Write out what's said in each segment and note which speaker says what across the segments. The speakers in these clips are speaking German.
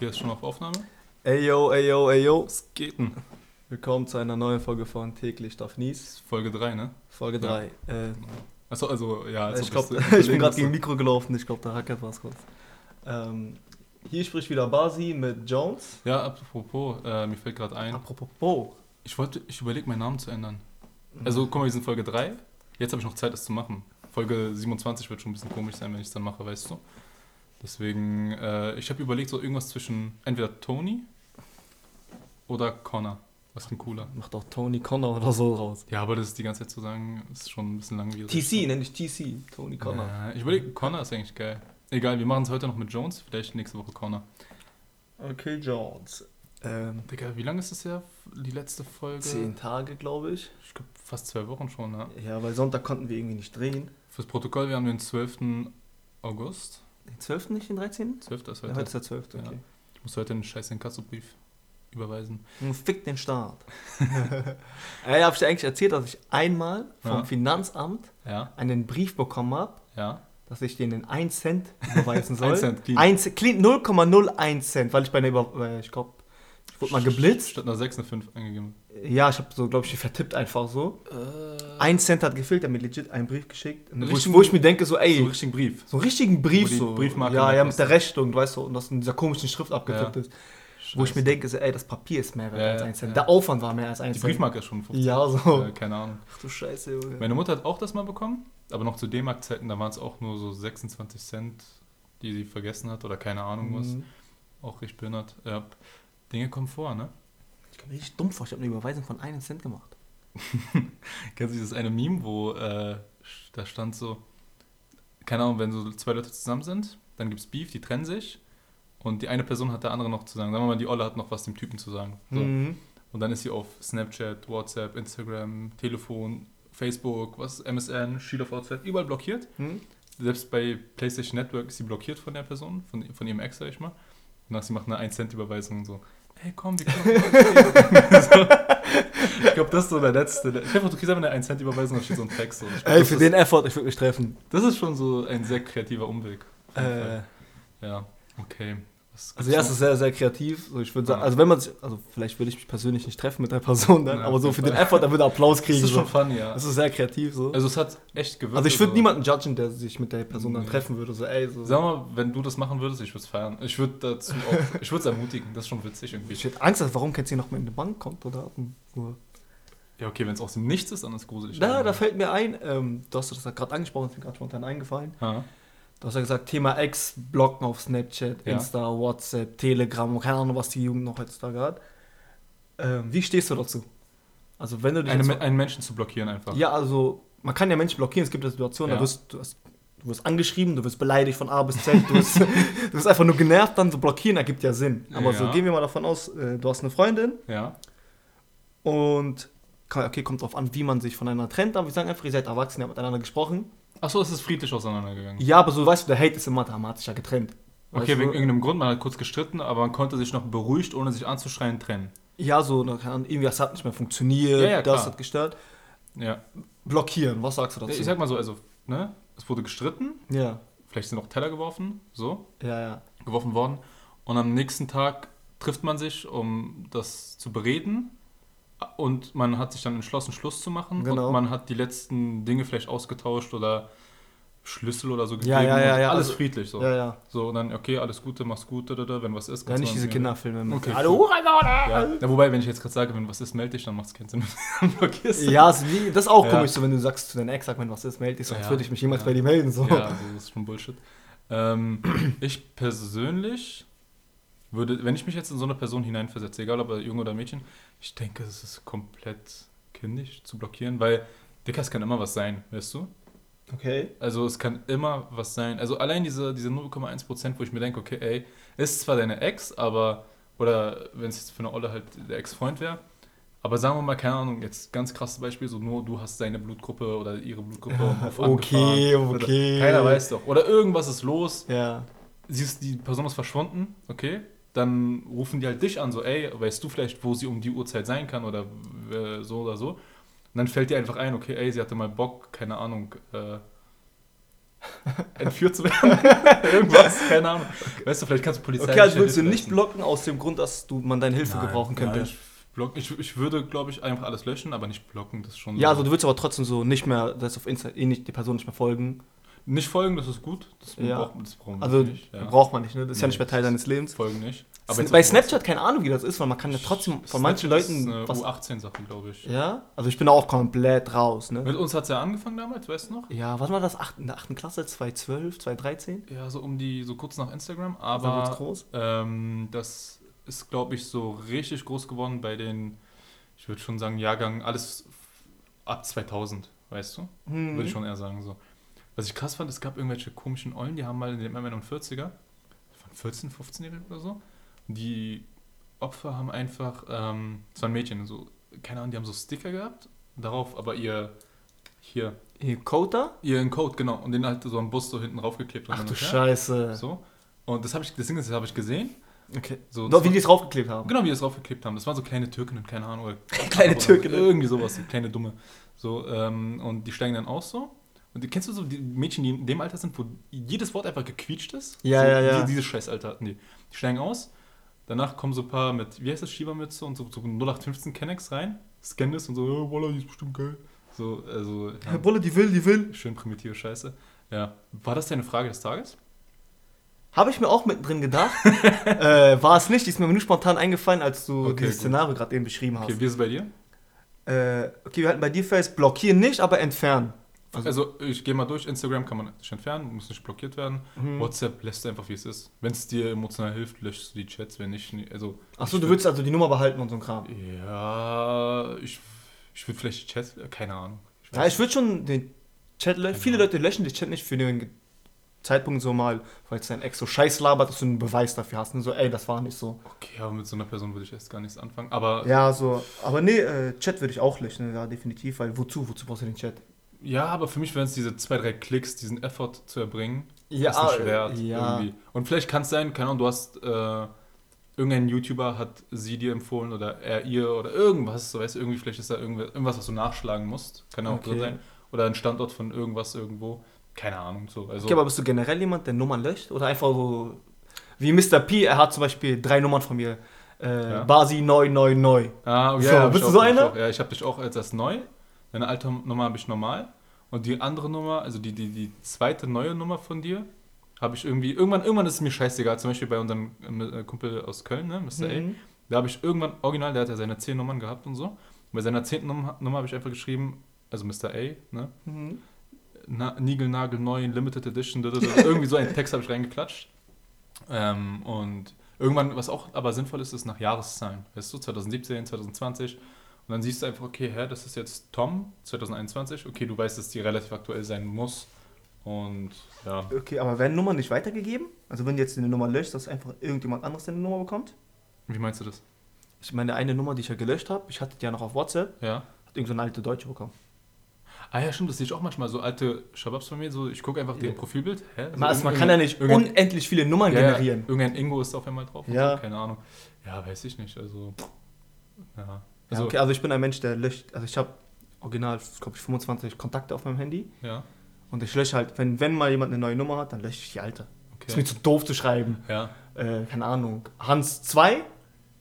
Speaker 1: Geht das schon auf Aufnahme?
Speaker 2: Ey yo, ey yo, ey yo.
Speaker 1: Was geht denn?
Speaker 2: Willkommen zu einer neuen Folge von Täglich darf Nies.
Speaker 1: Folge 3, ne?
Speaker 2: Folge
Speaker 1: Ja.
Speaker 2: 3. Äh,
Speaker 1: Achso, also, ja. als
Speaker 2: ich glaube,
Speaker 1: das-
Speaker 2: ich bin gerade gegen Mikro gelaufen. Ich glaube, da hackert was kurz. Ähm, hier spricht wieder Basi mit Jones.
Speaker 1: Ja, apropos, äh, mir fällt gerade ein,
Speaker 2: Apropos,
Speaker 1: ich wollte, ich überlege, meinen Namen zu ändern. Also, guck mal, wir sind Folge 3. Jetzt habe ich noch Zeit, das zu machen. Folge 27 wird schon ein bisschen komisch sein, wenn ich es dann mache, weißt du? Deswegen, äh, ich habe überlegt, so irgendwas zwischen entweder Tony oder Connor. Was klingt cooler?
Speaker 2: Macht auch Tony Connor oder so raus.
Speaker 1: Ja, aber das ist die ganze Zeit zu sagen, ist schon ein bisschen langwierig.
Speaker 2: TC, nenne ich TC. Tony Connor.
Speaker 1: Ja, ich überlege, Connor ist eigentlich geil. Egal, wir machen es heute noch mit Jones, vielleicht nächste Woche Connor.
Speaker 2: Okay, Jones. Ähm,
Speaker 1: Digga, wie lange ist es her? Die letzte Folge?
Speaker 2: zehn Tage, glaube ich.
Speaker 1: Ich glaube, fast zwei Wochen schon, ne?
Speaker 2: Ja, weil Sonntag konnten wir irgendwie nicht drehen.
Speaker 1: Fürs Protokoll, wir haben den 12. August.
Speaker 2: Den 12. nicht, den 13.?
Speaker 1: 12. ist
Speaker 2: Ja,
Speaker 1: heute.
Speaker 2: heute ist der 12.
Speaker 1: Ja.
Speaker 2: Okay.
Speaker 1: Ich muss heute einen scheiß Inkassobrief überweisen.
Speaker 2: Fick den Staat. Ey, hab ich dir eigentlich erzählt, dass ich einmal vom
Speaker 1: Ja.
Speaker 2: Finanzamt
Speaker 1: Ja,
Speaker 2: einen Brief bekommen habe,
Speaker 1: ja.
Speaker 2: dass ich denen 1 Cent überweisen soll.
Speaker 1: 1 Cent, clean.
Speaker 2: 1 clean, 0,01 Cent, weil ich bei einer Über weil ich glaube, wurde mal geblitzt.
Speaker 1: Statt einer 6 eine 5 eingegeben.
Speaker 2: Ja, ich habe so, glaube ich, vertippt einfach so.
Speaker 1: Äh,
Speaker 2: 1 Cent hat gefehlt, der hat mir legit einen Brief geschickt. Wo ich, wo ich mir denke, so, ey,
Speaker 1: so
Speaker 2: so,
Speaker 1: einen richtigen Brief.
Speaker 2: einen richtigen Brief,
Speaker 1: die
Speaker 2: so.
Speaker 1: Briefmarke
Speaker 2: ja, ja, mit der. Rechnung, weißt du, und das in dieser komischen Schrift abgedruckt
Speaker 1: Ja.
Speaker 2: ist. Wo ich mir denke, so, ey, das Papier ist mehr wert
Speaker 1: Ja,
Speaker 2: als
Speaker 1: ja,
Speaker 2: 1 Cent.
Speaker 1: ja.
Speaker 2: Der Aufwand war mehr als 1
Speaker 1: Die
Speaker 2: Cent.
Speaker 1: Briefmarke ist schon 50.
Speaker 2: Ja, so.
Speaker 1: Äh, keine Ahnung.
Speaker 2: Ach du Scheiße, Junge.
Speaker 1: Meine Mutter hat auch das mal bekommen, aber noch zu D-Mark-Zeiten, da waren es auch nur so 26 Cent, die sie vergessen hat oder keine Ahnung was.
Speaker 2: Mhm.
Speaker 1: Auch richtig behindert. Ja, Dinge kommen vor, ne?
Speaker 2: Ich komme richtig dumm vor, ich habe eine Überweisung von 1 Cent gemacht.
Speaker 1: Kennst du dieses eine Meme, wo äh, da stand so, keine Ahnung, wenn so zwei Leute zusammen sind, dann gibt's Beef, die trennen sich und die eine Person hat der andere noch zu sagen. Sagen wir mal, die Olle hat noch was dem Typen zu sagen. So.
Speaker 2: Mhm.
Speaker 1: Und dann ist sie auf Snapchat, WhatsApp, Instagram, Telefon, Facebook, was, MSN, Shield of Outside, überall blockiert.
Speaker 2: Hm?
Speaker 1: Selbst bei PlayStation Network ist sie blockiert von der Person, von, von ihrem Ex, sag ich mal. Und dann sie macht eine 1-Cent-Überweisung und so. Hey, komm, wir können so. Ich glaube, das ist so der letzte. Ich hoffe, du kriegst einfach eine 1-Cent-Überweisung und da steht so ein Text. So. Ich glaub,
Speaker 2: Ey, für
Speaker 1: ist,
Speaker 2: den Effort, ich würde mich treffen.
Speaker 1: das ist schon so ein sehr kreativer Umweg.
Speaker 2: Äh.
Speaker 1: Ja, okay.
Speaker 2: Also ja, es ist sehr, sehr kreativ. So, ich würde sagen, also wenn man sich, also vielleicht würde ich mich persönlich nicht treffen mit der Person dann,
Speaker 1: Ja,
Speaker 2: aber so für den. Effort, da würde er Applaus
Speaker 1: das
Speaker 2: kriegen.
Speaker 1: ist
Speaker 2: So.
Speaker 1: schon funny, ja.
Speaker 2: Das ist sehr kreativ so.
Speaker 1: Also es hat echt gewirkt.
Speaker 2: Also ich würde
Speaker 1: so.
Speaker 2: niemanden judgen, der sich mit der Person dann
Speaker 1: Nee.
Speaker 2: treffen würde. So, ey, so.
Speaker 1: Sag mal, wenn du das machen würdest, ich würde es feiern. Ich würde dazu auch, ich würde es ermutigen. Das ist schon witzig irgendwie.
Speaker 2: Ich hätte Angst, warum kennt sie noch mal in eine Bankkontodaten? So.
Speaker 1: Ja, okay, wenn es aus dem Nichts ist, dann ist es gruselig.
Speaker 2: Da, da fällt mir ein, ähm, du hast das gerade angesprochen, ist mir gerade spontan eingefallen.
Speaker 1: Ja.
Speaker 2: Du hast ja gesagt, Thema Ex, Blocken auf Snapchat,
Speaker 1: Ja.
Speaker 2: Insta, WhatsApp, Telegram, keine Ahnung, was die Jugend noch heutzutage hat. Ähm, wie stehst du dazu? Also wenn du dich
Speaker 1: Eine, Me- einen Menschen zu blockieren einfach.
Speaker 2: Ja, also man kann ja Menschen blockieren. Es gibt ja Situationen,
Speaker 1: Ja.
Speaker 2: da wirst du, wirst, du wirst angeschrieben, du wirst beleidigt von A bis Z, du wirst, du wirst einfach nur genervt, dann so blockieren ergibt ja Sinn. Aber so
Speaker 1: Ja.
Speaker 2: gehen wir mal davon aus, äh, du hast eine Freundin
Speaker 1: Ja.
Speaker 2: und okay, kommt drauf an, wie man sich voneinander trennt, aber wir sagen einfach, ihr seid erwachsen, ihr habt miteinander gesprochen.
Speaker 1: Achso, es ist friedlich auseinandergegangen.
Speaker 2: Ja, aber so weißt du, der Hate ist immer ja getrennt.
Speaker 1: Okay,
Speaker 2: Weißt
Speaker 1: wegen
Speaker 2: du?
Speaker 1: irgendeinem Grund, man hat kurz gestritten, aber man konnte sich noch beruhigt, ohne sich anzuschreien, trennen.
Speaker 2: Ja, so, irgendwie, das hat nicht mehr funktioniert,
Speaker 1: Ja, ja,
Speaker 2: das hat gestört.
Speaker 1: Ja.
Speaker 2: Blockieren, was sagst du dazu?
Speaker 1: Ich sag mal so, also, ne? Es wurde gestritten,
Speaker 2: ja,
Speaker 1: vielleicht sind auch Teller geworfen, so,
Speaker 2: ja, ja.
Speaker 1: geworfen worden. Und am nächsten Tag trifft man sich, um das zu bereden. Und man hat sich dann entschlossen, Schluss zu machen.
Speaker 2: Genau.
Speaker 1: Und man hat die letzten Dinge vielleicht ausgetauscht oder Schlüssel oder so gegeben.
Speaker 2: Ja, ja, ja, ja,
Speaker 1: Alles
Speaker 2: also-
Speaker 1: friedlich so.
Speaker 2: Ja, ja.
Speaker 1: So, und dann, okay, alles Gute, mach's gut, da, da, da, wenn was ist.
Speaker 2: Ja, nicht diese Kinderfilme mit
Speaker 1: Okay,
Speaker 2: Hallo, Hurensohn!
Speaker 1: Ja. ja, wobei, wenn ich jetzt gerade sage, wenn was ist, melde dich, dann macht es keinen Sinn.
Speaker 2: Ja, wie, das ist auch
Speaker 1: Ja.
Speaker 2: komisch, so wenn du sagst zu deiner Ex, sag, wenn was ist, melde dich, sonst würde ich mich jemals bei dir melden. So.
Speaker 1: Ja, also das ist schon Bullshit. Ähm, ich persönlich würde, wenn ich mich jetzt in so eine Person hineinversetze, egal ob er Junge oder Mädchen, ich denke, es ist komplett kindisch zu blockieren, weil, Dicker, es kann immer was sein, weißt du?
Speaker 2: Okay.
Speaker 1: Also es kann immer was sein. Also allein diese, diese 0,1%, wo ich mir denke, okay, ey, ist zwar deine Ex, aber, oder wenn es jetzt für eine Olle halt der Ex-Freund wäre, aber sagen wir mal, keine Ahnung, jetzt ganz krasses Beispiel, so nur du hast seine Blutgruppe oder ihre Blutgruppe auf
Speaker 2: Okay, okay.
Speaker 1: Keiner weiß doch. Oder irgendwas ist los,
Speaker 2: Ja.
Speaker 1: siehst, die Person ist verschwunden, okay, dann rufen die halt dich an, so, ey, weißt du vielleicht, wo sie um die Uhrzeit sein kann oder äh, so oder so. Und dann fällt dir einfach ein, okay, ey, sie hatte mal Bock, keine Ahnung, äh, entführt zu werden. Irgendwas, keine Ahnung. Weißt du, vielleicht kannst du Polizei.
Speaker 2: Okay, also würdest du nicht blocken aus dem Grund, dass du man deine Hilfe gebrauchen könnte.
Speaker 1: Ja, ich, block, ich, ich würde, glaube ich, einfach alles löschen, aber nicht blocken. Das ist schon
Speaker 2: Ja,
Speaker 1: so.
Speaker 2: also du würdest aber trotzdem so nicht mehr, das auf Insta, eh nicht, die Person nicht mehr folgen.
Speaker 1: Nicht folgen, das ist gut. Das,
Speaker 2: Ja.
Speaker 1: braucht, das brauchen wir
Speaker 2: Also
Speaker 1: nicht. Ja.
Speaker 2: braucht man nicht, ne? Das ist ja
Speaker 1: Nee,
Speaker 2: nicht mehr Teil
Speaker 1: das
Speaker 2: deines Lebens.
Speaker 1: Folgen nicht.
Speaker 2: Bei
Speaker 1: jetzt auf
Speaker 2: Snapchat keine Ahnung, wie das ist, weil man kann ja trotzdem von manchen
Speaker 1: Snapchat
Speaker 2: Leuten
Speaker 1: Ist
Speaker 2: was.
Speaker 1: eine U18-Sache, glaube ich.
Speaker 2: Ja, also ich bin da auch komplett raus, ne?
Speaker 1: Mit uns hat es ja angefangen damals, weißt du noch?
Speaker 2: Ja, was war das? Acht, in der 8. Klasse, 2012, 2013?
Speaker 1: Ja, so um die, so kurz nach Instagram. Aber
Speaker 2: groß.
Speaker 1: ähm, das ist, glaube ich, so richtig groß geworden bei den, ich würde schon sagen, Jahrgang, alles ab 2000, weißt du?
Speaker 2: Hm.
Speaker 1: Würde ich schon eher sagen so. Was ich krass fand, es gab irgendwelche komischen Eulen, die haben mal in den MM40er, von 14, 15-Jährige oder so, die Opfer haben einfach, ähm, das waren Mädchen, so, keine Ahnung, die haben so Sticker gehabt, darauf aber ihr, hier,
Speaker 2: Hier, Coda?
Speaker 1: ihren Code, genau, und den halt so am Bus so hinten raufgeklebt. und
Speaker 2: Ach du. Scheiße.
Speaker 1: So. Und das habe ich, das Ding ist, das habe ich gesehen.
Speaker 2: Okay.
Speaker 1: So,
Speaker 2: Doch, wie
Speaker 1: war-
Speaker 2: die es draufgeklebt haben.
Speaker 1: Genau, wie die es draufgeklebt haben. Das waren so kleine Türkinnen, keine Ahnung. Oder
Speaker 2: Kleine Türkinnen.
Speaker 1: Irgendwie sowas, so kleine Dumme. So, ähm, und die steigen dann aus so. Und kennst du so die Mädchen, die in dem Alter sind, wo jedes Wort einfach gequietscht ist?
Speaker 2: Ja,
Speaker 1: so,
Speaker 2: ja, ja.
Speaker 1: Die, dieses Scheißalter hatten die. Die steigen aus. Danach kommen so ein paar mit, wie heißt das, Schiebermütze und so, so 0815 Kennex rein. Scannen das und so, oh, Walla, die ist bestimmt geil. So, also,
Speaker 2: Herr Bulle, die will, die will.
Speaker 1: schön primitive Scheiße. Ja. War das deine Frage des Tages?
Speaker 2: Habe ich mir auch mittendrin gedacht. äh, war es nicht, die ist mir nur spontan eingefallen, als du
Speaker 1: Okay,
Speaker 2: dieses
Speaker 1: gut.
Speaker 2: Szenario gerade eben beschrieben hast.
Speaker 1: Okay, wie ist es bei dir?
Speaker 2: Äh, okay, wir hatten bei dir fest, blockieren nicht, aber entfernen.
Speaker 1: Also, ich gehe mal durch. Instagram kann man nicht entfernen, muss nicht blockiert werden.
Speaker 2: Mhm.
Speaker 1: WhatsApp lässt du einfach, wie es ist. Wenn es dir emotional hilft, löschst du die Chats, wenn nicht. Also,
Speaker 2: Achso, du
Speaker 1: würd-
Speaker 2: willst also die Nummer behalten und so ein Kram.
Speaker 1: Ja, ich, ich würde vielleicht die Chats, äh, keine Ahnung. Ich
Speaker 2: Ja, ich würde schon den Chat löschen.
Speaker 1: Keine
Speaker 2: Viele. Leute löschen den Chat nicht für den Zeitpunkt so mal, weil es dein Ex so scheiß labert, dass du einen Beweis dafür hast. Und so, ey, das war nicht so.
Speaker 1: okay, aber mit so einer Person würde ich erst gar nichts anfangen. Aber
Speaker 2: Ja, so. Aber nee, äh, Chat würde ich auch löschen, ja, definitiv, weil wozu? Wozu brauchst du den Chat?
Speaker 1: Ja, aber für mich wären es diese zwei, drei Klicks, diesen Effort zu erbringen,
Speaker 2: Ja,
Speaker 1: ist nicht wert.
Speaker 2: ja.
Speaker 1: Irgendwie. Und vielleicht kann es sein, keine Ahnung, du hast, äh, irgendein YouTuber hat sie dir empfohlen oder er ihr oder irgendwas, so weißt du, irgendwie, vielleicht ist da irgendwas, was du nachschlagen musst. Kann auch
Speaker 2: Okay.
Speaker 1: sein. Oder ein Standort von irgendwas irgendwo. Keine Ahnung, so. Also,
Speaker 2: Okay, aber bist du generell jemand, der Nummern löscht? Oder einfach so, wie Mr. P, er hat zum Beispiel drei Nummern von mir. Äh,
Speaker 1: Ja.
Speaker 2: Basi 999.
Speaker 1: Ah, okay,
Speaker 2: So,
Speaker 1: ja,
Speaker 2: bist du so einer?
Speaker 1: Ja, ich habe dich auch als das neu. Deine alte Nummer habe ich normal. Und die andere Nummer, also die, die, die zweite neue Nummer von dir, habe ich irgendwie, irgendwann, irgendwann ist es mir scheißegal. Zum Beispiel bei unserem äh, Kumpel aus Köln, ne, Mr. A.
Speaker 2: Mhm.
Speaker 1: Da habe ich irgendwann, original, der hat ja seine zehn Nummern gehabt und so. Und bei seiner zehnten Nummer, Nummer habe ich einfach geschrieben, also Mr. A, ne?
Speaker 2: Mhm.
Speaker 1: Na, Nigelnagel neu, Limited Edition, irgendwie so einen Text habe ich reingeklatscht. Ähm, und irgendwann, was auch aber sinnvoll ist, ist nach Jahreszahlen. Weißt du, 2017, 2020. Und dann siehst du einfach, okay, hä, das ist jetzt Tom, 2021. Okay, du weißt, dass die relativ aktuell sein muss. Und ja,
Speaker 2: Okay, aber werden Nummern nicht weitergegeben? Also wenn du jetzt eine Nummer löscht, dass einfach irgendjemand anderes deine Nummer bekommt?
Speaker 1: wie meinst du das?
Speaker 2: Ich meine, eine Nummer, die ich ja gelöscht habe, ich hatte die ja noch auf WhatsApp,
Speaker 1: Ja.
Speaker 2: hat irgend so eine alte Deutsche bekommen.
Speaker 1: Ah ja, stimmt, das sehe ich auch manchmal. So alte Shababs von mir, so ich gucke einfach
Speaker 2: Ja.
Speaker 1: deren Profilbild. Hä? Also
Speaker 2: Man, also man kann ja nicht unendlich viele Nummern
Speaker 1: Ja, ja,
Speaker 2: generieren.
Speaker 1: irgendein Ingo ist auf einmal drauf. und
Speaker 2: Ja.
Speaker 1: So, keine Ahnung. Ja, weiß ich nicht. Also, ja.
Speaker 2: Ja,
Speaker 1: Also,
Speaker 2: okay, also ich bin ein Mensch, der löscht, also ich habe original, glaube ich, 25 Kontakte auf meinem Handy
Speaker 1: ja.
Speaker 2: und ich lösche halt, wenn, wenn mal jemand eine neue Nummer hat, dann lösche ich die alte. Ist mir
Speaker 1: Okay.
Speaker 2: zu doof zu schreiben.
Speaker 1: Ja.
Speaker 2: Äh, keine Ahnung, Hans 2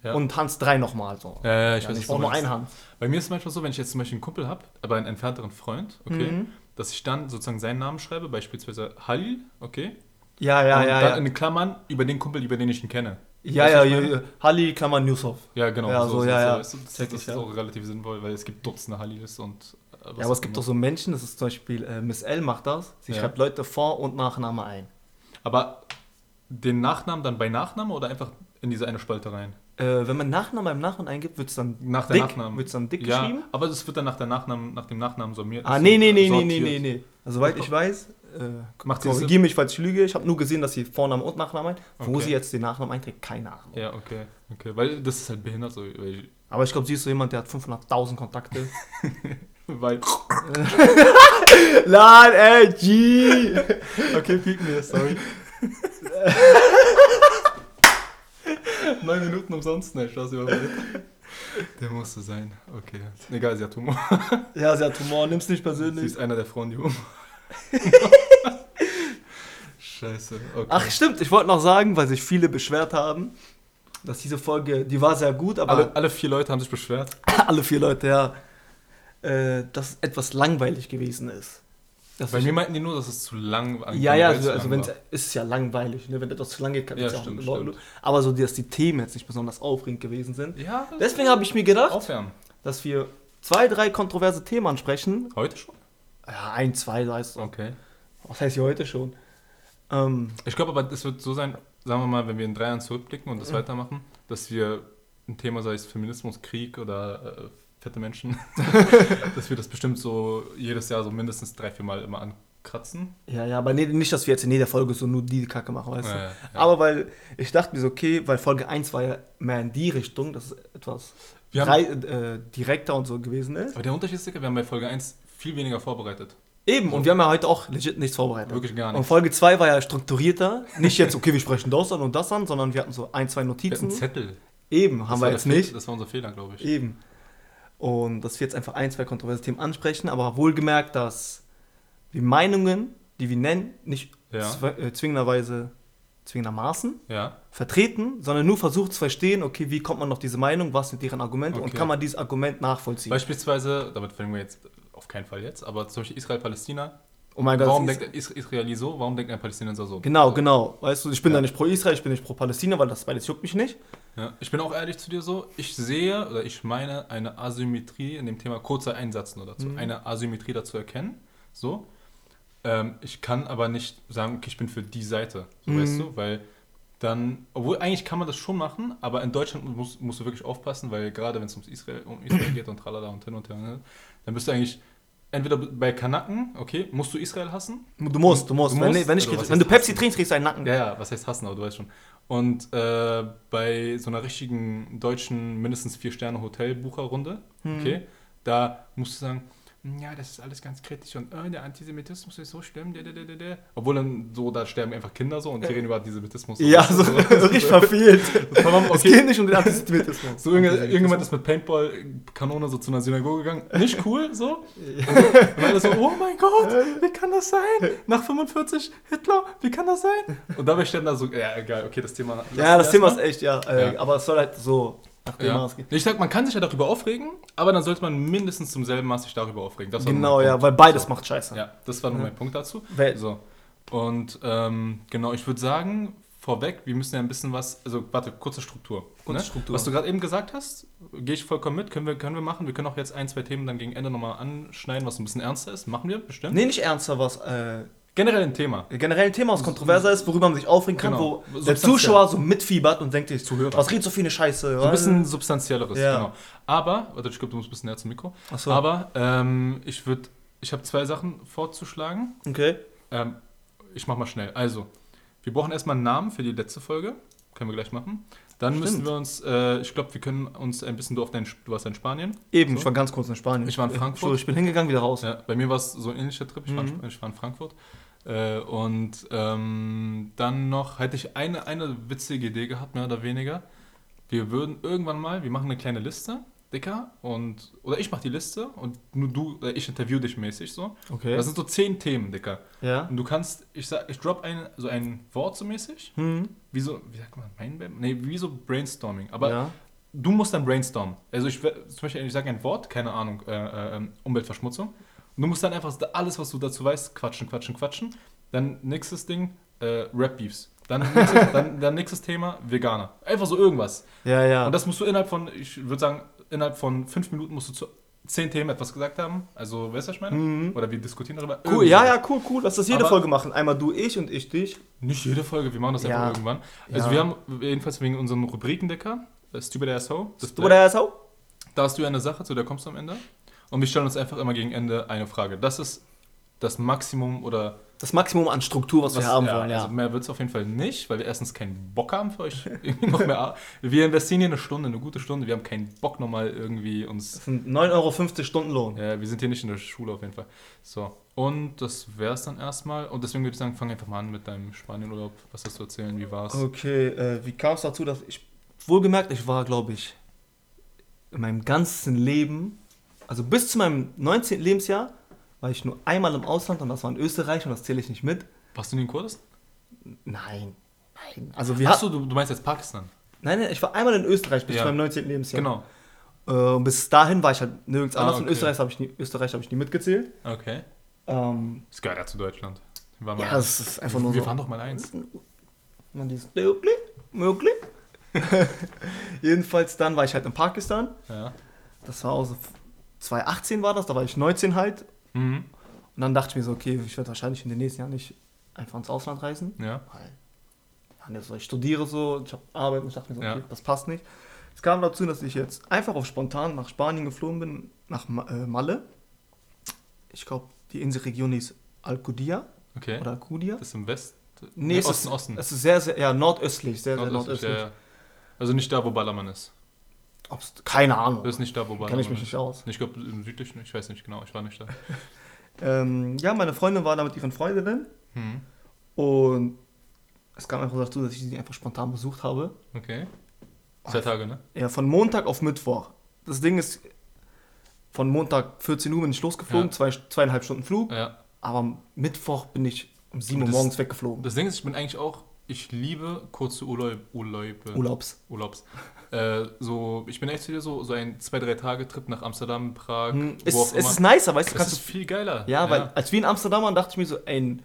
Speaker 1: Ja.
Speaker 2: und Hans 3 nochmal so.
Speaker 1: Ja, ja, ich
Speaker 2: Ja,
Speaker 1: weiß
Speaker 2: ich
Speaker 1: was
Speaker 2: brauche nur einen Hans.
Speaker 1: Bei mir ist es manchmal so, wenn ich jetzt zum Beispiel einen Kumpel habe, aber einen entfernteren Freund, okay,
Speaker 2: Mhm.
Speaker 1: dass ich dann sozusagen seinen Namen schreibe, beispielsweise Halil, okay,
Speaker 2: Ja, ja,
Speaker 1: und
Speaker 2: ja.
Speaker 1: dann
Speaker 2: Ja,
Speaker 1: in Klammern über den Kumpel, über den ich ihn kenne.
Speaker 2: Ja, ja, ja, ja. Halli, Klammer, Newshoff.
Speaker 1: Ja, genau.
Speaker 2: Ja, so, ja, ja.
Speaker 1: du, das,
Speaker 2: Check
Speaker 1: das
Speaker 2: ich,
Speaker 1: ist
Speaker 2: ja.
Speaker 1: auch relativ sinnvoll, weil es gibt Dutzende Halils und äh,
Speaker 2: Ja, aber es
Speaker 1: auch
Speaker 2: gibt doch so Menschen, das ist zum Beispiel äh, Miss L macht das. Sie
Speaker 1: Ja.
Speaker 2: schreibt Leute Vor- und Nachname ein.
Speaker 1: Aber den Nachnamen dann bei Nachname oder einfach in diese eine Spalte rein?
Speaker 2: Äh, wenn man Nachnamen beim Nachnamen eingibt, wird es dann
Speaker 1: Nach der
Speaker 2: dick,
Speaker 1: Nachnamen.
Speaker 2: wird's dann dick
Speaker 1: ja,
Speaker 2: geschrieben.
Speaker 1: aber es wird dann nach, der Nachnamen, nach dem Nachnamen sortiert.
Speaker 2: Ah, nee, nee, nee, nee, nee, nee, nee. Also, soweit ich weiß, äh,
Speaker 1: sie
Speaker 2: korrigiere mich, falls ich lüge. Ich habe nur gesehen, dass sie Vornamen und Nachnamen ein. Wo
Speaker 1: Okay.
Speaker 2: sie jetzt den Nachnamen einträgt, keine Ahnung.
Speaker 1: Ja, okay, okay. Weil das ist halt behindert so. Weil,
Speaker 2: Aber ich glaube, sie ist so jemand, der hat 500.000 Kontakte.
Speaker 1: weil
Speaker 2: Lad, ey, G! Okay, piep mir, sorry.
Speaker 1: neun Minuten umsonst, ne, Spaß überwältigt. Der musste sein. Okay. Egal, sie hat Humor.
Speaker 2: Ja, sie hat Humor, nimm's nicht
Speaker 1: Sie
Speaker 2: persönlich.
Speaker 1: ist einer der Frauen, die Humor. Scheiße. Okay.
Speaker 2: Ach, stimmt, ich wollte noch sagen, weil sich viele beschwert haben, dass diese Folge, die war sehr gut, aber
Speaker 1: alle, alle vier Leute haben sich beschwert.
Speaker 2: alle vier Leute, ja, äh, dass es etwas langweilig gewesen ist. Dass
Speaker 1: Bei mir meinten die nur, dass es zu lang war.
Speaker 2: ja, ja, also, also wenn es ist ja langweilig, ne? wenn etwas zu lange geht, kann
Speaker 1: Ja,
Speaker 2: ja auch
Speaker 1: stimmt, stimmt.
Speaker 2: Aber so, dass die Themen jetzt nicht besonders aufregend gewesen sind.
Speaker 1: Ja, das
Speaker 2: Deswegen habe ich mir gedacht,
Speaker 1: aufwärmen.
Speaker 2: dass wir zwei, drei kontroverse Themen ansprechen.
Speaker 1: Heute schon?
Speaker 2: Ja, ein, zwei, du.
Speaker 1: Okay.
Speaker 2: Was heißt hier heute schon? Ähm,
Speaker 1: Ich glaube aber, es wird so sein, sagen wir mal, wenn wir in drei Jahren zurückblicken und das
Speaker 2: Mhm.
Speaker 1: weitermachen, dass wir ein Thema, sei es Feminismus, Krieg oder äh, fette Menschen, dass wir das bestimmt so jedes Jahr so mindestens drei, vier Mal immer ankratzen.
Speaker 2: ja, ja, aber nee, nicht, dass wir jetzt in jeder Folge so nur die Kacke machen, weißt du.
Speaker 1: Ja, ja, ja.
Speaker 2: Aber weil ich dachte mir so, okay, weil Folge 1 war ja mehr in die Richtung, dass es etwas
Speaker 1: haben-
Speaker 2: rei- äh, direkter und so gewesen ist.
Speaker 1: Aber der Unterschied ist, wir haben bei Folge 1 viel weniger vorbereitet.
Speaker 2: Eben, und wir haben ja heute auch legit nichts vorbereitet.
Speaker 1: Wirklich gar
Speaker 2: Und
Speaker 1: nichts.
Speaker 2: Folge 2 war ja strukturierter. Nicht jetzt, okay, wir sprechen das an und das an, sondern wir hatten so ein, zwei
Speaker 1: Wir
Speaker 2: Notizen.
Speaker 1: Zettel.
Speaker 2: Eben,
Speaker 1: Das
Speaker 2: haben wir jetzt nicht.
Speaker 1: Das war unser Fehler, glaube ich.
Speaker 2: Eben. Und dass wir jetzt einfach ein, zwei kontroverse Themen ansprechen, aber wohlgemerkt, dass wir Meinungen, die wir nennen, nicht
Speaker 1: Ja.
Speaker 2: äh, zwingenderweise, zwingendermaßen
Speaker 1: Ja.
Speaker 2: vertreten, sondern nur versucht zu verstehen, okay, wie kommt man auf diese Meinung, was sind deren Argumente und
Speaker 1: Okay.
Speaker 2: kann man dieses Argument nachvollziehen.
Speaker 1: Beispielsweise, damit fangen wir jetzt auf keinen Fall jetzt, aber zum Beispiel Israel-Palästina.
Speaker 2: oh mein Gott,
Speaker 1: Warum denkt ein Is- Israeli so? Warum denkt ein Palästinenser so?
Speaker 2: Genau, genau. Weißt du, ich bin
Speaker 1: Ja.
Speaker 2: da nicht pro Israel, ich bin nicht pro Palästina, weil das beides juckt mich nicht.
Speaker 1: Ja, ich bin auch ehrlich zu dir so, ich sehe oder ich meine eine Asymmetrie in dem Thema kurzer Einsatz nur dazu,
Speaker 2: Mhm.
Speaker 1: eine Asymmetrie dazu erkennen, so. Ähm, ich kann aber nicht sagen, okay, ich bin für die Seite, so
Speaker 2: Mhm.
Speaker 1: weißt du, weil dann, obwohl eigentlich kann man das schon machen, aber in Deutschland musst, musst du wirklich aufpassen, weil gerade wenn es ums Israel, um Israel geht und tralala und hin und her, ne, dann bist du eigentlich entweder bei Kanaken, okay, musst du Israel hassen,
Speaker 2: Du musst, du musst.
Speaker 1: Du
Speaker 2: wenn,
Speaker 1: musst?
Speaker 2: wenn, ich,
Speaker 1: Also,
Speaker 2: wenn du Pepsi
Speaker 1: hassen?
Speaker 2: trinkst, kriegst du einen Nacken.
Speaker 1: Ja, ja, was heißt hassen, aber du weißt schon. Und äh, bei so einer richtigen deutschen mindestens vier Sterne Hotelbucherrunde,
Speaker 2: Hm.
Speaker 1: okay, da musst du sagen, ja, das ist alles ganz kritisch und äh, der Antisemitismus ist so schlimm, der, der, der, der, der. Obwohl dann so, da sterben einfach Kinder so und die reden über Antisemitismus.
Speaker 2: Ja, so, richtig verfehlt. Es
Speaker 1: Okay,
Speaker 2: geht nicht um den Antisemitismus.
Speaker 1: so irgend- irgendjemand ist mit Paintball-Kanone so zu einer Synagoge gegangen. Nicht cool, so. Und alle so, oh mein Gott, wie kann das sein? Nach 45 Hitler, wie kann das sein? Und dabei stellen da so, ja, egal, okay, das Thema.
Speaker 2: Ja, das Thema ist
Speaker 1: erstmal.
Speaker 2: echt, ja. Äh,
Speaker 1: Ja.
Speaker 2: Aber es soll halt so nach dem
Speaker 1: Ja.
Speaker 2: Maß gehen.
Speaker 1: Ich sag, man kann sich ja darüber aufregen, aber dann sollte man mindestens zum selben Maß sich darüber aufregen.
Speaker 2: Genau, ja,
Speaker 1: Punkt.
Speaker 2: weil beides
Speaker 1: So.
Speaker 2: macht Scheiße.
Speaker 1: Ja, das war nur
Speaker 2: Ja.
Speaker 1: mein Punkt dazu.
Speaker 2: Weil-
Speaker 1: So. Und ähm, genau, ich würde sagen, vorweg, wir müssen ja ein bisschen was, also warte, kurze Struktur.
Speaker 2: Kurze
Speaker 1: ne?
Speaker 2: Struktur.
Speaker 1: Was du gerade eben gesagt hast, gehe ich vollkommen mit, können wir, können wir machen. Wir können auch jetzt ein, zwei Themen dann gegen Ende nochmal anschneiden, was ein bisschen ernster ist. Machen wir, bestimmt.
Speaker 2: Nee, nicht ernster, was äh,
Speaker 1: Generell ein Thema.
Speaker 2: generell ein Thema, was kontroverser ist, worüber man sich aufregen kann,
Speaker 1: Genau.
Speaker 2: wo der. Zuschauer so mitfiebert und denkt sich,
Speaker 1: Zuhörer.
Speaker 2: was redet so viel eine Scheiße?
Speaker 1: So ein bisschen substanzielleres,
Speaker 2: Ja.
Speaker 1: genau. Aber, warte, ich glaube, du musst ein bisschen näher zum Mikro.
Speaker 2: Achso,
Speaker 1: Aber ähm, ich würde, ich habe zwei Sachen vorzuschlagen.
Speaker 2: okay.
Speaker 1: Ähm, ich mach mal schnell. Also, wir brauchen erstmal einen Namen für die letzte Folge. Können wir gleich machen. Dann
Speaker 2: Stimmt.
Speaker 1: müssen wir uns, äh, ich glaube, wir können uns ein bisschen, du, auf dein, du warst in Spanien.
Speaker 2: Eben,
Speaker 1: So.
Speaker 2: ich war ganz kurz in Spanien.
Speaker 1: Ich war in
Speaker 2: Äh,
Speaker 1: Frankfurt.
Speaker 2: so, Ich bin hingegangen, wieder raus.
Speaker 1: Ja, bei mir war es so ein ähnlicher Trip. Ich, war, in
Speaker 2: Mhm.
Speaker 1: Ich war in Frankfurt. Äh, und ähm, dann noch hätte ich eine, eine witzige Idee gehabt, mehr oder weniger. Wir würden irgendwann mal, wir machen eine kleine Liste, Dicker, und, oder ich mache die Liste und nur du, oder ich interview dich mäßig so.
Speaker 2: Okay.
Speaker 1: Das sind so zehn Themen, Dicker.
Speaker 2: ja.
Speaker 1: Und du kannst, ich sag, ich drop ein, so ein Wort so mäßig,
Speaker 2: Hm.
Speaker 1: wie so, wie sagt man, Mindmap? Nee, wie so Brainstorming. Aber
Speaker 2: ja.
Speaker 1: du musst dann brainstormen. Also ich zum Beispiel, ich sage ein Wort, keine Ahnung, äh, äh, ähm, Umweltverschmutzung. Du musst dann einfach alles, was du dazu weißt, quatschen, quatschen, quatschen. Dann nächstes Ding, äh, Rap-Beefs. Dann, nächstes- dann, dann nächstes Thema, Veganer. Einfach so irgendwas.
Speaker 2: Ja, ja.
Speaker 1: Und das musst du innerhalb von, ich würde sagen, innerhalb von fünf Minuten musst du zu zehn Themen etwas gesagt haben. Also, weißt du, was ich meine?
Speaker 2: Mhm.
Speaker 1: Oder wir diskutieren darüber.
Speaker 2: Cool, ja, ja, cool, cool. Lass das jede
Speaker 1: Aber-
Speaker 2: Folge machen. Einmal du, ich und ich, dich.
Speaker 1: Nicht jede Folge, wir machen das
Speaker 2: Ja.
Speaker 1: einfach irgendwann. Also
Speaker 2: Ja.
Speaker 1: wir haben jedenfalls wegen unserem Rubrikendecker, äh, Stupid Asshole,
Speaker 2: oder so?
Speaker 1: da hast du eine Sache, zu der kommst du am Ende. Und wir stellen uns einfach immer gegen Ende eine Frage. Das ist das Maximum oder
Speaker 2: Das Maximum an Struktur, was, wir haben wollen, ja.
Speaker 1: Also mehr wird es auf jeden Fall nicht, weil wir erstens keinen Bock haben für euch irgendwie noch mehr. Wir investieren hier eine Stunde, eine gute Stunde. Wir haben keinen Bock nochmal irgendwie uns.
Speaker 2: Das sind 9,50 Euro Stundenlohn.
Speaker 1: Ja, wir sind hier nicht in der Schule auf jeden Fall. So. Und das wäre es dann erstmal. Und deswegen würde ich sagen, fang einfach mal an mit deinem Spanienurlaub. Was hast du erzählen? Wie war's?
Speaker 2: Okay, äh, wie kam es dazu, dass ich, wohlgemerkt, ich war, glaube ich, in meinem ganzen Leben, also bis zu meinem 19. Lebensjahr, war ich nur einmal im Ausland und das war in Österreich und das zähle ich nicht mit.
Speaker 1: Warst du nie in Kurdistan?
Speaker 2: Nein. Nein. Also wir
Speaker 1: Achso, du, du meinst jetzt Pakistan.
Speaker 2: Nein, nein, ich war einmal in Österreich bis
Speaker 1: Ja.
Speaker 2: zu meinem 19. Lebensjahr.
Speaker 1: Genau.
Speaker 2: Äh, und bis dahin war ich halt nirgends
Speaker 1: Ah,
Speaker 2: anders.
Speaker 1: okay.
Speaker 2: In Österreich habe ich, nie- Österreich hab ich nie mitgezählt.
Speaker 1: Okay.
Speaker 2: Ähm,
Speaker 1: Das gehört ja zu Deutschland.
Speaker 2: Ja, das ist einfach nur
Speaker 1: wir
Speaker 2: so.
Speaker 1: waren doch mal eins.
Speaker 2: Man dieses möglich, möglich. Jedenfalls dann war ich halt in Pakistan.
Speaker 1: Ja.
Speaker 2: Das war also 2018 war das, da war ich 19 halt.
Speaker 1: Mhm.
Speaker 2: Und dann dachte ich mir so, okay, ich werde wahrscheinlich in den nächsten Jahren nicht einfach ins Ausland reisen.
Speaker 1: Ja.
Speaker 2: Weil, ja, ne, so, ich studiere so, ich habe Arbeit und ich dachte mir so, okay,
Speaker 1: Ja.
Speaker 2: das passt nicht. Es kam dazu, dass ich jetzt einfach auf spontan nach Spanien geflogen bin, nach äh, Malle. Ich glaube, die Inselregion ist Alcudia
Speaker 1: Okay.
Speaker 2: oder Alcudia.
Speaker 1: Das ist im West.
Speaker 2: Nee,
Speaker 1: Nee,
Speaker 2: es
Speaker 1: Osten,
Speaker 2: ist,
Speaker 1: Osten.
Speaker 2: Es ist sehr, sehr, ja, nordöstlich, sehr, sehr
Speaker 1: Nordöstlich,
Speaker 2: nordöstlich.
Speaker 1: ja, ja. Also nicht da, wo Ballermann ist.
Speaker 2: Ob's, keine Ahnung.
Speaker 1: Das ist nicht da, wo Ballermann
Speaker 2: Kenne ich mich nicht aus.
Speaker 1: Ich glaube, im südlichen, ich weiß nicht genau, ich war nicht da.
Speaker 2: Ähm, ja, meine Freundin war da mit ihren Freundinnen
Speaker 1: Mhm.
Speaker 2: und es kam einfach dazu, dass ich sie einfach spontan besucht habe.
Speaker 1: Okay. Zwei Tage, ne?
Speaker 2: Ja, von Montag auf Mittwoch. Das Ding ist, von Montag 14 Uhr bin ich losgeflogen,
Speaker 1: Ja.
Speaker 2: zwei, zweieinhalb Stunden Flug,
Speaker 1: Ja.
Speaker 2: aber am Mittwoch bin ich um 7 Uhr morgens weggeflogen.
Speaker 1: Das Ding ist, ich bin eigentlich auch, ich liebe kurze Urlaub, Urlaube.
Speaker 2: Urlaubs.
Speaker 1: Urlaubs. Äh, so, ich bin echt wieder so, so ein zwei, drei Tage Trip nach Amsterdam, Prag,
Speaker 2: Hm,
Speaker 1: wo
Speaker 2: Es,
Speaker 1: auch
Speaker 2: es
Speaker 1: immer.
Speaker 2: ist nicer, weißt du,
Speaker 1: es
Speaker 2: kannst
Speaker 1: ist viel geiler.
Speaker 2: Ja,
Speaker 1: ja.
Speaker 2: weil als wir in Amsterdam waren, dachte ich mir so, ey,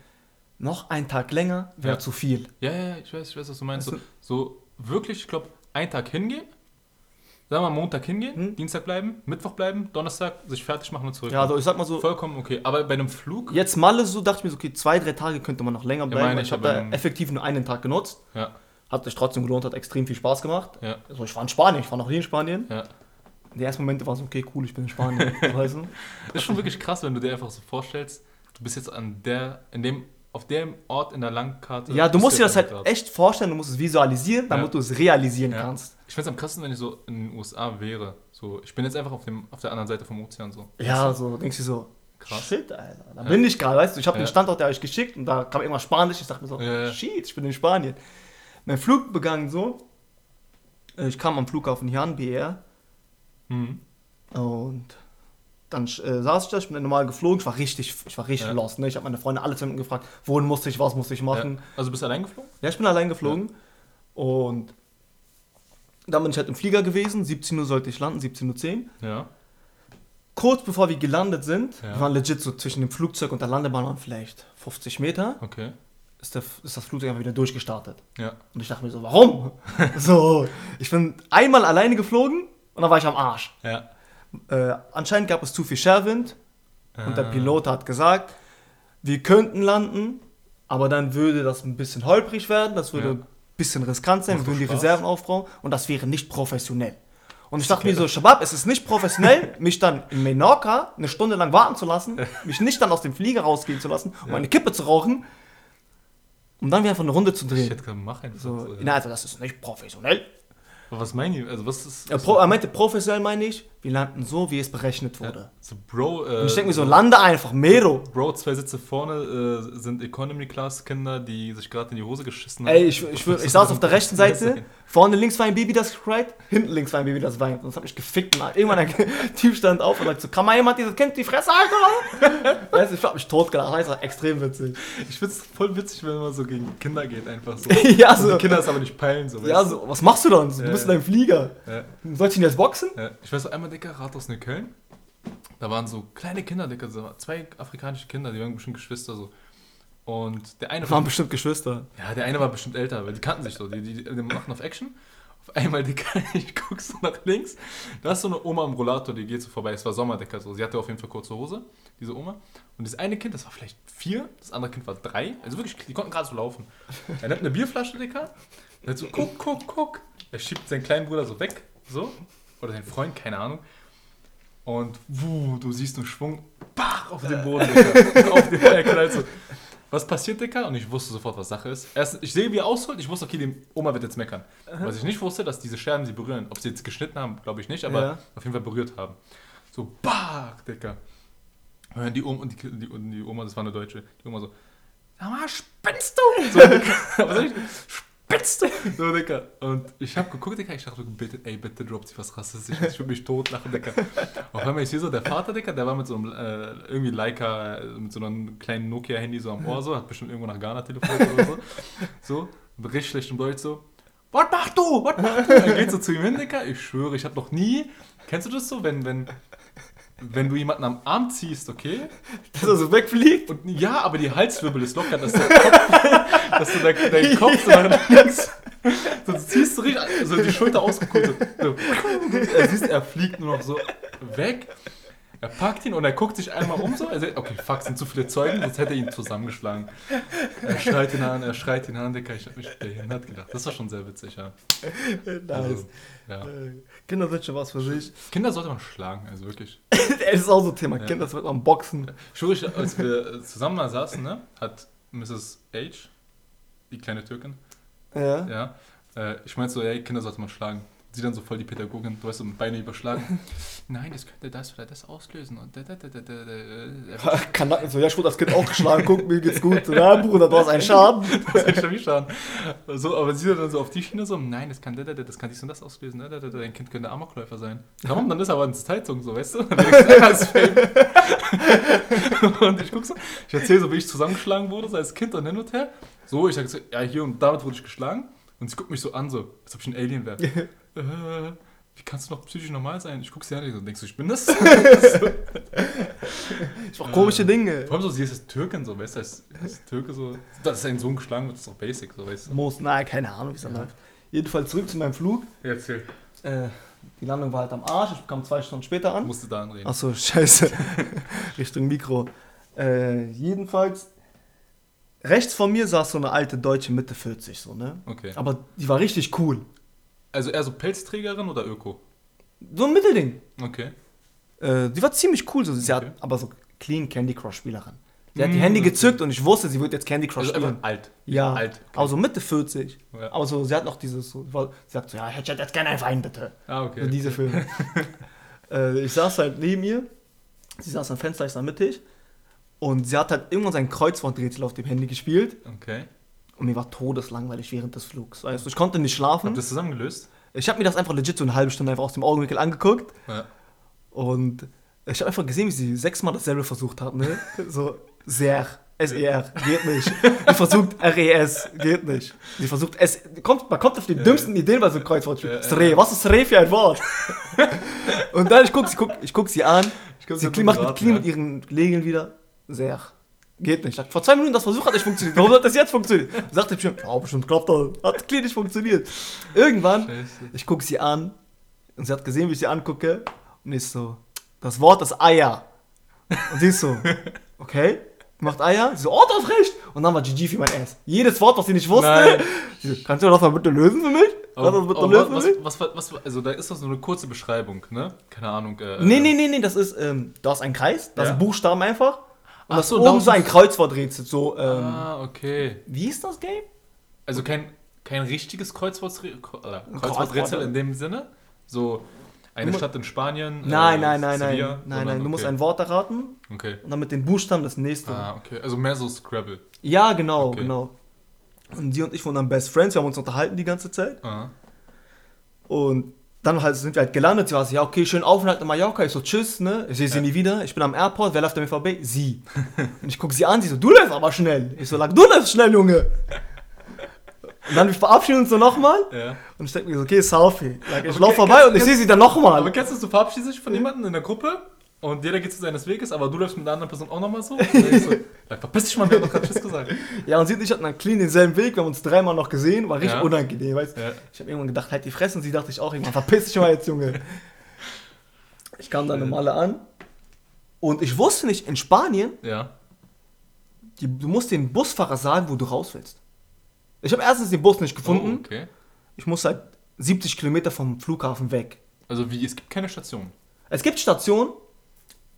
Speaker 2: noch ein Tag länger wäre
Speaker 1: Ja.
Speaker 2: zu viel.
Speaker 1: Ja, ja, ich weiß, ich weiß, was du meinst. So, so wirklich, ich glaube, einen Tag hingehen, sagen wir mal Montag hingehen,
Speaker 2: Hm?
Speaker 1: Dienstag bleiben, Mittwoch bleiben, Donnerstag sich fertig machen und zurück.
Speaker 2: Ja, also ich sag mal so,
Speaker 1: Vollkommen okay. Aber bei einem Flug,
Speaker 2: jetzt Malle so, dachte ich mir so, okay, zwei, drei Tage könnte man noch länger bleiben.
Speaker 1: meine
Speaker 2: weil
Speaker 1: ich,
Speaker 2: ich habe da
Speaker 1: im-
Speaker 2: effektiv nur einen Tag genutzt.
Speaker 1: ja,
Speaker 2: Hat sich trotzdem gelohnt, hat extrem viel Spaß gemacht.
Speaker 1: ja,
Speaker 2: Also ich war in Spanien, ich war noch nie in Spanien.
Speaker 1: ja.
Speaker 2: Die ersten Momente waren so, okay, cool, ich bin in Spanien. weißt du?
Speaker 1: Das ist schon wirklich krass, wenn du dir einfach so vorstellst, du bist jetzt an der, in dem, auf dem Ort in der Landkarte.
Speaker 2: Ja, du musst dir das halt
Speaker 1: gerade.
Speaker 2: echt vorstellen, du musst es visualisieren, damit
Speaker 1: Ja.
Speaker 2: du es realisieren
Speaker 1: Ja.
Speaker 2: kannst.
Speaker 1: Ich finde es am krassesten, wenn ich so in den USA wäre. So, ich bin jetzt einfach auf, dem, auf der anderen Seite vom Ozean so.
Speaker 2: Ja, so denkst du so,
Speaker 1: Krass.
Speaker 2: shit, Alter, da
Speaker 1: Ja.
Speaker 2: bin ich gerade, weißt du, ich habe
Speaker 1: Ja.
Speaker 2: den Standort der euch geschickt und da kam irgendwas Spanisch, ich dachte mir so,
Speaker 1: Ja,
Speaker 2: shit, ich bin in Spanien. Mein Flug begann so, äh, ich kam am Flughafen hier an, BR,
Speaker 1: Mhm.
Speaker 2: und dann äh, saß ich da, ich bin normal geflogen, ich war richtig, ich war richtig lost, ne? ich habe meine Freunde alle Minuten gefragt, wohin musste ich, was musste ich machen.
Speaker 1: Also bist du allein geflogen?
Speaker 2: Ja, ich bin allein geflogen und dann bin ich halt im Flieger gewesen, 17 Uhr sollte ich landen, 17.10 Uhr.
Speaker 1: Ja.
Speaker 2: Kurz bevor wir gelandet sind,
Speaker 1: Ja.
Speaker 2: wir waren legit so zwischen dem Flugzeug und der Landebahn waren vielleicht 50 Meter,
Speaker 1: Okay.
Speaker 2: ist, der, ist das Flugzeug einfach wieder durchgestartet.
Speaker 1: Ja.
Speaker 2: Und ich dachte mir so, warum? so, ich bin einmal alleine geflogen und dann war ich am Arsch.
Speaker 1: Ja.
Speaker 2: Äh, anscheinend gab es zu viel Scherwind und der
Speaker 1: Ah.
Speaker 2: Pilot hat gesagt, wir könnten landen, aber dann würde das ein bisschen holprig werden, das würde
Speaker 1: Ja.
Speaker 2: Bisschen riskant sein, wir würden die. Reserven aufbauen und das wäre nicht professionell. Und ich dachte mir so, Shabab, es ist nicht professionell, mich dann in Menorca eine Stunde lang warten zu lassen, mich nicht dann aus dem Flieger rausgehen zu lassen, um
Speaker 1: Ja.
Speaker 2: eine Kippe zu rauchen, um dann wieder einfach eine Runde zu
Speaker 1: Ich
Speaker 2: drehen.
Speaker 1: hätte gerade machen.
Speaker 2: So,
Speaker 1: So,
Speaker 2: na, also das ist nicht professionell.
Speaker 1: Aber was meinen die? Also was ist.
Speaker 2: Er, pro, er meinte, professionell meine ich, wir landen so, wie es berechnet wurde.
Speaker 1: ja, so Bro. Äh,
Speaker 2: Und ich denke mir so, lande einfach, Mero.
Speaker 1: Bro, zwei Sitze vorne äh, sind Economy Class Kinder, die sich gerade in die Hose geschissen haben.
Speaker 2: Ey, ich, ich, ich, ich saß auf der rechten Seite, vorne links war ein Baby, das schreit, hinten links war ein Baby, das weint. Und das hat mich gefickt. Und irgendwann ein Typ stand auf und sagt so, kann mal jemand dieses Kind die Fresse halten weißt du, ich hab mich totgelacht, das war extrem witzig.
Speaker 1: Ich find's voll witzig, wenn man so gegen Kinder geht, einfach so.
Speaker 2: ja,
Speaker 1: Und
Speaker 2: so,
Speaker 1: die Kinder es aber nicht peilen, so.
Speaker 2: ja, so, was machst du dann? Du
Speaker 1: Ja,
Speaker 2: bist in
Speaker 1: ja.
Speaker 2: deinem Flieger.
Speaker 1: du? Ja.
Speaker 2: Soll ich ihn jetzt boxen?
Speaker 1: Ja, ich weiß einmal, Dicker, Rathaus in Köln. Da waren so kleine Kinder, Dicker, so zwei afrikanische Kinder, die waren bestimmt Geschwister so. Und der eine
Speaker 2: waren bestimmt Geschwister.
Speaker 1: ja, der eine war bestimmt älter, weil die kannten sich so. Die, die, die machen auf Action. Auf einmal, Dicker, ich guck so nach links. Da ist so eine Oma am Rollator, die geht so vorbei. Es war Sommer, Dicker, so. Sie hatte auf jeden Fall kurze Hose, diese Oma. Und das eine Kind, das war vielleicht vier, das andere Kind war drei. Also wirklich, die konnten gerade so laufen. Er nimmt eine Bierflasche, Dicker. Er hat so, guck, guck, guck. Er schiebt seinen kleinen Bruder so weg, so. Oder seinen Freund, keine Ahnung. Und wuh, du siehst nur Schwung, bach, auf den Boden, Dicker. auf den knallt so. Was passiert, Dicker? Und ich wusste sofort, was Sache ist. Erst, ich sehe, wie er ausholt. Ich wusste, okay, die Oma wird jetzt meckern. Was ich nicht wusste, dass diese Scherben sie berühren. Ob sie jetzt geschnitten haben, glaube ich nicht, aber
Speaker 2: Ja.
Speaker 1: auf jeden Fall berührt haben. So, bah, Dicker. Hören die Oma, und die, die, und die Oma, das war eine Deutsche, die Oma so, sag mal, spinnst du? So, was ich, verpisst! So, Digga. Und ich hab geguckt, Digga, ich dachte, bitte, ey, bitte droppt sie was Rassistisches. Ich würde mich totlachen, Digga. Auf einmal, ich sehe so, der Vater, Digga, der war mit so einem, äh, irgendwie Leica, äh, mit so einem kleinen Nokia-Handy so am Ohr, so, hat bestimmt irgendwo nach Ghana telefoniert oder so. So, richtig schlecht im Deutsch so. Was machst du? Was machst du? Er geht so zu ihm hin, Digga. Ich schwöre, ich habe noch nie. Kennst du das so, wenn, wenn, wenn du jemanden am Arm ziehst, okay?
Speaker 2: Dass er so wegfliegt?
Speaker 1: Und ja, aber die Halswirbel ist locker, dass der Kopf, dass du dein, dein Kopf so nach links. So, du ziehst so richtig, so die Schulter ausgekutet. So. Er siehst, er fliegt nur noch so weg. Er packt ihn und er guckt sich einmal um so. Er sagt, okay, fuck, sind zu viele Zeugen, sonst hätte er ihn zusammengeschlagen. Er schreit ihn an, er schreit ihn an, Digga, ich hab mich behindert gedacht. Das war schon sehr witzig, ja.
Speaker 2: Nice.
Speaker 1: Also, ja.
Speaker 2: Äh, Kinder sind schon was für sich.
Speaker 1: Kinder sollte man schlagen, also wirklich.
Speaker 2: Es ist auch so ein Thema.
Speaker 1: Ja.
Speaker 2: Kinder sollte man boxen.
Speaker 1: Ich, als wir zusammen da saßen, ne, hat Mrs. H, die kleine Türkin,
Speaker 2: Ja.
Speaker 1: ja, äh, ich meinte so, ey, Kinder sollte man schlagen. Sie dann so voll die Pädagogin, du weißt, so Beine überschlagen. Nein, das könnte das oder das auslösen. Und da, da, da, da, da.
Speaker 2: Kann da, so, ja, ich wurde das Kind auch geschlagen. Guck, mir geht's gut. Ja, Bruder, du hast einen Schaden.
Speaker 1: Das ist schon wie schaden. So, aber sie dann so auf die Schiene so, nein, das kann, da, da, da, das kann dies und das auslösen. Da, da, da, dein Kind könnte Amokläufer sein. Warum? Dann ist aber ins Zeitung so, weißt du? Du. Und ich guck so, ich erzähle so, wie ich zusammengeschlagen wurde, so als Kind und hin und her. So, ich sag so, ja, hier und damit wurde ich geschlagen. Und sie guckt mich so an, so, als ob ich ein Alien wäre. Äh, wie kannst du noch psychisch normal sein? Ich guck sie an, so, denkst du, ich bin das? so.
Speaker 2: Ich mach komische Dinge.
Speaker 1: Vor allem so, sie ist jetzt Türkin, so, weißt du, als, als Türke so, dass sein Sohn geschlagen wird, ist doch basic, so, weißt du.
Speaker 2: Muss, nein, keine Ahnung, wie es dann
Speaker 1: Ja.
Speaker 2: läuft. Jedenfalls zurück zu meinem Flug.
Speaker 1: Erzähl.
Speaker 2: Äh, die Landung war halt am Arsch. Ich kam zwei Stunden später an.
Speaker 1: Musste da anreden.
Speaker 2: Achso, scheiße. Richtung Mikro. Äh, jedenfalls, rechts von mir saß so eine alte Deutsche Mitte 40, so, ne?
Speaker 1: Okay.
Speaker 2: Aber die war richtig cool.
Speaker 1: Also eher so Pelzträgerin oder Öko?
Speaker 2: So ein Mittelding.
Speaker 1: Okay.
Speaker 2: Äh, die war ziemlich cool, so. Sie
Speaker 1: Okay.
Speaker 2: hat aber so clean Candy Crush Spielerin. Sie hat die
Speaker 1: Mm,
Speaker 2: Handy
Speaker 1: okay.
Speaker 2: gezückt und ich wusste, sie wird jetzt Candy Crush
Speaker 1: Also
Speaker 2: spielen.
Speaker 1: alt.
Speaker 2: Ja,
Speaker 1: Alt.
Speaker 2: aber so Mitte 40.
Speaker 1: Ja.
Speaker 2: Aber so, sie hat noch dieses, so, sie sagt so, ja, ich hätte jetzt gerne einen Wein, bitte.
Speaker 1: Ah, okay.
Speaker 2: So diese Filme. äh, ich saß halt neben ihr, sie saß am Fenster, ich saß mittig. Und sie hat halt irgendwann sein Kreuzworträtsel auf dem Handy gespielt.
Speaker 1: Okay.
Speaker 2: Und mir war todeslangweilig während des Flugs. Du, ich konnte nicht schlafen.
Speaker 1: Habt ihr das zusammengelöst?
Speaker 2: Ich habe mir das einfach legit so eine halbe Stunde einfach aus dem Augenwinkel angeguckt.
Speaker 1: Ja.
Speaker 2: Und ich habe einfach gesehen, wie sie sechsmal dasselbe versucht hat. Ne? So, sehr. S-E-R, geht nicht. Sie versucht R-E-S, geht nicht. Sie versucht S. Kommt, man kommt auf die dümmsten Ideen bei so einem Kreuzwort.
Speaker 1: Ja, ja.
Speaker 2: Sre, was ist Sre für ein Wort? Und dann, ich guck, sie, guck, ich guck sie an.
Speaker 1: Ich glaub,
Speaker 2: sie kli- macht clean
Speaker 1: ja.
Speaker 2: mit ihren Legeln wieder. Sehr. Geht nicht. Ich sag, Vor zwei Minuten das versucht hat nicht funktioniert. Warum hat das jetzt funktioniert? Sagte bestimmt, ja, bestimmt klappt das. Hat nicht funktioniert. Irgendwann
Speaker 1: Scheiße.
Speaker 2: ich gucke sie an und sie hat gesehen, wie ich sie angucke und ich so, das Wort ist Eier. Und sie ist so, okay, macht Eier. Sie so, oh, du hast recht. Und dann war GG für mein Ass. Jedes Wort, was sie nicht wusste.
Speaker 1: Nein.
Speaker 2: So, kannst du das mal bitte lösen für mich? Das bitte
Speaker 1: Aber
Speaker 2: lösen
Speaker 1: was,
Speaker 2: für mich?
Speaker 1: was, was, was, also da ist doch so eine kurze Beschreibung, ne? Keine Ahnung. Äh,
Speaker 2: Nee, nee, nee, nee, das ist, ähm, da ist ein Kreis, da
Speaker 1: Ja.
Speaker 2: sind Buchstaben einfach. Und
Speaker 1: Ach so,
Speaker 2: oben so ein Kreuzworträtsel, so, ähm,
Speaker 1: Ah, okay.
Speaker 2: wie ist das Game?
Speaker 1: Also kein, kein richtiges Kreuzwortre äh,
Speaker 2: Kreuzwort,
Speaker 1: Kreuzworträtsel in dem Sinne? So eine
Speaker 2: Du
Speaker 1: Stadt in Spanien?
Speaker 2: Nein,
Speaker 1: äh,
Speaker 2: nein, nein, nein,
Speaker 1: Sevilla,
Speaker 2: nein,
Speaker 1: sondern-
Speaker 2: nein, du musst
Speaker 1: okay.
Speaker 2: ein Wort erraten
Speaker 1: Okay.
Speaker 2: und dann mit den Buchstaben das nächste.
Speaker 1: Ah, okay. Also mehr so Scrabble.
Speaker 2: Ja, genau,
Speaker 1: Okay.
Speaker 2: genau. Und die und ich waren dann Best Friends, wir haben uns unterhalten die ganze Zeit.
Speaker 1: Ah.
Speaker 2: Und dann halt sind wir halt gelandet. Sie war so, ja, okay, schönen Aufenthalt in Mallorca. Ich so, tschüss, ne? Ich sehe sie
Speaker 1: Ja.
Speaker 2: nie wieder. Ich bin am Airport. Wer läuft an mir vorbei? Sie. Und ich gucke sie an. Sie so, du läufst aber schnell. Ich so, lag, du läufst schnell, Junge. Und dann wir verabschieden uns so nochmal.
Speaker 1: Ja.
Speaker 2: Und ich denke mir so, okay. Like, ich
Speaker 1: Aber
Speaker 2: laufe vorbei und ich sehe sie dann
Speaker 1: Aber
Speaker 2: nochmal.
Speaker 1: kennst du, du verabschiedest dich von jemandem in der Gruppe und jeder geht zu seines Weges, aber du läufst mit einer anderen Person auch nochmal so? Und dann ja, verpiss dich mal, wir haben doch gerade Tschüss gesagt.
Speaker 2: Ja, und sie und ich hatten dann clean denselben Weg. Wir haben uns dreimal noch gesehen. War richtig
Speaker 1: Ja.
Speaker 2: unangenehm, weißt du?
Speaker 1: Ja.
Speaker 2: Ich habe irgendwann gedacht, halt die Fresse. Und sie dachte ich auch irgendwann, verpiss dich mal jetzt, Junge. Ich kam dann normal an. Und ich wusste nicht, in Spanien,
Speaker 1: Ja.
Speaker 2: die, du musst dem Busfahrer sagen, wo du raus willst. Ich habe erstens den Bus nicht gefunden.
Speaker 1: Oh, okay.
Speaker 2: Ich muss halt 70 Kilometer vom Flughafen weg.
Speaker 1: Also wie, es gibt keine Station.
Speaker 2: Es gibt Stationen,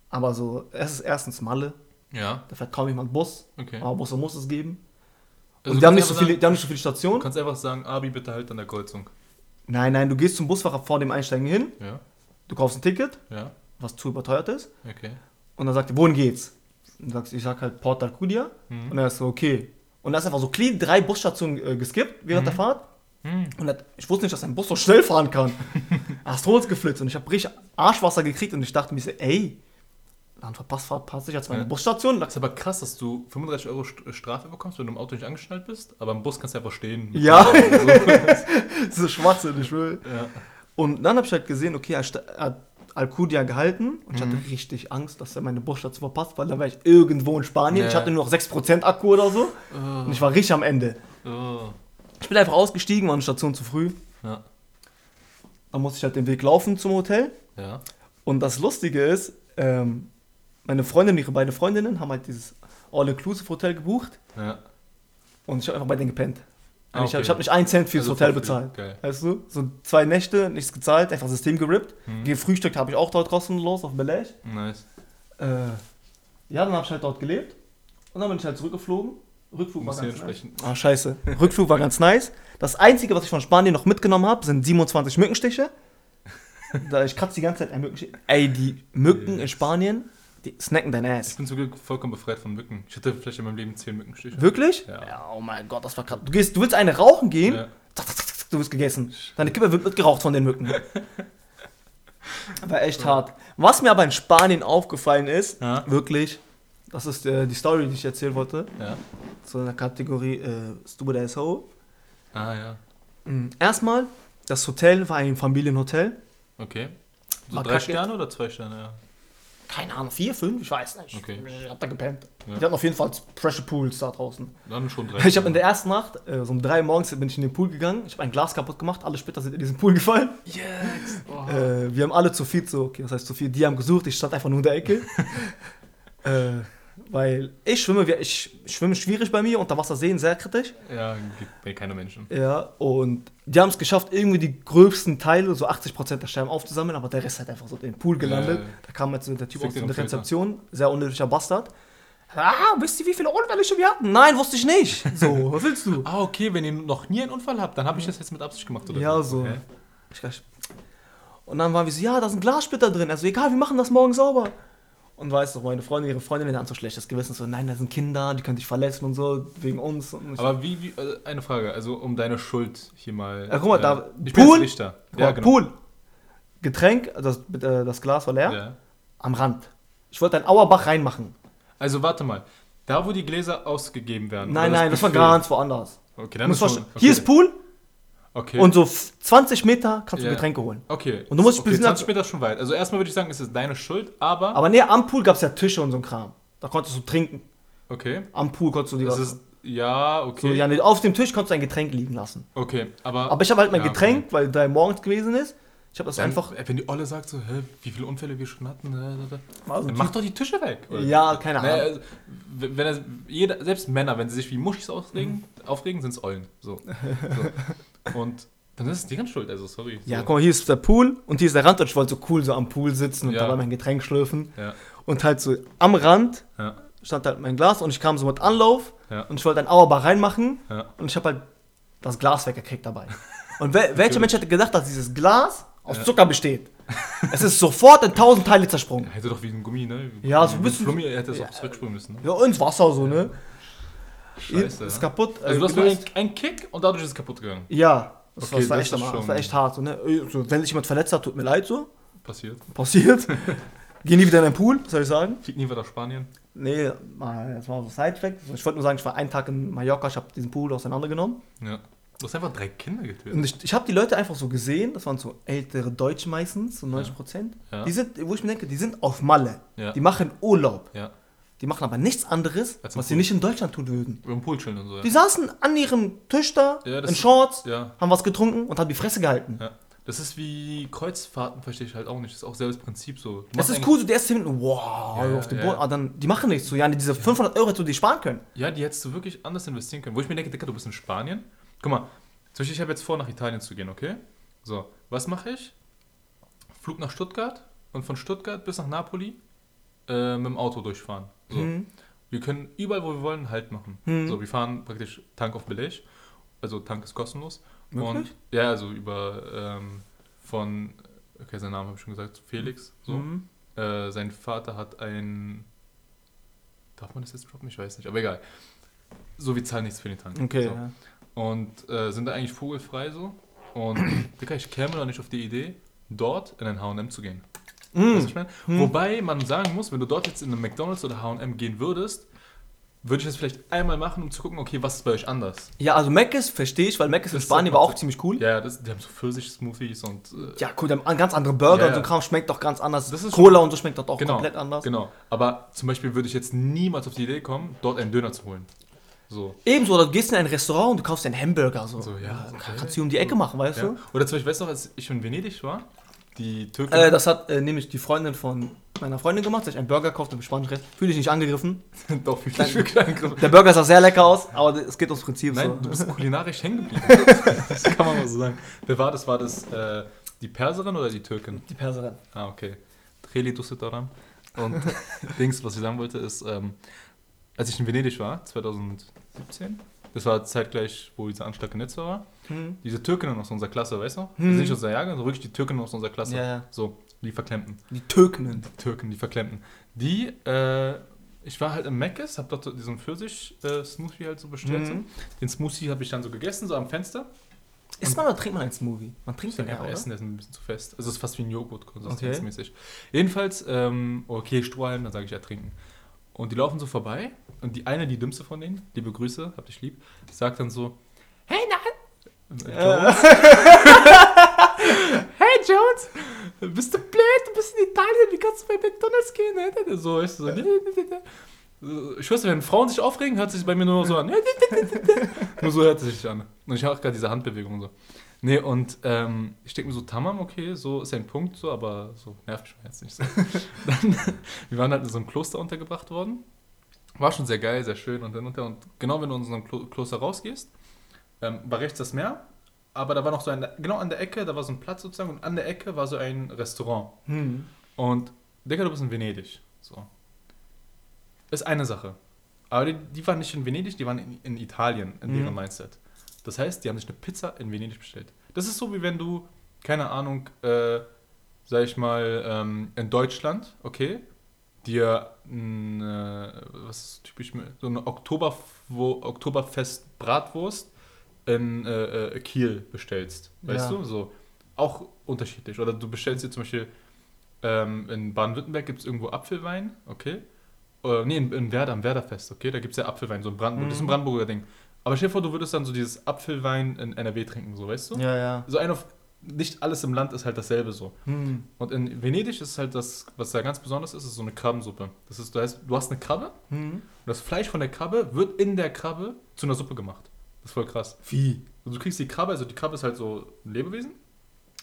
Speaker 2: aber so, es ist erstens Malle,
Speaker 1: Ja.
Speaker 2: da fährt kaum jemand Bus,
Speaker 1: Okay.
Speaker 2: aber Busse muss es geben.
Speaker 1: Also
Speaker 2: Und die haben, nicht so viele, die haben nicht so viele
Speaker 1: Sagen,
Speaker 2: Stationen.
Speaker 1: du kannst einfach sagen, Abi, bitte halt an der Kreuzung.
Speaker 2: Nein, nein, du gehst zum Busfahrer vor dem Einsteigen hin,
Speaker 1: Ja.
Speaker 2: du kaufst ein Ticket,
Speaker 1: Ja.
Speaker 2: was zu überteuert ist,
Speaker 1: Okay.
Speaker 2: und dann sagt er, wohin geht's? Und sagst, ich sag halt Port Alcudia,
Speaker 1: Mhm.
Speaker 2: und er ist so, okay. Und da ist einfach so clean drei Busstationen äh, geskippt während
Speaker 1: Mhm.
Speaker 2: der Fahrt.
Speaker 1: Hm.
Speaker 2: Und das, ich wusste nicht, dass ein Bus so schnell fahren kann. Astrols geflitzt und ich habe richtig Arschwasser gekriegt und ich dachte mir so, ey, dann verpasst, verpasst ich jetzt meine
Speaker 1: Ja.
Speaker 2: Busstation.
Speaker 1: Das ist aber krass, dass du 35 Euro St- Strafe bekommst, wenn du im Auto nicht angeschnallt bist, aber im Bus kannst du einfach stehen.
Speaker 2: Ja.
Speaker 1: So.
Speaker 2: Das ist Schwachsinn, ich will.
Speaker 1: ja.
Speaker 2: Und dann habe ich halt gesehen, okay, er, hat Alcudia gehalten und ich
Speaker 1: Mhm.
Speaker 2: hatte richtig Angst, dass er meine Busstation verpasst, weil dann war ich irgendwo in Spanien.
Speaker 1: Ja.
Speaker 2: Ich hatte nur noch 6% Akku oder so und ich war richtig am Ende.
Speaker 1: Oh.
Speaker 2: Ich bin einfach ausgestiegen, war eine Station zu früh.
Speaker 1: Ja.
Speaker 2: Dann musste ich halt den Weg laufen zum Hotel.
Speaker 1: Ja.
Speaker 2: Und das Lustige ist, ähm, meine Freundin und ihre beiden Freundinnen haben halt dieses All-Inclusive-Hotel gebucht
Speaker 1: Ja.
Speaker 2: und ich habe einfach bei denen gepennt.
Speaker 1: Ah,
Speaker 2: Ich habe
Speaker 1: okay.
Speaker 2: hab nicht einen Cent fürs
Speaker 1: Also
Speaker 2: Hotel bezahlt.
Speaker 1: Geil.
Speaker 2: Weißt du? So zwei Nächte, nichts gezahlt, einfach System gerippt.
Speaker 1: Mhm.
Speaker 2: Gefrühstückt habe ich auch dort kostenlos auf Belech.
Speaker 1: Nice.
Speaker 2: Äh, ja, dann habe ich halt dort gelebt. Und dann bin ich halt zurückgeflogen. Rückflug
Speaker 1: Muss
Speaker 2: war ganz nice. Ah, scheiße. Rückflug war ganz nice. Das Einzige, was ich von Spanien noch mitgenommen habe, sind 27 Mückenstiche. da ich kratze die ganze Zeit ein Mückenstich. Ey, die Mücken in
Speaker 1: Yes.
Speaker 2: Spanien, die snacken dein
Speaker 1: Ich
Speaker 2: Ass.
Speaker 1: bin zum Glück vollkommen befreit von Mücken. Ich hatte vielleicht in meinem Leben 10 Mückenstiche.
Speaker 2: Wirklich?
Speaker 1: Ja.
Speaker 2: oh mein Gott, das war krass. Du, gehst, du willst eine rauchen gehen,
Speaker 1: Ja.
Speaker 2: du wirst gegessen. Deine Kippe wird mitgeraucht von den Mücken. War echt hart. Was mir aber in Spanien aufgefallen ist,
Speaker 1: Ja.
Speaker 2: wirklich, das ist äh, die Story, die ich erzählen wollte,
Speaker 1: Ja.
Speaker 2: zu einer Kategorie äh, Stupid Asshole.
Speaker 1: Ah, ja.
Speaker 2: Mhm. Erstmal, das Hotel war ein Familienhotel.
Speaker 1: Okay. So
Speaker 2: War
Speaker 1: drei
Speaker 2: kacke.
Speaker 1: Sterne oder zwei Sterne? Ja.
Speaker 2: Keine Ahnung, vier, fünf, ich weiß nicht.
Speaker 1: Okay.
Speaker 2: Ich hab da gepennt.
Speaker 1: Ja.
Speaker 2: Die hatten auf jeden Fall Pressure Pools da draußen.
Speaker 1: Dann schon drei.
Speaker 2: Ich habe in der ersten Nacht, äh, so um drei Uhr morgens, bin ich in den Pool gegangen. Ich habe ein Glas kaputt gemacht, alle Splitter sind in diesen Pool gefallen.
Speaker 1: Yes! Oh.
Speaker 2: Äh, wir haben alle zu viel, so, okay, das heißt zu viel, die haben gesucht, ich stand einfach nur in der Ecke. äh, weil ich schwimme, ich schwimme schwierig bei mir, unter Wasser sehen sehr kritisch.
Speaker 1: Ja, gibt mir keine Menschen.
Speaker 2: Ja, und die haben es geschafft, irgendwie die gröbsten Teile, so 80% der Scherben aufzusammeln, aber der Rest hat einfach so in den Pool gelandet.
Speaker 1: Ja.
Speaker 2: Da kam jetzt der Typ aus der. Rezeption, sehr unnötiger Bastard. Ah, wisst ihr, wie viele Unfälle schon wir hatten? Nein, wusste ich nicht. So, was willst du?
Speaker 1: Ah, okay, wenn ihr noch nie einen Unfall habt, dann habe ich das jetzt mit Absicht gemacht, oder?
Speaker 2: Ja, so.
Speaker 1: Okay.
Speaker 2: Und dann waren wir so, ja, da sind Glassplitter drin. Also egal, wir machen das morgen sauber. Und weißt du, meine Freundin, ihre Freundin hatten so schlechtes Gewissen, so, nein, da sind Kinder, die können dich verletzen und so, wegen uns.
Speaker 1: Aber wie, wie, äh, eine Frage, also um deine Schuld hier mal.
Speaker 2: Ja, guck mal, da-
Speaker 1: Ich bin
Speaker 2: Pool?
Speaker 1: jetzt Richter. Ja,
Speaker 2: mal,
Speaker 1: genau.
Speaker 2: Pool, Getränk, das, äh, das Glas war leer,
Speaker 1: Ja.
Speaker 2: am Rand. Ich wollte einen Auerbach reinmachen.
Speaker 1: Also warte mal, da wo die Gläser ausgegeben werden.
Speaker 2: Nein, nein, das war
Speaker 1: Buffet-
Speaker 2: ganz woanders.
Speaker 1: Okay, dann ist schon, okay.
Speaker 2: Hier ist Pool
Speaker 1: Okay.
Speaker 2: und so f- 20 Meter kannst du
Speaker 1: Ja.
Speaker 2: Getränke holen.
Speaker 1: okay.
Speaker 2: Und du musst
Speaker 1: okay,
Speaker 2: bisschen-
Speaker 1: 20 Meter ist schon weit. Also erstmal würde ich sagen, es ist deine Schuld, aber.
Speaker 2: Aber näher am Pool gab es ja Tische und so ein Kram. Da konntest du trinken.
Speaker 1: okay.
Speaker 2: Am Pool konntest du die
Speaker 1: Das ist. Ja,
Speaker 2: so,
Speaker 1: okay.
Speaker 2: ja, nee, auf dem Tisch konntest du ein Getränk liegen lassen.
Speaker 1: Okay, aber.
Speaker 2: Aber ich habe halt mein
Speaker 1: Ja,
Speaker 2: Getränk, weil drei morgens gewesen ist. Ich habe das
Speaker 1: Dann,
Speaker 2: einfach.
Speaker 1: äh, Wenn die Olle sagt so, hä, wie viele Unfälle wir schon hatten,
Speaker 2: Also,
Speaker 1: dann mach doch die Tische weg. oder?
Speaker 2: ja, keine
Speaker 1: Naja,
Speaker 2: Ahnung.
Speaker 1: also, wenn er, jeder, selbst Männer, wenn sie sich wie Muschis aufregen, aufregen sind es Eulen. So. so. Und dann ist es deren Schuld, also sorry.
Speaker 2: Ja,
Speaker 1: so.
Speaker 2: guck mal, hier ist der Pool und hier ist der Rand und ich wollte so cool so am Pool sitzen und
Speaker 1: Ja.
Speaker 2: dabei mein Getränk schlürfen.
Speaker 1: Ja,
Speaker 2: Und halt so am Rand
Speaker 1: ja,
Speaker 2: stand halt mein Glas und ich kam so mit Anlauf
Speaker 1: ja.
Speaker 2: und ich wollte ein Auerbach reinmachen
Speaker 1: ja.
Speaker 2: und ich habe halt das Glas weggekriegt dabei. Und wel welcher Mensch hätte gedacht, dass dieses Glas aus
Speaker 1: Ja.
Speaker 2: Zucker besteht? es ist sofort in tausend Teile zersprungen.
Speaker 1: Hätte doch wie ein Gummi, ne?
Speaker 2: Ja, so ein bisschen-
Speaker 1: Flummi, er hätte es
Speaker 2: Ja.
Speaker 1: auch zurückspringen müssen. Ne?
Speaker 2: Ja, ins Wasser so, ne?
Speaker 1: Scheiße.
Speaker 2: Ist
Speaker 1: ja.
Speaker 2: kaputt.
Speaker 1: Also du hast
Speaker 2: äh,
Speaker 1: nur einen, Kick und dadurch ist es kaputt gegangen.
Speaker 2: Ja, das,
Speaker 1: Okay,
Speaker 2: war, das, war echt, das
Speaker 1: schon-
Speaker 2: war echt hart. So, ne? so, wenn sich jemand verletzt hat, tut mir leid so.
Speaker 1: Passiert.
Speaker 2: Passiert. Geh nie wieder in den Pool, was soll ich sagen?
Speaker 1: Fliegt nie wieder nach Spanien.
Speaker 2: Nee, mal, das war so Sidefact. Ich wollte nur sagen, ich war einen Tag in Mallorca, ich habe diesen Pool auseinandergenommen.
Speaker 1: Ja. Du hast einfach drei Kinder getötet.
Speaker 2: Und ich, ich habe die Leute einfach so gesehen, das waren so ältere Deutsche meistens, so 90 Prozent.
Speaker 1: Ja.
Speaker 2: Die sind, wo ich mir denke, die sind auf Malle.
Speaker 1: Ja.
Speaker 2: Die machen Urlaub.
Speaker 1: Ja.
Speaker 2: Die machen aber nichts anderes,
Speaker 1: Als im
Speaker 2: was sie
Speaker 1: Pool.
Speaker 2: nicht in Deutschland tun würden.
Speaker 1: Über den Pool chillen und so. Ja.
Speaker 2: Die saßen an ihrem Tisch da,
Speaker 1: Ja, das
Speaker 2: in
Speaker 1: ist-
Speaker 2: Shorts,
Speaker 1: ja.
Speaker 2: haben was getrunken und haben die Fresse gehalten.
Speaker 1: Das ist wie Kreuzfahrten, verstehe ich halt auch nicht. Das ist auch selbes Prinzip so. Machst
Speaker 2: ist cool, so die ersten 10 Minuten, wow, auf dem. Boden, aber dann, die machen nichts so, ja, diese 500 Euro hättest du die sparen können.
Speaker 1: Ja, die hättest du wirklich anders investieren können. Wo ich mir denke, Dicker, du bist in Spanien. Guck mal, zum Beispiel, ich habe jetzt vor, nach Italien zu gehen, okay? So, was mache ich? Flug nach Stuttgart und von Stuttgart bis nach Napoli äh, mit dem Auto durchfahren. So.
Speaker 2: Mhm.
Speaker 1: Wir können überall, wo wir wollen, Halt machen.
Speaker 2: Mhm.
Speaker 1: So, wir fahren praktisch Tank auf Beleg. Also Tank ist kostenlos.
Speaker 2: Wirklich?
Speaker 1: Und ja, also über ähm, von, okay, seinen Namen habe ich schon gesagt, Felix. So.
Speaker 2: Mhm.
Speaker 1: Äh, sein Vater hat ein. Darf man das jetzt droppen? Ich weiß nicht, aber egal. so, wir zahlen nichts für den Tank.
Speaker 2: Okay.
Speaker 1: So.
Speaker 2: Ja.
Speaker 1: Und äh, sind da eigentlich vogelfrei so. Und Digga, ich käme doch nicht auf die Idee, dort in ein H&M zu gehen. Weißt du,
Speaker 2: Mm.
Speaker 1: ich meine? Wobei man sagen muss, wenn du dort jetzt in einen McDonalds oder H&M gehen würdest, würde ich das vielleicht einmal machen, um zu gucken, okay, was ist bei euch anders?
Speaker 2: ja, also Mc's verstehe ich, weil Mc's in Spanien
Speaker 1: so-
Speaker 2: war auch ziemlich cool.
Speaker 1: Ja, das, die haben so Pfirsich-Smoothies und... Äh,
Speaker 2: Ja, cool, die haben ganz andere Burger
Speaker 1: Ja,
Speaker 2: und so. Kram schmeckt doch ganz anders.
Speaker 1: Das ist
Speaker 2: Cola und so schmeckt doch auch
Speaker 1: genau,
Speaker 2: komplett anders.
Speaker 1: Genau. Aber zum Beispiel würde ich jetzt niemals auf die Idee kommen, dort einen Döner zu holen. So.
Speaker 2: Ebenso, oder du gehst in ein Restaurant und du kaufst einen Hamburger. So,
Speaker 1: So, ja, okay.
Speaker 2: Kannst du um die Ecke machen, weißt
Speaker 1: Ja.
Speaker 2: du?
Speaker 1: Oder zum Beispiel, weißt du noch, als ich in Venedig war, die Türken...
Speaker 2: Äh, das hat äh, nämlich die Freundin von meiner Freundin gemacht, dass ich einen Burger kaufte im spanischen Rest. Fühle dich nicht angegriffen.
Speaker 1: doch, fühl ich wirklich angegriffen.
Speaker 2: Der Burger sah sehr lecker aus, aber es geht ums Prinzip
Speaker 1: Nein,
Speaker 2: so.
Speaker 1: du bist kulinarisch hängen geblieben. das kann man mal so sagen. Wer war das? War das äh, die Perserin oder die Türkin?
Speaker 2: Die Perserin.
Speaker 1: Ah, okay. Treli Dusitaram. Und Dings, was ich sagen wollte, ist, ähm, als ich in Venedig war, 2017, das war zeitgleich, wo dieser Anschlag in Nizza war,
Speaker 2: Hm.
Speaker 1: diese Türkinnen aus unserer Klasse, weißt du? Das
Speaker 2: Hm.
Speaker 1: ist nicht unser Jahrgang, sondern wirklich die Türkinnen aus unserer Klasse.
Speaker 2: Ja, ja.
Speaker 1: So, die Verklemmten.
Speaker 2: Die Türken.
Speaker 1: Die Türken, die Verklemmten. Die, äh, ich war halt im Mc's, hab dort so diesen Pfirsich-Smoothie halt so bestellt.
Speaker 2: Mhm.
Speaker 1: So. Den Smoothie habe ich dann so gegessen, so am Fenster.
Speaker 2: Isst man oder trinkt man einen Smoothie? Man trinkt den
Speaker 1: Ja,
Speaker 2: ja, oder?
Speaker 1: Essen, der ist ein bisschen zu fest. Also es ist fast wie ein Joghurt,
Speaker 2: Okay.
Speaker 1: konsistenzmäßig. Jedenfalls, ähm, okay, Strohhalm, dann sage ich ertrinken. Und die laufen so vorbei und die eine, die dümmste von denen, liebe Grüße, hab dich lieb, sagt dann so, hey, na, äh, Jones. hey, Jones, bist du blöd, du bist in Italien, wie kannst du bei McDonalds gehen? ne? So, ich so, nee. Ich dir, wenn Frauen sich aufregen, hört sich bei mir nur so an. nur so hört es sich an. Und ich mache gerade diese Handbewegung und so. Nee, und ähm, ich denke mir so, Tamam, okay, so ist ein Punkt, so, aber so nervt mich jetzt nicht so. Dann, wir waren halt in so einem Kloster untergebracht worden. War schon sehr geil, sehr schön und dann unter. Und genau wenn du in so einem Klo Kloster rausgehst, ähm, war rechts das Meer, aber da war noch so ein, genau an der Ecke, da war so ein Platz sozusagen und an der Ecke war so ein Restaurant.
Speaker 2: Hm.
Speaker 1: Und Digga, du bist in Venedig. So. Ist eine Sache. Aber die, die waren nicht in Venedig, die waren in, in Italien, in
Speaker 2: Mhm.
Speaker 1: deren Mindset. Das heißt, die haben sich eine Pizza in Venedig bestellt. Das ist so, wie wenn du, keine Ahnung, äh, sag ich mal, ähm, in Deutschland, okay, dir ein, äh, was ist typisch, so eine Oktober, Oktoberfest Bratwurst in äh, äh, Kiel bestellst. Weißt
Speaker 2: Ja.
Speaker 1: du? So. Auch unterschiedlich. Oder du bestellst dir zum Beispiel ähm, in Baden-Württemberg gibt es irgendwo Apfelwein, okay? Äh, nee, in, in Werder, am Werderfest, okay? Da gibt es ja Apfelwein, so ein Brandenburg. Das ist ein
Speaker 2: Mhm.
Speaker 1: Brandenburger Ding. Aber stell dir vor, du würdest dann so dieses Apfelwein in NRW trinken, so, weißt du?
Speaker 2: Ja, ja.
Speaker 1: So ein auf, nicht alles im Land ist halt dasselbe so.
Speaker 2: Hm.
Speaker 1: Und in Venedig ist halt das, was da ganz besonders ist, ist so eine Krabbensuppe. Das ist, du hast, du hast eine Krabbe
Speaker 2: Hm.
Speaker 1: und das Fleisch von der Krabbe wird in der Krabbe zu einer Suppe gemacht. Das ist voll krass.
Speaker 2: Wie?
Speaker 1: Also du kriegst die Krabbe, also die Krabbe ist halt so ein Lebewesen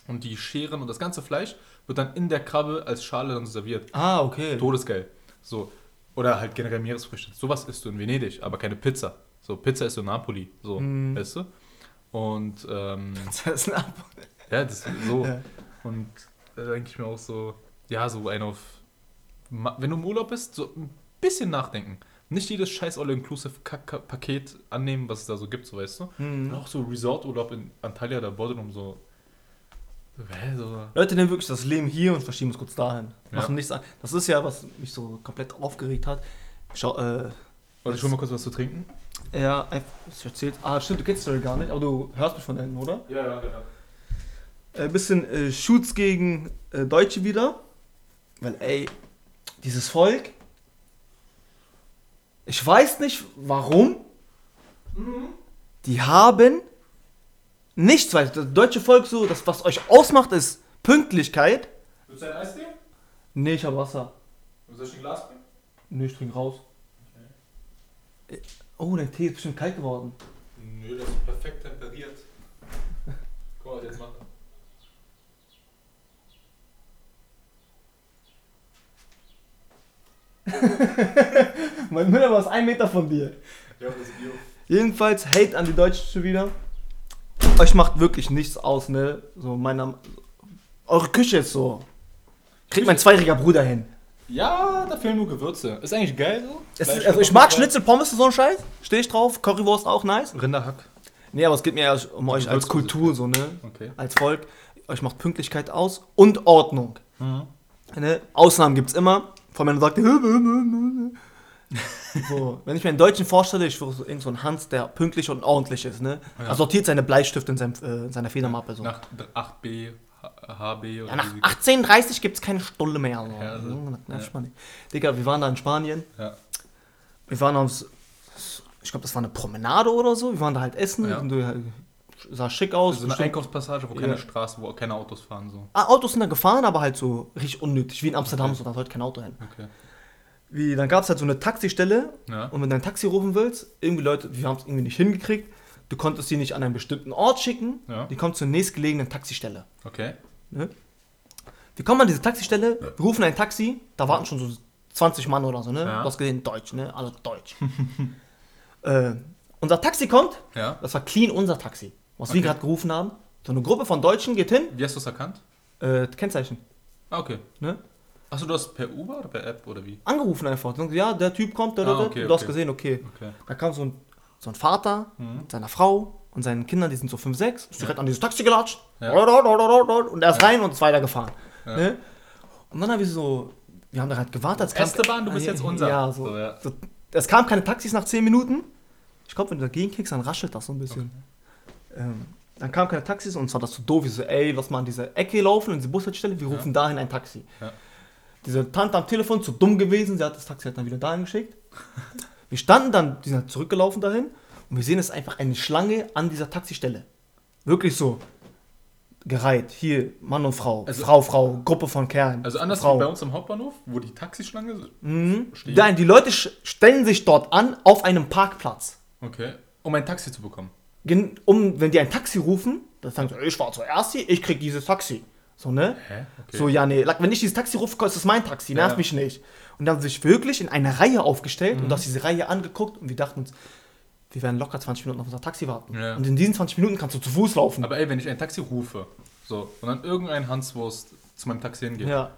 Speaker 1: und die Scheren und das ganze Fleisch wird dann in der Krabbe als Schale dann serviert.
Speaker 2: Ah, okay.
Speaker 1: Todesgeil. So. Oder halt generell Meeresfrüchte. Sowas isst du in Venedig, aber keine Pizza. So, Pizza ist so Napoli. So,
Speaker 2: Mhm.
Speaker 1: weißt du? Und ähm,
Speaker 2: Das ist Ab
Speaker 1: ja, das ist so.
Speaker 2: Ja.
Speaker 1: Und da denke ich mir auch so, ja, so ein auf. Wenn du im Urlaub bist, so ein bisschen nachdenken. Nicht jedes scheiß All-Inclusive-Paket annehmen, was es da so gibt, so weißt du. Und
Speaker 2: Hm.
Speaker 1: auch so Resort-Urlaub in Antalya, da Bodrum, so. Hä, so.
Speaker 2: Leute nehmen wirklich das Leben hier und verschieben es kurz dahin.
Speaker 1: Ja.
Speaker 2: Machen nichts an. Das ist ja, was mich so komplett aufgeregt hat. Schau, äh,
Speaker 1: Warte, ich hol mal kurz was zu trinken.
Speaker 2: er, was erzählt. Ah, stimmt, du kennst die Story gar nicht, aber du hörst mich von denen, oder?
Speaker 1: Ja, ja, ja.
Speaker 2: Ein bisschen äh, Shoots gegen äh, Deutsche wieder. Weil, ey, dieses Volk. Ich weiß nicht warum. Die haben nichts, weil das deutsche Volk so, das was euch ausmacht, ist Pünktlichkeit.
Speaker 1: Willst du ein Eis nehmen?
Speaker 2: Nee, ich hab Wasser.
Speaker 1: Soll ich ein Glas bringen?
Speaker 2: Nee, ich trink raus. Äh, Oh, dein Tee ist bestimmt kalt geworden.
Speaker 1: Nö, das ist perfekt temperiert. Guck mal, was ich jetzt mache.
Speaker 2: Mein Müller war ein Meter von dir.
Speaker 1: Ja, das Bio.
Speaker 2: Jedenfalls Hate an die Deutschen schon wieder. Euch macht wirklich nichts aus, ne? So meiner. Eure Küche ist so. Kriegt mein zweijähriger Bruder hin.
Speaker 1: Ja, da fehlen nur Gewürze. Ist eigentlich geil so.
Speaker 2: Es ist, also ich mag. Schnitzel, Pommes und so ein Scheiß. Stehe ich drauf. Currywurst auch nice.
Speaker 1: Rinderhack.
Speaker 2: Nee, aber es geht mir eher um euch als. Kultur, so, ne?
Speaker 1: Okay.
Speaker 2: Als Volk. Euch macht Pünktlichkeit aus und Ordnung.
Speaker 1: Mhm.
Speaker 2: Ne? Ausnahmen gibt's immer. Vor allem, wenn man sagt, so, wenn ich mir einen Deutschen vorstelle, ich wäre so irgend so ein Hans, der pünktlich und ordentlich ist, ne?
Speaker 1: Ja.
Speaker 2: Er sortiert seine Bleistifte in, seinem, äh, in seiner Federmappe. So.
Speaker 1: Nach 8b, H- HB oder
Speaker 2: Ja, nach
Speaker 1: wie sie-
Speaker 2: 18.30 gibt es keine Stulle mehr. So.
Speaker 1: Ja, also, ja.
Speaker 2: Digga, wir waren da in Spanien.
Speaker 1: Ja.
Speaker 2: Wir waren aufs, ich glaube, das war eine Promenade oder so. Wir waren da halt essen.
Speaker 1: Ja.
Speaker 2: Sah schick aus.
Speaker 1: So eine
Speaker 2: bestimmt-
Speaker 1: Einkaufspassage, wo keine
Speaker 2: Ja.
Speaker 1: Straße, wo keine Autos fahren. So.
Speaker 2: Ah, Autos sind da gefahren, aber halt so richtig unnötig. Wie in Amsterdam,
Speaker 1: Okay.
Speaker 2: so, da sollte kein Auto hin.
Speaker 1: Okay.
Speaker 2: Wie, dann gab es halt so eine Taxistelle.
Speaker 1: Ja.
Speaker 2: Und wenn du ein Taxi rufen willst, irgendwie Leute, wir haben es irgendwie nicht hingekriegt. Du konntest sie nicht an einen bestimmten Ort schicken.
Speaker 1: Ja.
Speaker 2: Die kommt zur nächstgelegenen Taxistelle.
Speaker 1: Okay.
Speaker 2: Ne? Wir kommen an diese Taxistelle, wir rufen ein Taxi, da warten schon so 20 Mann oder so, ne?
Speaker 1: Ja.
Speaker 2: Du hast gesehen, Deutsch, ne? Alle Deutsch. äh, unser Taxi kommt,
Speaker 1: Ja.
Speaker 2: das war clean unser Taxi, was wir
Speaker 1: Okay.
Speaker 2: gerade gerufen haben. So eine Gruppe von Deutschen geht hin,
Speaker 1: Wie hast du es erkannt?
Speaker 2: äh, Kennzeichen,
Speaker 1: Ah, okay.
Speaker 2: ne?
Speaker 1: Achso, du hast per Uber oder per App oder wie?
Speaker 2: Angerufen einfach. Ja, der Typ kommt, da, da,
Speaker 1: Ah, okay,
Speaker 2: du hast
Speaker 1: okay.
Speaker 2: gesehen, okay.
Speaker 1: Okay.
Speaker 2: Da kam so ein, so ein Vater
Speaker 1: Mhm.
Speaker 2: mit seiner Frau und seinen Kindern, die sind so 5, 6, ist direkt an dieses Taxi gelatscht.
Speaker 1: Ja.
Speaker 2: Und er ist rein und ist weitergefahren.
Speaker 1: Ja.
Speaker 2: Ne? Und dann haben wir so, wir haben da halt gewartet. es kam-
Speaker 1: Esteban, du bist jetzt unser.
Speaker 2: Ja, so.
Speaker 1: So, ja.
Speaker 2: so. Es kamen keine Taxis nach 10 Minuten. Ich glaube, wenn du dagegen kickst, dann raschelt das so ein bisschen. Ähm, dann kamen keine Taxis und es war das so doof. Ich so, ey, lass mal an diese Ecke laufen, in diese Bushaltestelle, wir rufen dahin ein Taxi.
Speaker 1: Ja.
Speaker 2: Diese Tante am Telefon, zu dumm gewesen, sie hat das Taxi halt dann wieder dahin geschickt. wir standen dann, die sind halt zurückgelaufen dahin und wir sehen, es einfach eine Schlange an dieser Taxistelle. Wirklich so. Gereiht. Hier, Mann und Frau.
Speaker 1: Also-
Speaker 2: Frau, Frau, Gruppe von Kerlen.
Speaker 1: Also anders
Speaker 2: Frau.
Speaker 1: wie bei uns am Hauptbahnhof, wo die Taxischlange.
Speaker 2: Mhm.
Speaker 1: steht.
Speaker 2: Nein, die Leute stellen sich dort an auf einem Parkplatz.
Speaker 1: Okay. Um ein Taxi zu bekommen.
Speaker 2: Um, wenn die ein Taxi rufen, dann sagen sie, ich war zuerst hier, ich krieg dieses Taxi. So, ne?
Speaker 1: Okay.
Speaker 2: So, ja, nee, wenn ich dieses Taxi rufe, ist das mein Taxi, nervt
Speaker 1: Ja.
Speaker 2: mich nicht. Und dann haben sie sich wirklich in eine Reihe aufgestellt
Speaker 1: Mhm.
Speaker 2: und aus diese Reihe angeguckt und wir dachten uns, wir werden locker 20 Minuten auf unser Taxi warten.
Speaker 1: Ja.
Speaker 2: Und in diesen 20 Minuten kannst du zu Fuß laufen.
Speaker 1: Aber ey, wenn ich ein Taxi rufe, so, und dann irgendein Hanswurst zu meinem Taxi hingeht,
Speaker 2: ja.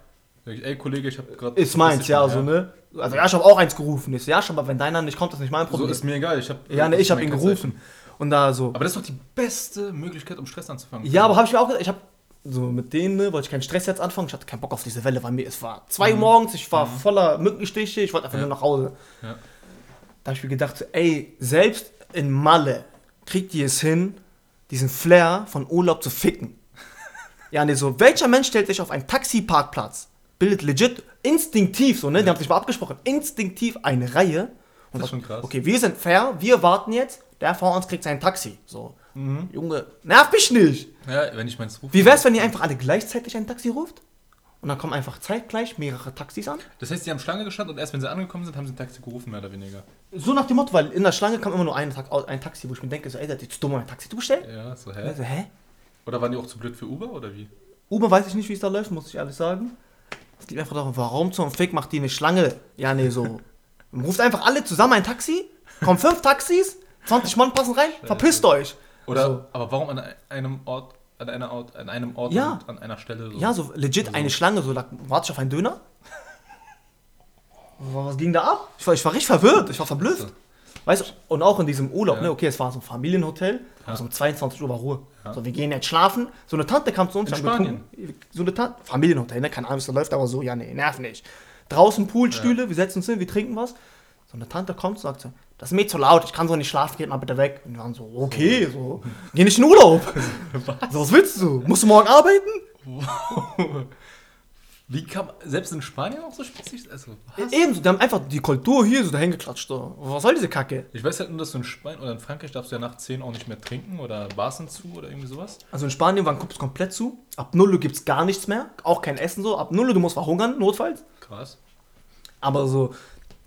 Speaker 1: ich, ey Kollege, ich habe gerade.
Speaker 2: Ist meins, ja, so, ne? Also, ja, ich habe auch eins gerufen. Ich so, ja, schon, aber wenn deiner nicht kommt, ist nicht mein
Speaker 1: So
Speaker 2: Problem.
Speaker 1: ist mir egal, ich habe.
Speaker 2: ja, ne, ich habe ihn gerufen. Und da so.
Speaker 1: Aber das ist doch die beste Möglichkeit, um Stress anzufangen.
Speaker 2: Ja, aber habe ich mir auch gedacht, ich habe so mit denen, ne, wollte ich keinen Stress jetzt anfangen. Ich hatte keinen Bock auf diese Welle, weil mir es war 2 Uhr morgens, ich war voller Mückenstiche, ich wollte einfach
Speaker 1: Mhm. Ja.
Speaker 2: nur nach Hause.
Speaker 1: Ja.
Speaker 2: Da habe ich mir gedacht, so, ey, selbst in Malle kriegt ihr es hin, diesen Flair von Urlaub zu ficken. ja, ne, so, welcher Mensch stellt sich auf einen Taxiparkplatz, bildet legit, instinktiv, so, ne, die haben sich mal abgesprochen, instinktiv eine Reihe. Und
Speaker 1: Das ist schon krass.
Speaker 2: Okay, wir sind fair, wir warten jetzt, der vor uns kriegt sein Taxi. So,
Speaker 1: Mhm.
Speaker 2: Junge, nerv mich nicht.
Speaker 1: Ja, wenn ich meins rufe.
Speaker 2: Wie wär's, wenn ihr einfach alle gleichzeitig ein Taxi ruft? Und dann kommen einfach zeitgleich mehrere Taxis an?
Speaker 1: Das heißt, die haben Schlange gestanden und erst wenn sie angekommen sind, haben sie ein Taxi gerufen, mehr oder weniger.
Speaker 2: So nach dem Motto, weil in der Schlange kam immer nur ein, ein Taxi, wo ich mir denke, so, ey, der hat jetzt dumm, um ein Taxi zu bestellen?
Speaker 1: Ja, so, hä?
Speaker 2: Also, hä?
Speaker 1: Oder waren die auch zu blöd für Uber oder wie?
Speaker 2: Uber weiß ich nicht, wie es da läuft, muss ich ehrlich sagen. Es geht einfach darum, warum zum Fick macht die eine Schlange? Ja, nee, so. Ruft einfach alle zusammen ein Taxi, kommen fünf Taxis, 20 Mann passen rein, verpisst euch.
Speaker 1: Oder,
Speaker 2: So.
Speaker 1: aber warum an einem Ort, an einer Ort, an einem Ort
Speaker 2: Ja.
Speaker 1: an einer Stelle so?
Speaker 2: Ja, so legit eine Schlange, so, da warte ich auf einen Döner. Was ging da ab? Ich war, ich war richtig verwirrt, ich war verblüfft. Weißt du, und auch in diesem Urlaub,
Speaker 1: Ja.
Speaker 2: ne, okay, es war so ein Familienhotel, aber so um 22 Uhr war Ruhe.
Speaker 1: Ja.
Speaker 2: So, wir gehen jetzt schlafen. So eine Tante kam zu uns,
Speaker 1: In. Spanien?
Speaker 2: So eine Tante, Familienhotel, ne, keine Ahnung, es da läuft, aber so, ja, nee, nerv nicht. Draußen Poolstühle, wir setzen uns hin, wir trinken was. So eine Tante kommt und sagt so, das ist mir zu laut, ich kann so nicht schlafen, geht mal bitte weg. Und wir waren so, okay, so, geh nicht in Urlaub. So, was willst du? Musst du morgen arbeiten?
Speaker 1: Wie kam selbst in Spanien auch so spezifisch? Also, was?
Speaker 2: Ebenso, die haben einfach die Kultur hier so dahin geklatscht. So. Was soll diese Kacke?
Speaker 1: Ich weiß halt nur, dass du in Spanien oder in Frankreich darfst du ja nach 10 auch nicht mehr trinken oder Bars sind zu oder irgendwie sowas.
Speaker 2: Also in Spanien waren Clubs komplett zu. Ab 0 Uhr gibt es gar nichts mehr. Auch kein Essen so. Ab 0 Uhr, du musst verhungern, notfalls.
Speaker 1: Krass.
Speaker 2: Aber so.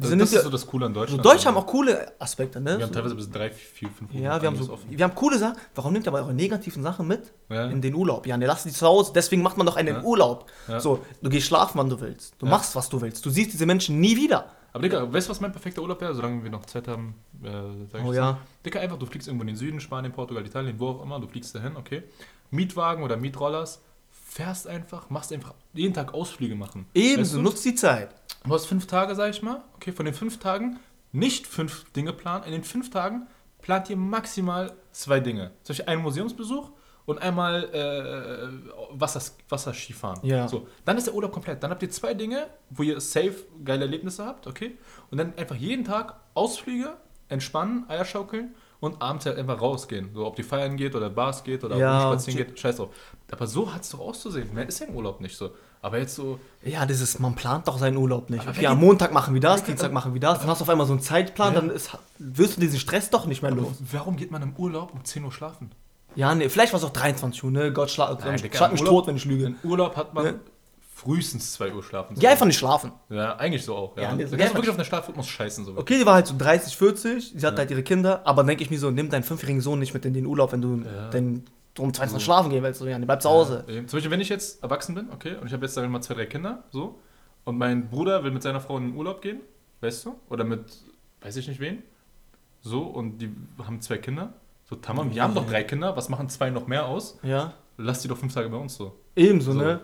Speaker 2: Wir
Speaker 1: Das, das ist so das Coole an
Speaker 2: so
Speaker 1: Deutschland.
Speaker 2: Deutsche haben auch coole Aspekte, ne?
Speaker 1: Wir haben
Speaker 2: So,
Speaker 1: teilweise bis 3, 4, 5
Speaker 2: ja, wir haben, so, wir haben coole Sachen. Warum nimmt ihr aber eure negativen Sachen mit
Speaker 1: Ja.
Speaker 2: in den Urlaub? Ja, ne, lasst die zu Hause. Deswegen macht man doch einen
Speaker 1: Ja.
Speaker 2: Urlaub.
Speaker 1: Ja.
Speaker 2: So, du gehst schlafen, wann du willst. Du machst, was du willst. Du siehst diese Menschen nie wieder.
Speaker 1: Aber Digga, weißt du, was mein perfekter Urlaub wäre? Solange wir noch Zeit haben, äh, sag ich
Speaker 2: Oh ja.
Speaker 1: Digga, einfach, du fliegst irgendwo in den Süden, Spanien, Portugal, Italien, wo auch immer, du fliegst dahin, okay. Mietwagen oder Mietrollers, fährst einfach, machst einfach jeden Tag Ausflüge machen.
Speaker 2: Ebenso,
Speaker 1: Weißt du?
Speaker 2: nutzt die Zeit.
Speaker 1: Du hast fünf Tage, sag ich mal. Okay, von den fünf Tagen nicht fünf Dinge planen. In den fünf Tagen plant ihr maximal zwei Dinge. Zum Beispiel einen Museumsbesuch und einmal äh, Wassers, Wasserskifahren.
Speaker 2: Ja.
Speaker 1: So, dann ist der Urlaub komplett. Dann habt ihr zwei Dinge, wo ihr safe geile Erlebnisse habt, okay? Und dann einfach jeden Tag Ausflüge, entspannen, Eier schaukeln und abends halt einfach rausgehen. So, ob die feiern geht oder Bars geht oder
Speaker 2: Ja,
Speaker 1: spazieren geht, scheiß drauf. Aber so hat es doch auszusehen. Mehr ist ja im Urlaub nicht so. Aber jetzt so,
Speaker 2: Ja, dieses, man plant doch seinen Urlaub nicht. Okay,
Speaker 1: wer
Speaker 2: am Montag machen wir das, Dienstag machen wir das, dann hast du auf einmal so einen Zeitplan,
Speaker 1: Ja.
Speaker 2: dann ist, wirst du diesen Stress doch nicht mehr los.
Speaker 1: warum geht man im Urlaub um 10 Uhr schlafen?
Speaker 2: Ja, nee, vielleicht war es auch 23 Uhr, ne? Gott schlag,
Speaker 1: Digga,
Speaker 2: mich tot, wenn ich lüge.
Speaker 1: In Urlaub hat man
Speaker 2: Ja.
Speaker 1: Frühestens 2 Uhr schlafen.
Speaker 2: Geh einfach nicht schlafen.
Speaker 1: Ja, eigentlich so auch. Ja.
Speaker 2: Ja, nee,
Speaker 1: da
Speaker 2: so
Speaker 1: kannst
Speaker 2: geh
Speaker 1: du wirklich auf den Schlafrhythmus scheißen. So.
Speaker 2: Okay, die war halt so 30, 40, sie hat
Speaker 1: Ja.
Speaker 2: halt ihre Kinder, aber denke ich mir so, nimm deinen fünfjährigen Sohn nicht mit in den Urlaub, wenn du
Speaker 1: Ja.
Speaker 2: den um 22 Uhr
Speaker 1: So.
Speaker 2: schlafen gehen willst. So, ja, nee, bleib zu Hause.
Speaker 1: Zum Beispiel, wenn ich jetzt erwachsen bin, okay, und ich habe jetzt sagen wir mal zwei, drei Kinder, so, und mein Bruder will mit seiner Frau in den Urlaub gehen, weißt du, oder mit, weiß ich nicht wen, so, und die haben zwei Kinder, so, tamam, wir haben doch drei Kinder, was machen zwei noch mehr aus?
Speaker 2: Ja,
Speaker 1: Lass die doch fünf Tage bei uns so.
Speaker 2: ebenso,
Speaker 1: So.
Speaker 2: ne?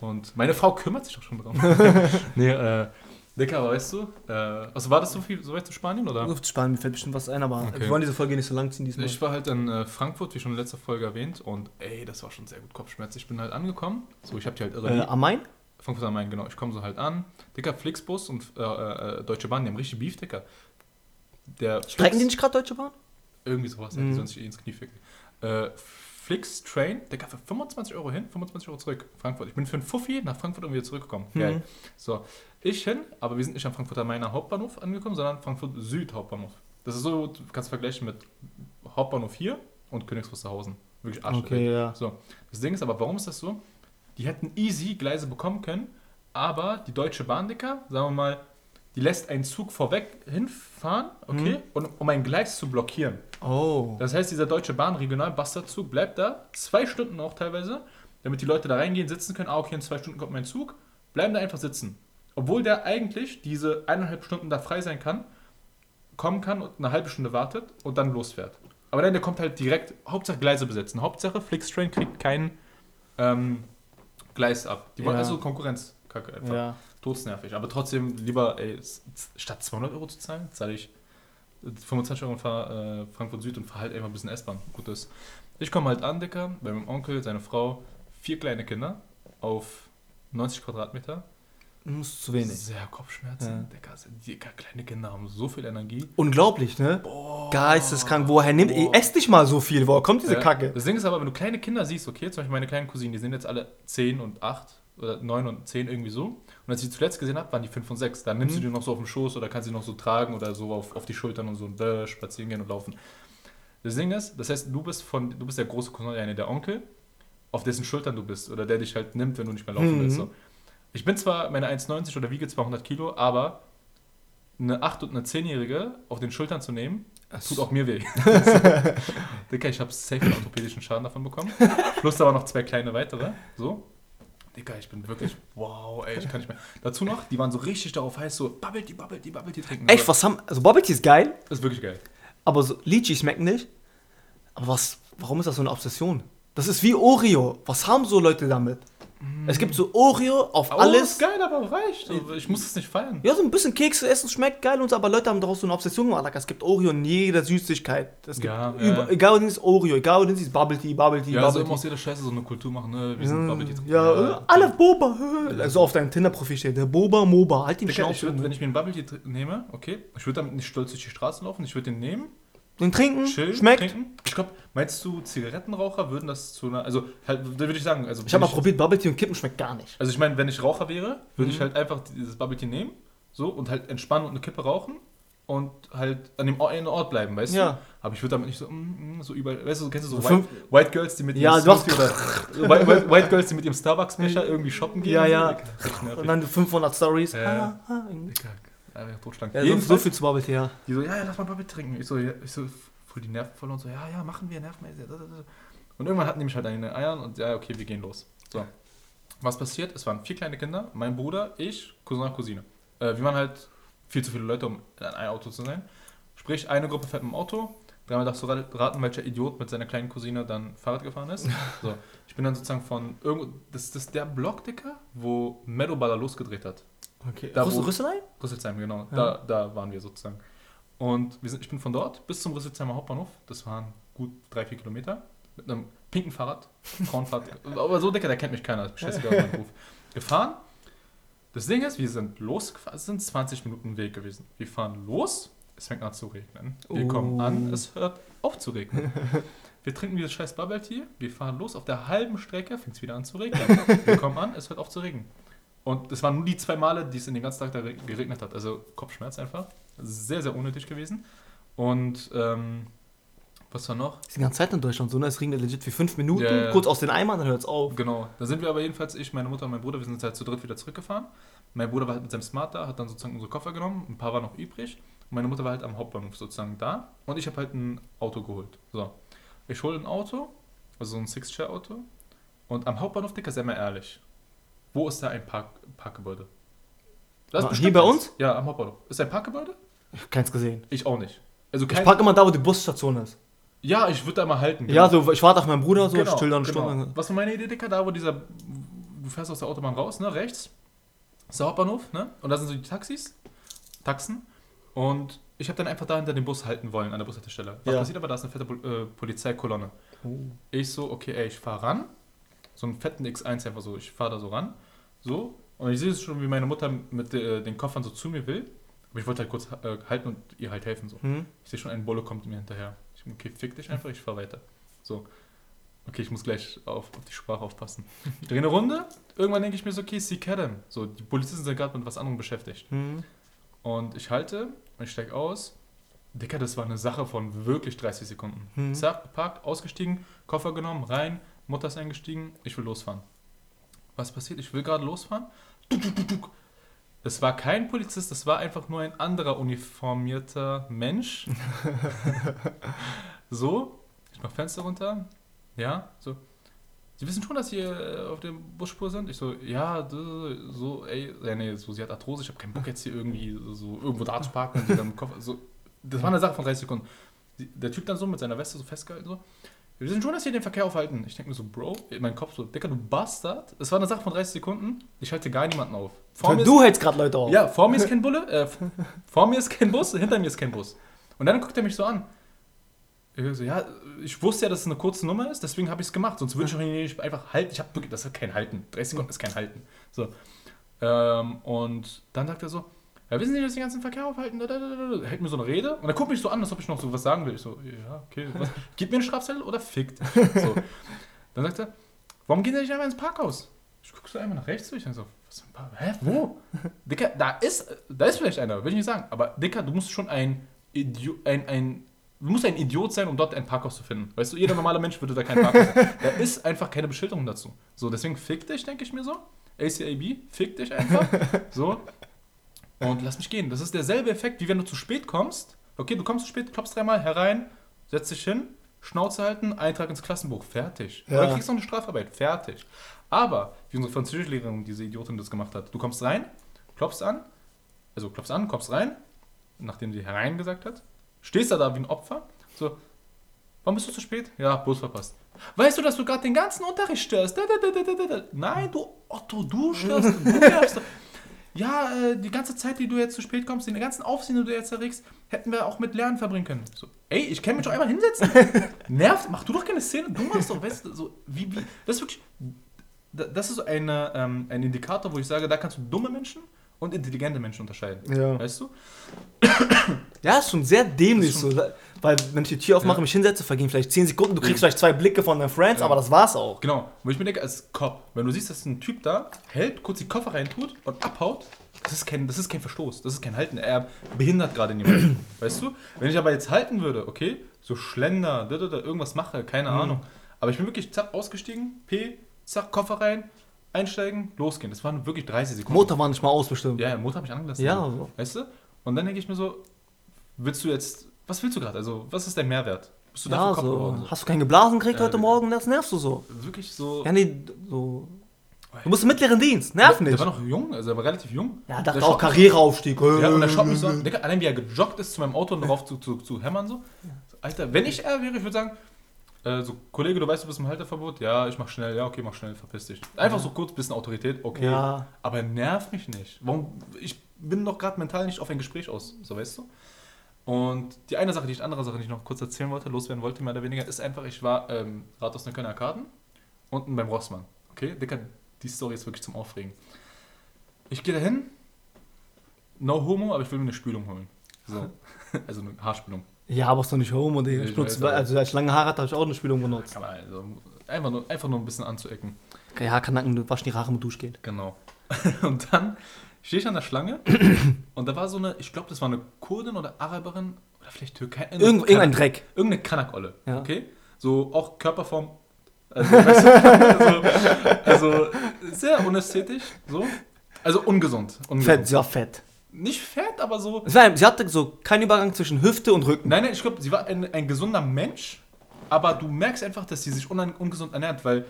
Speaker 1: Und meine Frau kümmert sich doch schon drum. nee, äh, Dicker, weißt du, äh, also war das so viel, so weit zu Spanien, oder?
Speaker 2: Luftsparen, mir fällt bestimmt was ein, aber
Speaker 1: Okay.
Speaker 2: wir wollen diese Folge nicht so lang ziehen diesmal.
Speaker 1: Ich war halt in äh, Frankfurt, wie schon in letzter Folge erwähnt, und ey, das war schon sehr gut Kopfschmerz. Ich bin halt angekommen, so, ich hab die halt irre
Speaker 2: äh, am Main?
Speaker 1: Frankfurt am Main, genau. Ich komme so halt an. Dicker Flixbus und äh, äh, Deutsche Bahn, die haben richtig Beef, Dicker. Der
Speaker 2: Strecken die
Speaker 1: Flix-
Speaker 2: nicht gerade Deutsche Bahn?
Speaker 1: Irgendwie sowas,
Speaker 2: Mhm.
Speaker 1: die sich eh ins Knie ficken. Äh, Flix Train, Dicker, für 25 Euro hin, 25 Euro zurück. Frankfurt. Ich bin für einen Fuffi nach Frankfurt und wieder zurückgekommen.
Speaker 2: Mhm.
Speaker 1: Geil. So, ich hin, aber wir sind nicht am Frankfurter Mainer Hauptbahnhof angekommen, sondern Frankfurt Süd Hauptbahnhof. Das ist so, du kannst vergleichen mit Hauptbahnhof hier und Königs Wusterhausen. Wirklich Arsch.
Speaker 2: Okay, ja.
Speaker 1: So, das Ding ist aber, warum ist das so? Die hätten easy Gleise bekommen können, aber die Deutsche Bahn, Dicker, sagen wir mal, die lässt einen Zug vorweg hinfahren, okay,
Speaker 2: Mhm.
Speaker 1: und, um ein Gleis zu blockieren.
Speaker 2: Oh.
Speaker 1: Das heißt, dieser Deutsche Bahn Regionalbastardszug bleibt da, zwei Stunden auch teilweise, damit die Leute da reingehen, sitzen können, ah, okay, in zwei Stunden kommt mein Zug, bleiben da einfach sitzen. Obwohl der eigentlich diese eineinhalb Stunden da frei sein kann, kommen kann und eine halbe Stunde wartet und dann losfährt. Aber dann der kommt halt direkt, Hauptsache Gleise besetzen. Hauptsache Flixtrain kriegt kein ähm, Gleis ab. Die wollen
Speaker 2: Ja.
Speaker 1: also Konkurrenz. Kacke einfach.
Speaker 2: Ja.
Speaker 1: Todsnervig. Aber trotzdem lieber, ey, statt 200 Euro zu zahlen, zahle ich 25 Euro und fahre äh, Frankfurt Süd und fahre halt einfach ein bisschen S-Bahn. Gut ist. Ich komme halt an, Dicker, bei meinem Onkel, seine Frau, vier kleine Kinder auf 90 Quadratmeter.
Speaker 2: Das ist zu wenig.
Speaker 1: Sehr Kopfschmerzen.
Speaker 2: Ja.
Speaker 1: Dicker, die kleine Kinder haben so viel Energie.
Speaker 2: Unglaublich, ne?
Speaker 1: Boah.
Speaker 2: Geisteskrank. Woher nimmt ihr? Esst nicht mal so viel. Woher kommt diese
Speaker 1: Ja.
Speaker 2: Kacke?
Speaker 1: Das Ding ist aber, wenn du kleine Kinder siehst, okay, zum Beispiel meine kleinen Cousinen, die sind jetzt alle 10 und 8 oder 9 und 10 irgendwie so. Und als ich die zuletzt gesehen habe, waren die 5 und 6. Dann nimmst
Speaker 2: Mhm.
Speaker 1: du die noch so auf den Schoß oder kannst sie noch so tragen oder so auf, auf die Schultern und so und äh, spazieren gehen und laufen. Das Ding ist, das heißt, du bist von, du bist der große Cousin, der, der Onkel, auf dessen Schultern du bist oder der dich halt nimmt, wenn du nicht mehr laufen
Speaker 2: Mhm.
Speaker 1: willst. So. Ich bin zwar meine 1,90 oder wiege 200 Kilo, aber eine 8- und eine 10-Jährige auf den Schultern zu nehmen, tut auch mir weh. Dicker, ich habe safe einen orthopädischen Schaden davon bekommen. Plus waren noch zwei kleine weitere. So. Dicker, ich bin wirklich, wow, ey, ich kann nicht mehr. Dazu noch, die waren so richtig darauf heiß, so Bubble Tea, Bubble Tea, Bubble Tea trinken.
Speaker 2: Echt, was haben. Also Bubble Tea ist geil,
Speaker 1: Das ist wirklich geil.
Speaker 2: aber so Lychee schmecken nicht. Aber was. Warum ist das so eine Obsession? Das ist wie Oreo. Was haben so Leute damit? Es gibt so Oreo auf
Speaker 1: Alles
Speaker 2: alles.
Speaker 1: ist geil, aber reicht. Also, ich muss es nicht feiern.
Speaker 2: Ja, so ein bisschen Kekse essen schmeckt geil und so, aber Leute haben daraus so eine Obsession gemacht. Es gibt Oreo in jeder Süßigkeit. Es gibt
Speaker 1: Ja,
Speaker 2: über,
Speaker 1: ja.
Speaker 2: egal was ist Oreo, egal was ist Bubble Tea, Bubble Tea,
Speaker 1: Ja, also
Speaker 2: Bubble
Speaker 1: immer aus
Speaker 2: Tea.
Speaker 1: jeder Scheiße so eine Kultur machen, ne? Wir sind Bubble Tea.
Speaker 2: Ja, äh, alle Boba. Also auf deinem Tinder-Profil steht der Boba Moba. Halt
Speaker 1: ich
Speaker 2: Schnauze.
Speaker 1: wenn ich mir einen Bubble Tea nehme, okay, ich würde damit nicht stolz durch die Straße laufen, ich würde den nehmen,
Speaker 2: Den trinken,
Speaker 1: chillen,
Speaker 2: schmeckt.
Speaker 1: trinken. Ich glaube, meinst du, Zigarettenraucher würden das zu einer, also halt, da würde ich sagen, also
Speaker 2: Ich habe mal probiert, Bubble Tea und Kippen schmeckt gar nicht.
Speaker 1: Also ich meine, wenn ich Raucher wäre, würde
Speaker 2: Mhm.
Speaker 1: ich halt einfach dieses Bubble Tea nehmen, so und halt entspannen und eine Kippe rauchen und halt an dem Ort, einen Ort bleiben, weißt
Speaker 2: Ja.
Speaker 1: du? Aber ich würde damit nicht so, mm, mm, so überall, weißt du, kennst du so,
Speaker 2: So
Speaker 1: White, White Girls, die mit
Speaker 2: Ja,
Speaker 1: ihrem oder White, White, White Girls, die mit ihrem Starbucks-Becher irgendwie shoppen gehen.
Speaker 2: Ja,
Speaker 1: und so.
Speaker 2: ja.
Speaker 1: Nervig.
Speaker 2: Und dann 500 Stories.
Speaker 1: Ja.
Speaker 2: Ah, ah,
Speaker 1: einfach totschlank.
Speaker 2: Ja, so, so viel zu Bubble ja.
Speaker 1: die so, ja, ja, lass mal Bubble trinken. Ich so, ja, ich so, voll die Nerven voll und so, ja, ja, machen wir, nervenmäßig. Und irgendwann hatten die mich halt an den Eiern und ja, okay, wir gehen los. So. Was passiert? Es waren vier kleine Kinder, mein Bruder, ich, Cousin, Cousine. Äh, wir waren halt viel zu viele Leute, um in einem Auto zu sein. Sprich, eine Gruppe fährt mit dem Auto, dreimal darfst du ra- raten, welcher Idiot mit seiner kleinen Cousine dann Fahrrad gefahren ist. So. Ich bin dann sozusagen von irgendwo, das, das ist der Block, Dicker, wo Meadowballer losgedreht hat.
Speaker 2: Okay.
Speaker 1: Da,
Speaker 2: Rüssel, Rüsselein?
Speaker 1: Rüsselsheimer, genau.
Speaker 2: Ja.
Speaker 1: Da, da waren wir sozusagen. Und wir sind, ich bin von dort bis zum Rüsselsheimer Hauptbahnhof. Das waren gut drei, vier Kilometer. Mit einem pinken Fahrrad, Frauenfahrrad, aber so dicker, der kennt mich keiner, ist scheißegal, mein Beruf. Gefahren. Das Ding ist, wir sind losgefahren, es sind 20 Minuten Weg gewesen. Wir fahren los, es fängt an zu regnen. Wir
Speaker 2: Oh.
Speaker 1: kommen an, es hört auf zu regnen. Wir trinken dieses scheiß Bubble Tea, wir fahren los, auf der halben Strecke fängt es wieder an zu regnen. Wir kommen an, es hört auf zu regnen. Und es waren nur die zwei Male, die es in den ganzen Tag da re- geregnet hat. Also Kopfschmerz einfach. Sehr, sehr unnötig gewesen. Und ähm, was war noch?
Speaker 2: Das ist die ganze Zeit in Deutschland so, ne? Es regnet legit für fünf Minuten,
Speaker 1: Ja, ja.
Speaker 2: kurz aus den Eimern, dann hört es auf.
Speaker 1: Genau. Da sind wir aber jedenfalls, ich, meine Mutter und mein Bruder, wir sind halt zu dritt wieder zurückgefahren. Mein Bruder war halt mit seinem Smart da, hat dann sozusagen unsere Koffer genommen, ein paar waren noch übrig. Und meine Mutter war halt am Hauptbahnhof sozusagen da. Und ich habe halt ein Auto geholt. So. Ich hole ein Auto, also so ein Six-Chair-Auto. Und am Hauptbahnhof, Dicker, sei mal ehrlich. Wo ist da ein Park Parkgebäude? Da ist
Speaker 2: hier bei
Speaker 1: eins.
Speaker 2: uns?
Speaker 1: Ja, am Hauptbahnhof. Ist ein Parkgebäude?
Speaker 2: Ich hab keins gesehen.
Speaker 1: Ich auch nicht. Also
Speaker 2: Ich
Speaker 1: kein,
Speaker 2: park immer da, wo die Busstation ist.
Speaker 1: ja, ich würde da mal halten.
Speaker 2: Ja, so, ich warte auf meinen Bruder, so,
Speaker 1: genau,
Speaker 2: still dann eine
Speaker 1: genau.
Speaker 2: Stunde.
Speaker 1: Was war meine Idee, Dicker? Da, wo dieser. Du fährst aus der Autobahn raus, ne? Rechts. Das ist der Hauptbahnhof, ne? Und da sind so die Taxis. Taxen. Und ich habe dann einfach da hinter dem Bus halten wollen, an der Bushaltestelle. Was
Speaker 2: Ja.
Speaker 1: passiert aber? Da ist eine fette Pol äh, Polizeikolonne. Ich so, okay, ey, ich fahr ran. So einen fetten X1 einfach so. Ich fahr da so ran. So. Und ich sehe es schon, wie meine Mutter mit äh, den Koffern so zu mir will. Aber ich wollte halt kurz äh, halten und ihr halt helfen. So.
Speaker 2: Hm?
Speaker 1: Ich sehe schon, ein Bulle kommt mir hinterher. Ich okay, fick dich einfach, ich fahr weiter. So. Okay, ich muss gleich auf, auf die Sprache aufpassen. Ich drehe eine Runde. Irgendwann denke ich mir so, okay, see Kadem. So, die Polizisten sind gerade mit was anderem beschäftigt.
Speaker 2: Hm?
Speaker 1: Und ich halte und ich steige aus. Dicker, das war eine Sache von wirklich 30 Sekunden.
Speaker 2: Hm.
Speaker 1: Zack, geparkt, ausgestiegen, Koffer genommen, rein, Mutter ist eingestiegen, ich will losfahren. Was passiert? Ich will gerade losfahren. Es war kein Polizist, es war einfach nur ein anderer uniformierter Mensch. so, ich mach Fenster runter. Ja, so. Sie wissen schon, dass Sie äh, auf der Busspur sind? Ich so, ja, so, ey, nee, so, sie hat Arthrose, ich habe keinen Bock jetzt hier irgendwie so irgendwo da zu parken und sie dann im Koffer, so. Das war eine Sache von 30 Sekunden. Der Typ dann so mit seiner Weste so festgehalten, so. Wir wissen schon, dass Sie den Verkehr aufhalten. Ich denke mir so, Bro, in meinem Kopf so, Dicker, du Bastard. Es war eine Sache von 30 Sekunden. Ich halte gar niemanden auf. Vor mir ist-
Speaker 2: Du hältst gerade Leute auf.
Speaker 1: ja, vor mir ist kein Bulle, äh, vor mir ist kein Bus, hinter mir ist kein Bus. Und dann guckt er mich so an. Ich so, ja, ich wusste ja, dass es eine kurze Nummer ist, deswegen habe ich es gemacht. Sonst würde ich auch nicht einfach halten. Ich habe wirklich, das ist kein Halten. 30 Sekunden ist kein Halten. So. Ähm, und dann sagt er so, ja, wissen Sie, dass den ganzen Verkehr aufhalten? Da, da, da, da. Hält mir so eine Rede und er guckt mich so an, als ob ich noch so was sagen will. Ich so, ja, okay. Was? Gib mir einen Strafzettel oder fickt. So. Dann sagt er, warum gehen Sie nicht einmal ins Parkhaus? Ich gucke so einmal nach rechts, ich denke so, was für ein Park? Hä, wo? Dicker, da ist, da ist vielleicht einer, will ich nicht sagen. Aber Dicker, du musst schon ein Idiot, ein, ein, du musst ein Idiot sein, um dort ein Parkhaus zu finden. Weißt du, jeder normale Mensch würde da kein Parkhaus haben. Da ist einfach keine Beschilderung dazu. So, deswegen fick dich, denke ich mir so. ACAB, fick dich einfach. So. Und lass mich gehen. Das ist derselbe Effekt, wie wenn du zu spät kommst. Okay, du kommst zu spät, klopfst dreimal herein, setzt dich hin, Schnauze halten, Eintrag ins Klassenbuch, fertig.
Speaker 2: Ja.
Speaker 1: Oder kriegst noch eine Strafarbeit, fertig. Aber, wie unsere Französischlehrerin, diese Idiotin, das gemacht hat, du kommst rein, klopfst an, also klopfst an, kommst rein, nachdem sie herein gesagt hat, stehst da da wie ein Opfer, so, warum bist du zu spät? Ja, Bus verpasst. Weißt du, dass du gerade den ganzen Unterricht störst? Da, da, da. Nein, du Otto, du störst. Du nervst. Ja, äh, die ganze Zeit, die du jetzt zu spät kommst, den ganzen Aufsehen, den du jetzt erregst, hätten wir auch mit Lernen verbringen können. So, ey, ich kann mich doch einmal hinsetzen. Nervt, mach du doch keine Szene. Du machst doch, weißt du, so, wie, wie, das ist wirklich, da- das ist so eine, ähm, ein Indikator, wo ich sage, da kannst du dumme Menschen und intelligente Menschen unterscheiden.
Speaker 2: Ja.
Speaker 1: Weißt du?
Speaker 2: Ja, ist schon sehr dämlich
Speaker 1: ist
Speaker 2: so. Weil, wenn ich die Tür aufmache,
Speaker 1: Ja.
Speaker 2: mich hinsetze, vergehen vielleicht 10 Sekunden, du kriegst vielleicht zwei Blicke von deinen Friends,
Speaker 1: Ja.
Speaker 2: aber das war's auch.
Speaker 1: Genau, wo ich mir denke, als Cop, wenn du siehst, dass ein Typ da hält, kurz die Koffer reintut und abhaut, das ist kein, das ist kein Verstoß, das ist kein Halten. Er behindert gerade niemanden. weißt du? Wenn ich aber jetzt halten würde, okay, so Schlender, da, da, da, irgendwas mache, keine
Speaker 2: Mhm.
Speaker 1: Ahnung. Aber ich bin wirklich zack ausgestiegen, P, zack, Koffer rein, einsteigen, losgehen. Das waren wirklich 30 Sekunden.
Speaker 2: Motor war nicht mal aus, bestimmt.
Speaker 1: Ja, ja, Motor habe ich angelassen.
Speaker 2: Ja,
Speaker 1: so.
Speaker 2: so.
Speaker 1: Weißt du? Und dann denke ich mir so, willst du jetzt, was willst du gerade? Also, was ist dein Mehrwert? Bist du
Speaker 2: Ja,
Speaker 1: dafür
Speaker 2: so. Hast du keinen geblasen gekriegt
Speaker 1: Ja,
Speaker 2: heute. Morgen? Das nervst du so.
Speaker 1: Wirklich so.
Speaker 2: Ja, nee, so. Du musst im mittleren Dienst, nerv
Speaker 1: Der
Speaker 2: nicht.
Speaker 1: war noch jung, also er war relativ jung.
Speaker 2: Ja,
Speaker 1: Der
Speaker 2: dachte
Speaker 1: schaut
Speaker 2: auch Karriereaufstieg.
Speaker 1: Ja, und er schaut mich so an, Digga, allein wie er gejoggt ist zu meinem Auto und darauf zu, zu, zu hämmern so. Alter, wenn ich er wäre, ich würde sagen, äh, so, Kollege, du weißt, du bist im Halteverbot? Ja, ich mach schnell, ja, okay, mach schnell, verpiss dich. Einfach so kurz, bisschen Autorität, okay.
Speaker 2: Ja.
Speaker 1: Aber nerv mich nicht. Warum? Ich bin doch gerade mental nicht auf ein Gespräch aus, so weißt du? Und die eine Sache, die ich, andere Sache, die ich noch kurz erzählen wollte, loswerden wollte, mehr oder weniger, ist einfach, ich war ähm, Rathaus Neuköllner Karten, unten beim Rossmann. Okay, Dicker, die Story ist wirklich zum Aufregen. Ich gehe dahin, no homo, aber ich will mir eine Spülung holen. So. also eine Haarspülung.
Speaker 2: Ja, aber ist doch nicht homo, Digga.
Speaker 1: Ich aber-
Speaker 2: also als ich lange Haare hatte, habe ich auch eine Spülung benutzt.
Speaker 1: Man also einfach nur, einfach nur ein bisschen anzuecken.
Speaker 2: Okay, Haarkanacken, du waschen die Haare mit Duschgel.
Speaker 1: Genau. Und dann stehe ich an der Schlange und da war so eine, ich glaube, das war eine Kurdin oder Araberin oder vielleicht Türkei.
Speaker 2: Irgend, irgendein Dreck.
Speaker 1: Irgendeine Kanakolle.
Speaker 2: Ja.
Speaker 1: Okay? So auch Körperform. Also, weißt du, also, also sehr unästhetisch. So. Also ungesund. ungesund.
Speaker 2: Fett, sie war fett.
Speaker 1: Nicht fett, aber so.
Speaker 2: War, sie hatte so keinen Übergang zwischen Hüfte und Rücken.
Speaker 1: Nein, nein, ich glaube, sie war ein, ein gesunder Mensch, aber du merkst einfach, dass sie sich ungesund ernährt, weil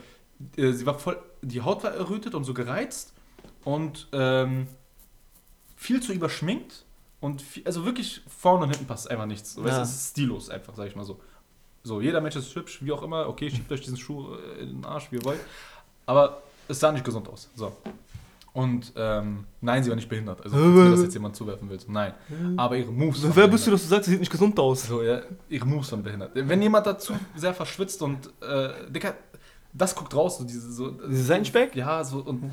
Speaker 1: äh, sie war voll, die Haut war errötet und so gereizt und ähm, viel zu überschminkt und viel, also wirklich vorne und hinten passt einfach nichts. Weißt
Speaker 2: Ja.
Speaker 1: Es ist stillos einfach, sag ich mal so. So, jeder Mensch ist hübsch, wie auch immer. Okay, schiebt euch diesen Schuh äh, in den Arsch, wie ihr wollt. Aber es sah nicht gesund aus. So. Und ähm, nein, sie war nicht behindert. Also, falls mir das jetzt jemand zuwerfen will. So, nein. Aber ihre Moves.
Speaker 2: Wer bist du, dass du sagst, sie sieht nicht gesund aus?
Speaker 1: So, ja, ihre Moves waren behindert. Wenn jemand dazu sehr verschwitzt und, äh, Digga, das guckt raus, so diese, so.
Speaker 2: Diese Seitenspeck?
Speaker 1: Ja, so, und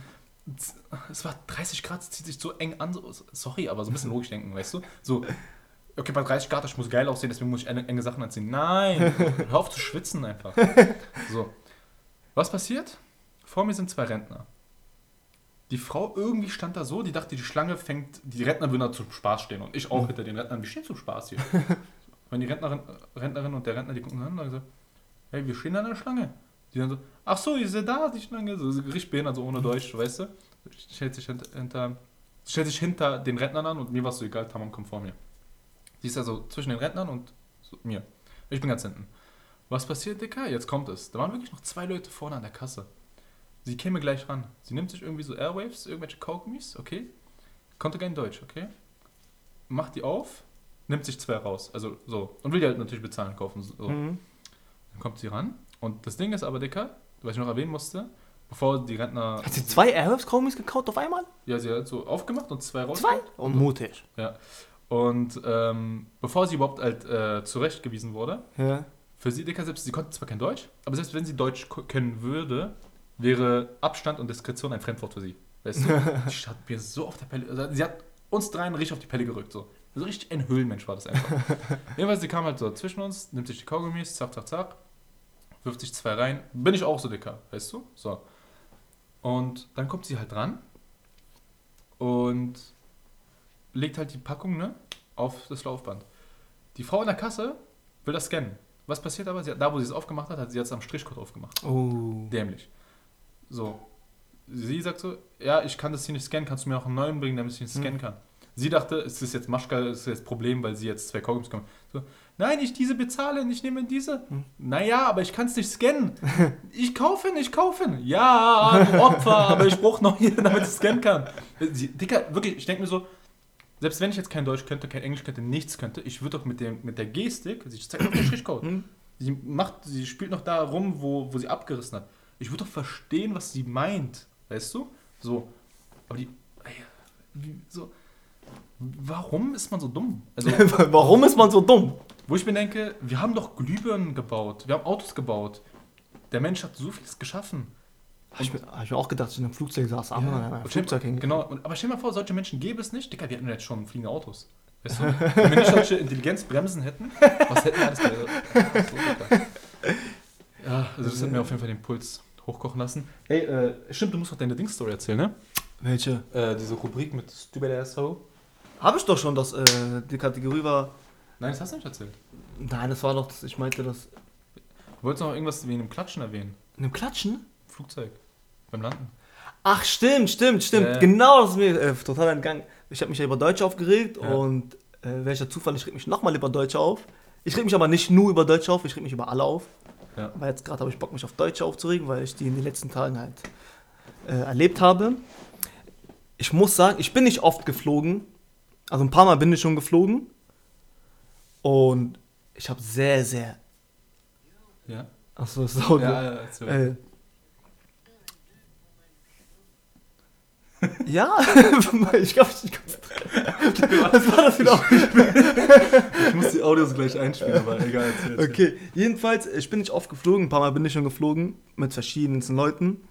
Speaker 1: es war 30 Grad, es zieht sich so eng an, so, sorry, aber so ein bisschen logisch denken, weißt du? So, okay, bei 30 Grad, ich muss geil aussehen, deswegen muss ich enge, Sachen anziehen. Nein, hör auf zu schwitzen einfach. So, was passiert? Vor mir sind zwei Rentner. Die Frau irgendwie stand da so, die dachte, die Schlange fängt, die Rentner würden da zum Spaß stehen und ich auch hinter den Rentnern. Wir stehen zum Spaß hier. Wenn die Rentnerin, Rentnerin und der Rentner, die gucken einander und sagen, hey, wir stehen an der Schlange. Die dann so, ach so, ihr seid da, die Schlange. So, richtig behindert, so ohne Deutsch, weißt du? Stellt sich hinter, hinter, stellt sich hinter den Rentnern an und mir war es so egal, Tamam kommt vor mir. Die ist also zwischen den Rentnern und so, mir. Ich bin ganz hinten. Was passiert, Dicker? Jetzt kommt es. Da waren wirklich noch zwei Leute vorne an der Kasse. Sie käme gleich ran. Sie nimmt sich irgendwie so Airwaves, irgendwelche Kaugummis, okay? Konnte kein Deutsch, okay? Macht die auf, nimmt sich zwei raus. Also so. Und will die halt natürlich bezahlen, kaufen. So.
Speaker 2: Mhm.
Speaker 1: Dann kommt sie ran. Und das Ding ist aber, Dicker, was ich noch erwähnen musste, bevor die Rentner.
Speaker 2: Hat sie zwei Airwaves-Kommis gekauft auf einmal?
Speaker 1: Ja, sie hat so aufgemacht und zwei raus.
Speaker 2: Zwei? Oh, mutig.
Speaker 1: Ja. Und ähm, bevor sie überhaupt halt äh, zurechtgewiesen wurde,
Speaker 2: Ja.
Speaker 1: für sie, Dicker, selbst sie konnte zwar kein Deutsch, aber selbst wenn sie Deutsch können würde, wäre Abstand und Diskretion ein Fremdwort für sie. Weißt du? die hat mir so auf der Pelle. Also sie hat uns dreien richtig auf die Pelle gerückt. So, so richtig ein Höhlenmensch war das einfach. Jedenfalls, sie kam halt so zwischen uns, nimmt sich die Kaugummis, zack, zack, zack, wirft sich zwei rein. Bin ich auch so dicker, weißt du? So. Und dann kommt sie halt dran und legt halt die Packung ne, auf das Laufband. Die Frau in der Kasse will das scannen. Was passiert aber? Hat, da, wo sie es aufgemacht hat, hat sie jetzt am Strichcode aufgemacht.
Speaker 2: Oh.
Speaker 1: Dämlich. So. Sie sagt so, ja, ich kann das hier nicht scannen, kannst du mir auch einen neuen bringen, damit ich ihn scannen kann. Sie dachte, es ist jetzt Maschka, es ist jetzt Problem, weil sie jetzt zwei Kaugummis bekommen. So, nein, ich diese bezahle, ich nehme diese. Naja, aber ich kann es nicht scannen. Ich kaufe ihn, ich kaufe ihn. Ja, du Opfer, aber ich brauche noch hier, damit ich scannen kann. Sie, Dicker, wirklich, ich denke mir so, selbst wenn ich jetzt kein Deutsch könnte, kein Englisch könnte, nichts könnte, ich würde doch mit, dem, mit der Gestik, sie zeigt noch den Strichcode.
Speaker 2: Hm?
Speaker 1: Sie macht, sie spielt noch da rum, wo, wo sie abgerissen hat. Ich würde doch verstehen, was sie meint, weißt du? So, aber die, ey, wie, so, warum ist man so dumm? Also,
Speaker 2: Warum ist man so dumm?
Speaker 1: wo ich mir denke, wir haben doch Glühbirnen gebaut, wir haben Autos gebaut. Der Mensch hat so vieles geschaffen.
Speaker 2: Hab ich, mir, hab ich mir auch gedacht, in einem Flugzeug saß.
Speaker 1: Ja. Und stell-
Speaker 2: Flugzeug hängen.
Speaker 1: Genau, und, aber stell dir mal vor, solche Menschen gäbe es nicht. Digga, wir hätten jetzt schon fliegende Autos. Weißt du? Wenn wir nicht solche Intelligenzbremsen hätten, was hätten wir alles Digga. Ja, also das hat mir auf jeden Fall den Puls hochkochen lassen. Ey, äh, stimmt, du musst noch deine Ding-Story erzählen, ne?
Speaker 2: Welche?
Speaker 1: Äh, diese Rubrik mit Stupid Asshole.
Speaker 2: Habe ich doch schon, dass äh, die Kategorie war.
Speaker 1: Nein, das hast du nicht erzählt.
Speaker 2: Nein, das war doch, das, ich meinte das.
Speaker 1: Du wolltest noch irgendwas wegen dem Klatschen erwähnen.
Speaker 2: In einem Klatschen?
Speaker 1: Flugzeug. Beim Landen.
Speaker 2: Ach, stimmt, stimmt, stimmt.
Speaker 1: Ja.
Speaker 2: Genau, das ist mir äh, total entgangen. Ich habe mich ja über Deutsch aufgeregt
Speaker 1: Ja.
Speaker 2: und äh, welcher Zufall, ich reg mich nochmal über Deutsch auf. Ich reg mich aber nicht nur über Deutsch auf, ich reg mich über alle auf.
Speaker 1: Ja.
Speaker 2: Aber jetzt gerade habe ich Bock, mich auf Deutsche aufzuregen, weil ich die in den letzten Tagen halt äh, erlebt habe. Ich muss sagen, ich bin nicht oft geflogen. Also ein paar Mal bin ich schon geflogen. Und ich habe sehr, sehr.
Speaker 1: Ja?
Speaker 2: Achso, so.
Speaker 1: Ja, ja, erzähl.
Speaker 2: Äh. Ja, ich glaube, ich Was war das wieder?
Speaker 1: Ich muss die Audios gleich einspielen, aber egal. erzähl, erzähl.
Speaker 2: Okay, jedenfalls, ich bin nicht oft geflogen, ein paar Mal bin ich schon geflogen mit verschiedensten Leuten.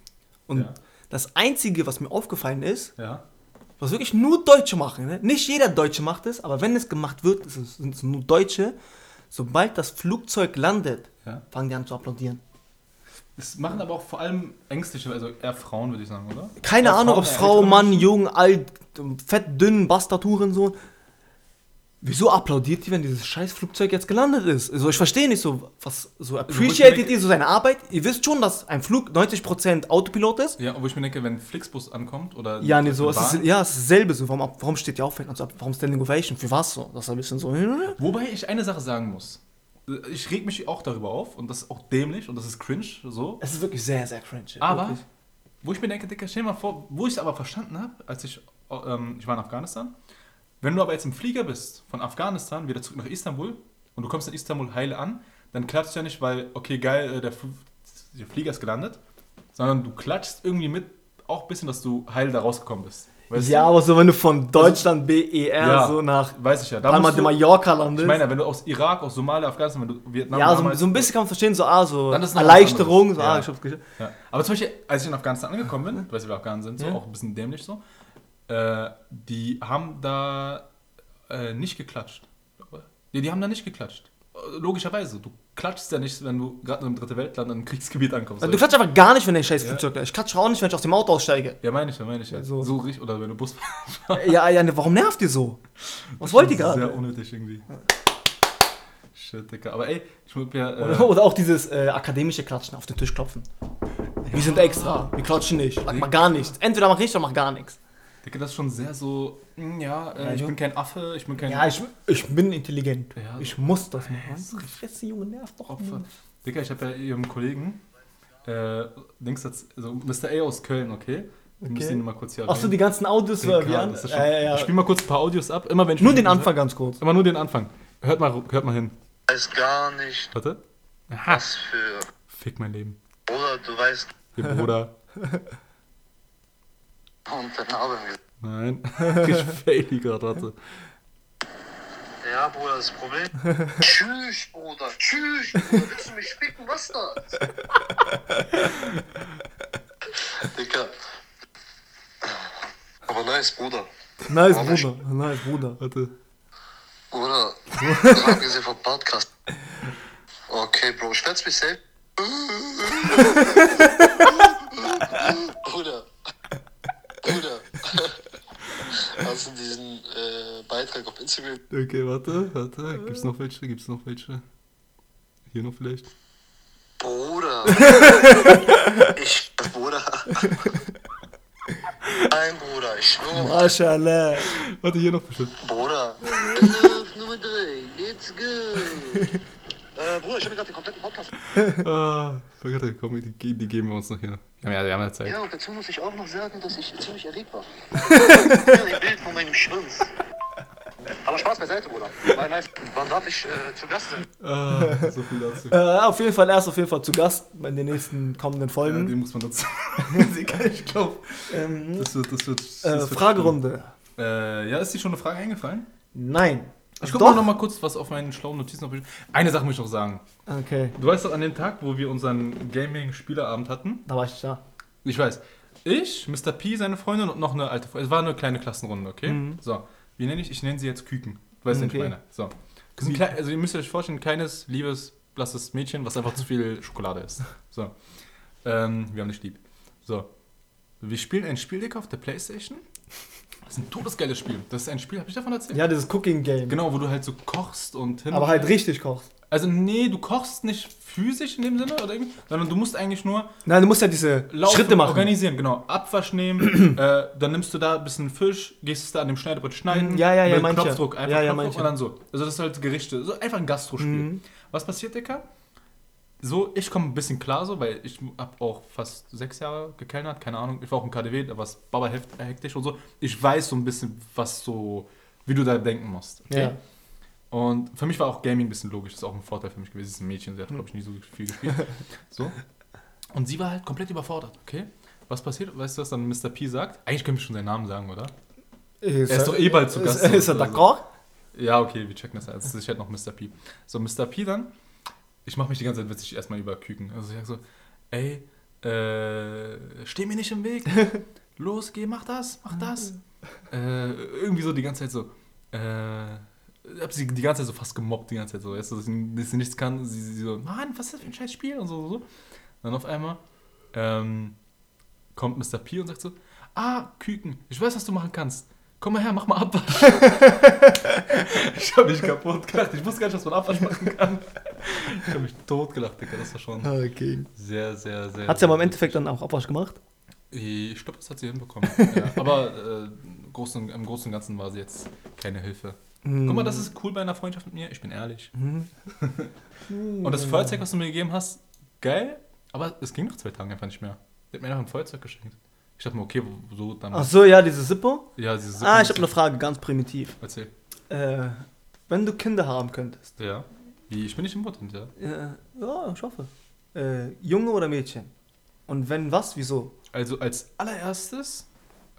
Speaker 2: Und
Speaker 1: Ja.
Speaker 2: das Einzige, was mir aufgefallen ist,
Speaker 1: Ja.
Speaker 2: Was wirklich nur Deutsche machen, ne? nicht jeder Deutsche macht es, aber wenn es gemacht wird, es, sind es nur Deutsche. Sobald das Flugzeug landet,
Speaker 1: Ja.
Speaker 2: fangen die an zu applaudieren.
Speaker 1: Das machen aber auch vor allem ängstliche, also eher Frauen, würde ich sagen, oder?
Speaker 2: Keine
Speaker 1: Eher
Speaker 2: Ahnung, ob es Frau, Mann. Jung, alt, fett, dünn, Bastard, Hurensohn. Wieso applaudiert die, wenn dieses scheiß Flugzeug jetzt gelandet ist? Also ich verstehe nicht so, was so appreciated
Speaker 1: denke-
Speaker 2: ihr so seine Arbeit? Ihr wisst schon, dass ein Flug 90% Autopilot ist?
Speaker 1: Ja, wo ich mir denke, wenn Flixbus ankommt oder.
Speaker 2: Ja, nee, so, es ist, ja, es ist dasselbe so. Warum, warum steht die auf? Also, warum Standing Ovation? Für was so? Das ist ein bisschen so.
Speaker 1: Wobei ich eine Sache sagen muss. Ich reg mich auch darüber auf und das ist auch dämlich und das ist cringe, so.
Speaker 2: Es ist wirklich sehr, sehr cringe.
Speaker 1: Aber,
Speaker 2: Wirklich.
Speaker 1: wo ich mir denke, Dicker, stell dir mal vor, wo ich es aber verstanden habe, als ich, ähm, ich war in Afghanistan, wenn du aber jetzt im Flieger bist, von Afghanistan wieder zurück nach Istanbul und du kommst in Istanbul heile an, dann klatscht ja nicht, weil, okay, geil, äh, der, Fl der Flieger ist gelandet, sondern du klatschst irgendwie mit, auch ein bisschen, dass du heil da rausgekommen bist. Weißt
Speaker 2: Ja,
Speaker 1: du?
Speaker 2: aber so, wenn du von Deutschland BER
Speaker 1: Ja,
Speaker 2: so nach
Speaker 1: weiß ich ja. Da
Speaker 2: Palma de
Speaker 1: du,
Speaker 2: Mallorca
Speaker 1: ich
Speaker 2: landest.
Speaker 1: meine, wenn du aus Irak, aus Somalia, Afghanistan, wenn du Vietnam
Speaker 2: ja, so,
Speaker 1: damals-
Speaker 2: so ein bisschen kann man verstehen, so, ah, so Erleichterung, so, ah,
Speaker 1: Ja.
Speaker 2: ich hab's geschafft.
Speaker 1: Ja. Aber zum Beispiel, als ich in Afghanistan angekommen bin, du weißt, wie wir Afghanen sind, so, auch ein bisschen dämlich so, äh, die haben da äh, nicht geklatscht. Nee, die haben da nicht geklatscht. Logischerweise. Du klatschst ja nicht, wenn du gerade in einem dritte Weltland in einem Kriegsgebiet ankommst.
Speaker 2: Also, du klatschst einfach gar nicht, wenn der scheiß
Speaker 1: Ja.
Speaker 2: Flugzeug ist. Ich klatsche auch nicht, wenn ich aus dem Auto aussteige.
Speaker 1: ja, meine ich ja, meine ich ja.
Speaker 2: So.
Speaker 1: So, richtig, oder wenn du Bus
Speaker 2: ja, ja, ne, warum nervt ihr so? Was wollt ihr
Speaker 1: Sehr
Speaker 2: gerade?
Speaker 1: unnötig irgendwie. Shit, Digga. Aber ey, ich muss ja. Äh,
Speaker 2: Oder, oder auch dieses äh, akademische Klatschen auf den Tisch klopfen. Wir sind extra, wir klatschen nicht. Sag mal gar nichts. Entweder mach ich oder mach gar nichts.
Speaker 1: Digga, das ist schon sehr so. mm, Ja, äh,
Speaker 2: Ja,
Speaker 1: ich bin kein Affe, ich bin kein.
Speaker 2: Ja, ich, ich bin intelligent.
Speaker 1: Ja,
Speaker 2: ich muss das machen. Fresse, Junge, nervt doch.
Speaker 1: Opfer. Digga, ich habe ja ihrem Kollegen, äh, jetzt, also Mr. A aus Köln, okay?
Speaker 2: Okay.
Speaker 1: müssen ihn mal kurz hier
Speaker 2: Achso, die ganzen Audios
Speaker 1: Digga,
Speaker 2: hören
Speaker 1: schon-
Speaker 2: Äh, ja.
Speaker 1: Ich spiele mal kurz ein paar Audios ab, immer wenn ich
Speaker 2: Nur den Anfang ganz kurz.
Speaker 1: Immer nur den Anfang. Hört mal, hört mal hin.
Speaker 3: weiß gar nicht,
Speaker 1: Warte. Aha.
Speaker 3: was für.
Speaker 1: Fick mein Leben.
Speaker 3: Oder du weißt.
Speaker 1: Ihr Bruder.
Speaker 3: Und dann haben wir.
Speaker 1: Nein. ich fail gerade, warte.
Speaker 3: Ja, Bruder, das Problem. Tschüss, Bruder. Tschüss, Bruder. Willst du mich ficken? Was da? Dicker. Aber nice, Bruder.
Speaker 2: Nice,
Speaker 3: nicht?
Speaker 2: Bruder. Nice, Bruder.
Speaker 1: Warte.
Speaker 3: Bruder, abgesehen vom Podcast. Okay, Bro, ich werd's mich selbst. Bruder. Bruder. Hast du diesen äh, Beitrag auf Instagram?
Speaker 1: Okay, warte, warte. Gibt's noch welche? Gibt's noch welche? Hier noch vielleicht?
Speaker 3: Bruder. ich, Bruder. Nein, Bruder, ich schwöre.
Speaker 2: Mashallah.
Speaker 1: Warte, hier noch bestimmt.
Speaker 3: Bruder. Nummer 3, let's go. Äh, Bruder, ich habe gerade den kompletten Podcast.
Speaker 1: Ah, komm, die, ge- die geben wir uns noch hier. Ja, wir haben ja Zeit.
Speaker 3: Ja, und dazu muss ich auch noch sagen, dass ich ziemlich erregt war. Ein Bild von meinem Schwanz. Aber Spaß beiseite, Bruder. War nice. Wann darf ich äh, zu Gast sein?
Speaker 1: Ah, so viel dazu.
Speaker 2: Äh, auf jeden Fall, er ist auf jeden Fall zu Gast in den nächsten kommenden
Speaker 1: Ja,
Speaker 2: Folgen.
Speaker 1: den muss man dazu. ich glaube,
Speaker 2: ähm,
Speaker 1: das wird, das wird. Das
Speaker 2: äh,
Speaker 1: wird
Speaker 2: Fragerunde.
Speaker 1: Äh, ja, ist dir schon eine Frage eingefallen?
Speaker 2: Nein.
Speaker 1: Ich guck mal noch mal kurz, was auf meinen schlauen Notizen noch Eine Sache muss ich noch sagen.
Speaker 2: Okay,
Speaker 1: Du weißt doch, an dem Tag, wo wir unseren Gaming-Spielerabend hatten,
Speaker 2: da war ich da.
Speaker 1: ich weiß, ich, Mr. P, seine Freundin und noch eine alte Freundin. Es war eine kleine Klassenrunde, okay?
Speaker 2: Mhm.
Speaker 1: So, wie nenne ich? Ich nenne sie jetzt Küken. Du weißt,
Speaker 2: Okay.
Speaker 1: meine. So. Ist klein, also ihr müsst euch vorstellen, ein kleines, liebes, blasses Mädchen, was einfach zu viel Schokolade isst. So. Ähm, wir haben dich lieb. So. Wir spielen ein Spieldeck auf der Playstation. Das ist ein todesgeiles Spiel. Das ist ein Spiel, habe ich davon erzählt?
Speaker 2: Ja, dieses Cooking Game.
Speaker 1: Genau, wo du halt so kochst und hin
Speaker 2: Aber halt richtig kochst.
Speaker 1: Also nee, du kochst nicht physisch in dem Sinne oder irgendwie, sondern du musst eigentlich nur
Speaker 2: Nein, du musst ja diese
Speaker 1: laufen,
Speaker 2: Schritte machen.
Speaker 1: organisieren, genau. Abwasch nehmen, äh, dann nimmst du da ein bisschen Fisch, gehst es da an dem Schneidebrett schneiden,
Speaker 2: Ja, ja, ja,
Speaker 1: mit
Speaker 2: manche.
Speaker 1: Knopfdruck, einfach
Speaker 2: Ja, ja,
Speaker 1: Knopfdruck
Speaker 2: manche.
Speaker 1: und dann so. Also das ist halt Gerichte, so einfach ein Gastrospiel.
Speaker 2: Mhm.
Speaker 1: Was passiert, Dicker? So, ich komme ein bisschen klar so, weil ich habe auch fast sechs Jahre gekellnert, keine Ahnung. Ich war auch im KDW, da war es Baba heft- hektisch und so. Ich weiß so ein bisschen, was so, wie du da denken musst. Okay?
Speaker 2: Ja.
Speaker 1: Und für mich war auch Gaming ein bisschen logisch, das ist auch ein Vorteil für mich gewesen. Sie ist ein Mädchen, sie hat, glaube ich, nie so viel gespielt. so. Und sie war halt komplett überfordert, okay? Was passiert? Weißt du, was dann Mr. P sagt? Eigentlich können wir schon seinen Namen sagen, oder?
Speaker 2: Ist
Speaker 1: Er ist doch eh bald zu Gast.
Speaker 2: Ist, ist er
Speaker 1: Also-
Speaker 2: d'accord?
Speaker 1: Ja, okay, wir checken das jetzt. Das ist halt noch Mr. P. So, Mr. P dann, ich mache mich die ganze Zeit witzig erstmal über Küken. Also ich sag so, ey, äh, steh mir nicht im Weg. Los, geh, mach das, mach das. äh, irgendwie so die ganze Zeit so, äh, hab sie die ganze Zeit so fast gemobbt, die ganze Zeit so, weißt du, dass sie, dass sie nichts kann. Sie, sie so, Mann, was ist das für ein scheiß Spiel und so, so. so. Dann auf einmal ähm, kommt Mr. P und sagt so, ah, Küken, ich weiß, was du machen kannst. Komm mal her, mach mal Abwasch. ich hab mich kaputt gelacht. Ich wusste gar nicht, dass man Abwasch machen kann. Ich hab mich tot gelacht, Digga. Das war schon
Speaker 2: Okay.
Speaker 1: sehr, sehr, sehr...
Speaker 2: Hat sie aber im Endeffekt dann auch Abwasch gemacht?
Speaker 1: Ich glaube, das hat sie hinbekommen. ja, aber äh, großen, im Großen und Ganzen war sie jetzt keine Hilfe. Guck mal, das ist cool bei einer Freundschaft mit mir. Ich bin ehrlich. und das Feuerzeug, was du mir gegeben hast, geil. Aber es ging nach zwei Tagen einfach nicht mehr. Der hat mir einfach ein Feuerzeug geschenkt. Ich dachte mir, okay, so dann...
Speaker 2: Ach so, ja, diese Sippo?
Speaker 1: Ja, diese
Speaker 2: Ah, ich habe eine Frage, ganz primitiv.
Speaker 1: Erzähl.
Speaker 2: Äh, wenn du Kinder haben könntest,
Speaker 1: Ja. Wie, ich bin nicht impotent, ja.
Speaker 2: äh, ja, ich hoffe. Äh, Junge oder Mädchen? Und wenn was, wieso?
Speaker 1: Also als allererstes,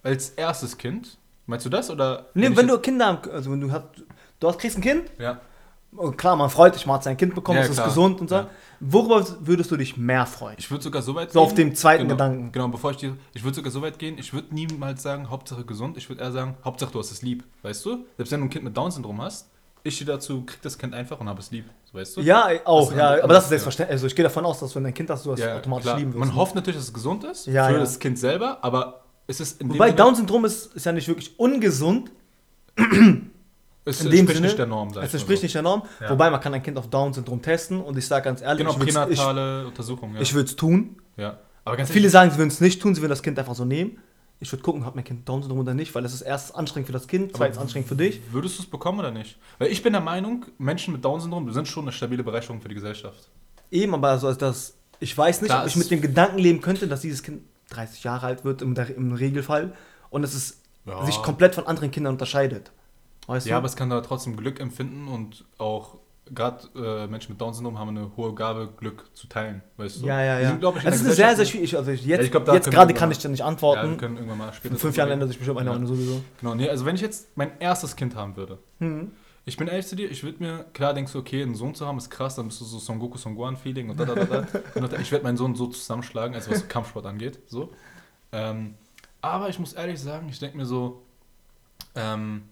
Speaker 1: als erstes Kind, meinst du das oder?
Speaker 2: Nee, wenn
Speaker 1: jetzt-
Speaker 2: du Kinder haben, also wenn du hast, du hast, kriegst ein Kind,
Speaker 1: Ja.
Speaker 2: Und klar, man freut sich, man hat sein Kind bekommen,
Speaker 1: Ja,
Speaker 2: es ist
Speaker 1: klar.
Speaker 2: gesund und so.
Speaker 1: Ja.
Speaker 2: Worüber würdest du dich mehr freuen?
Speaker 1: Ich würde sogar so weit
Speaker 2: So auf dem zweiten
Speaker 1: genau,
Speaker 2: Gedanken.
Speaker 1: Genau, bevor ich dir. Ich würde sogar so weit gehen, ich würde niemals sagen, Hauptsache gesund. Ich würde eher sagen, Hauptsache du hast es lieb. Weißt du? Selbst wenn du ein Kind mit Down-Syndrom hast, ich stehe dazu, krieg das Kind einfach und habe es lieb. So, weißt du?
Speaker 2: Ja, auch, ja,
Speaker 1: das-
Speaker 2: aber das ist
Speaker 1: ja.
Speaker 2: selbstverständlich. Also ich gehe davon aus, dass wenn dein Kind hast, du das
Speaker 1: Ja,
Speaker 2: automatisch
Speaker 1: klar.
Speaker 2: lieben wirst.
Speaker 1: Man
Speaker 2: ne?
Speaker 1: hofft natürlich, dass es gesund ist
Speaker 2: Ja,
Speaker 1: für
Speaker 2: ja.
Speaker 1: das Kind selber, aber es ist in
Speaker 2: Wobei Down-Syndrom ist, ist ja nicht wirklich ungesund.
Speaker 1: Es
Speaker 2: in
Speaker 1: entspricht
Speaker 2: Sinne,
Speaker 1: nicht der Norm,
Speaker 2: Es entspricht
Speaker 1: so.
Speaker 2: nicht der Norm.
Speaker 1: Ja.
Speaker 2: Wobei man kann ein Kind auf Down-Syndrom testen und ich sage ganz ehrlich,
Speaker 1: Genau,
Speaker 2: ich
Speaker 1: pränatale Untersuchung, ja.
Speaker 2: ich würde es tun.
Speaker 1: ja. Aber ganz
Speaker 2: Viele
Speaker 1: ehrlich,
Speaker 2: sagen, sie würden es nicht tun, sie würden das Kind einfach so nehmen. Ich würde gucken, hat mein Kind Down-Syndrom oder nicht, weil es ist erstens anstrengend für das Kind, zweitens anstrengend für dich.
Speaker 1: Würdest du es bekommen oder nicht? Weil ich bin der Meinung, Menschen mit Down-Syndrom sind schon eine stabile Bereicherung für die Gesellschaft.
Speaker 2: Eben, aber also das, ich weiß nicht,
Speaker 1: Klar,
Speaker 2: ob ich
Speaker 1: es-
Speaker 2: mit dem Gedanken leben könnte, dass dieses Kind 30 Jahre alt wird im, im Regelfall und es ist,
Speaker 1: Ja.
Speaker 2: sich komplett von anderen Kindern unterscheidet. Weißt
Speaker 1: Ja,
Speaker 2: du?
Speaker 1: aber es kann da trotzdem Glück empfinden und auch gerade äh, Menschen mit Down-Syndrom haben eine hohe Gabe, Glück zu teilen, weißt du?
Speaker 2: ja, ja, ja.
Speaker 1: sind, ich, in
Speaker 2: Es ist sehr, sehr schwierig. Also jetzt,
Speaker 1: Ja, glaub,
Speaker 2: jetzt gerade kann ich dir nicht
Speaker 1: Ja, wir
Speaker 2: antworten.
Speaker 1: können irgendwann mal später.
Speaker 2: In fünf Jahren ändert sich bestimmt eine
Speaker 1: Ja.
Speaker 2: Meinung sowieso.
Speaker 1: Genau, nee, also wenn ich jetzt mein erstes Kind haben würde,
Speaker 2: Mhm.
Speaker 1: ich bin ehrlich zu dir, ich würde mir, klar denkst du, okay, einen Sohn zu haben ist krass, dann bist du so Son Goku, Son Gohan-Feeling und da, da, da, da. Und ich werde meinen Sohn so zusammenschlagen, also was Kampfsport angeht, so. Ähm, aber ich muss ehrlich sagen, ich denke mir so, ähm,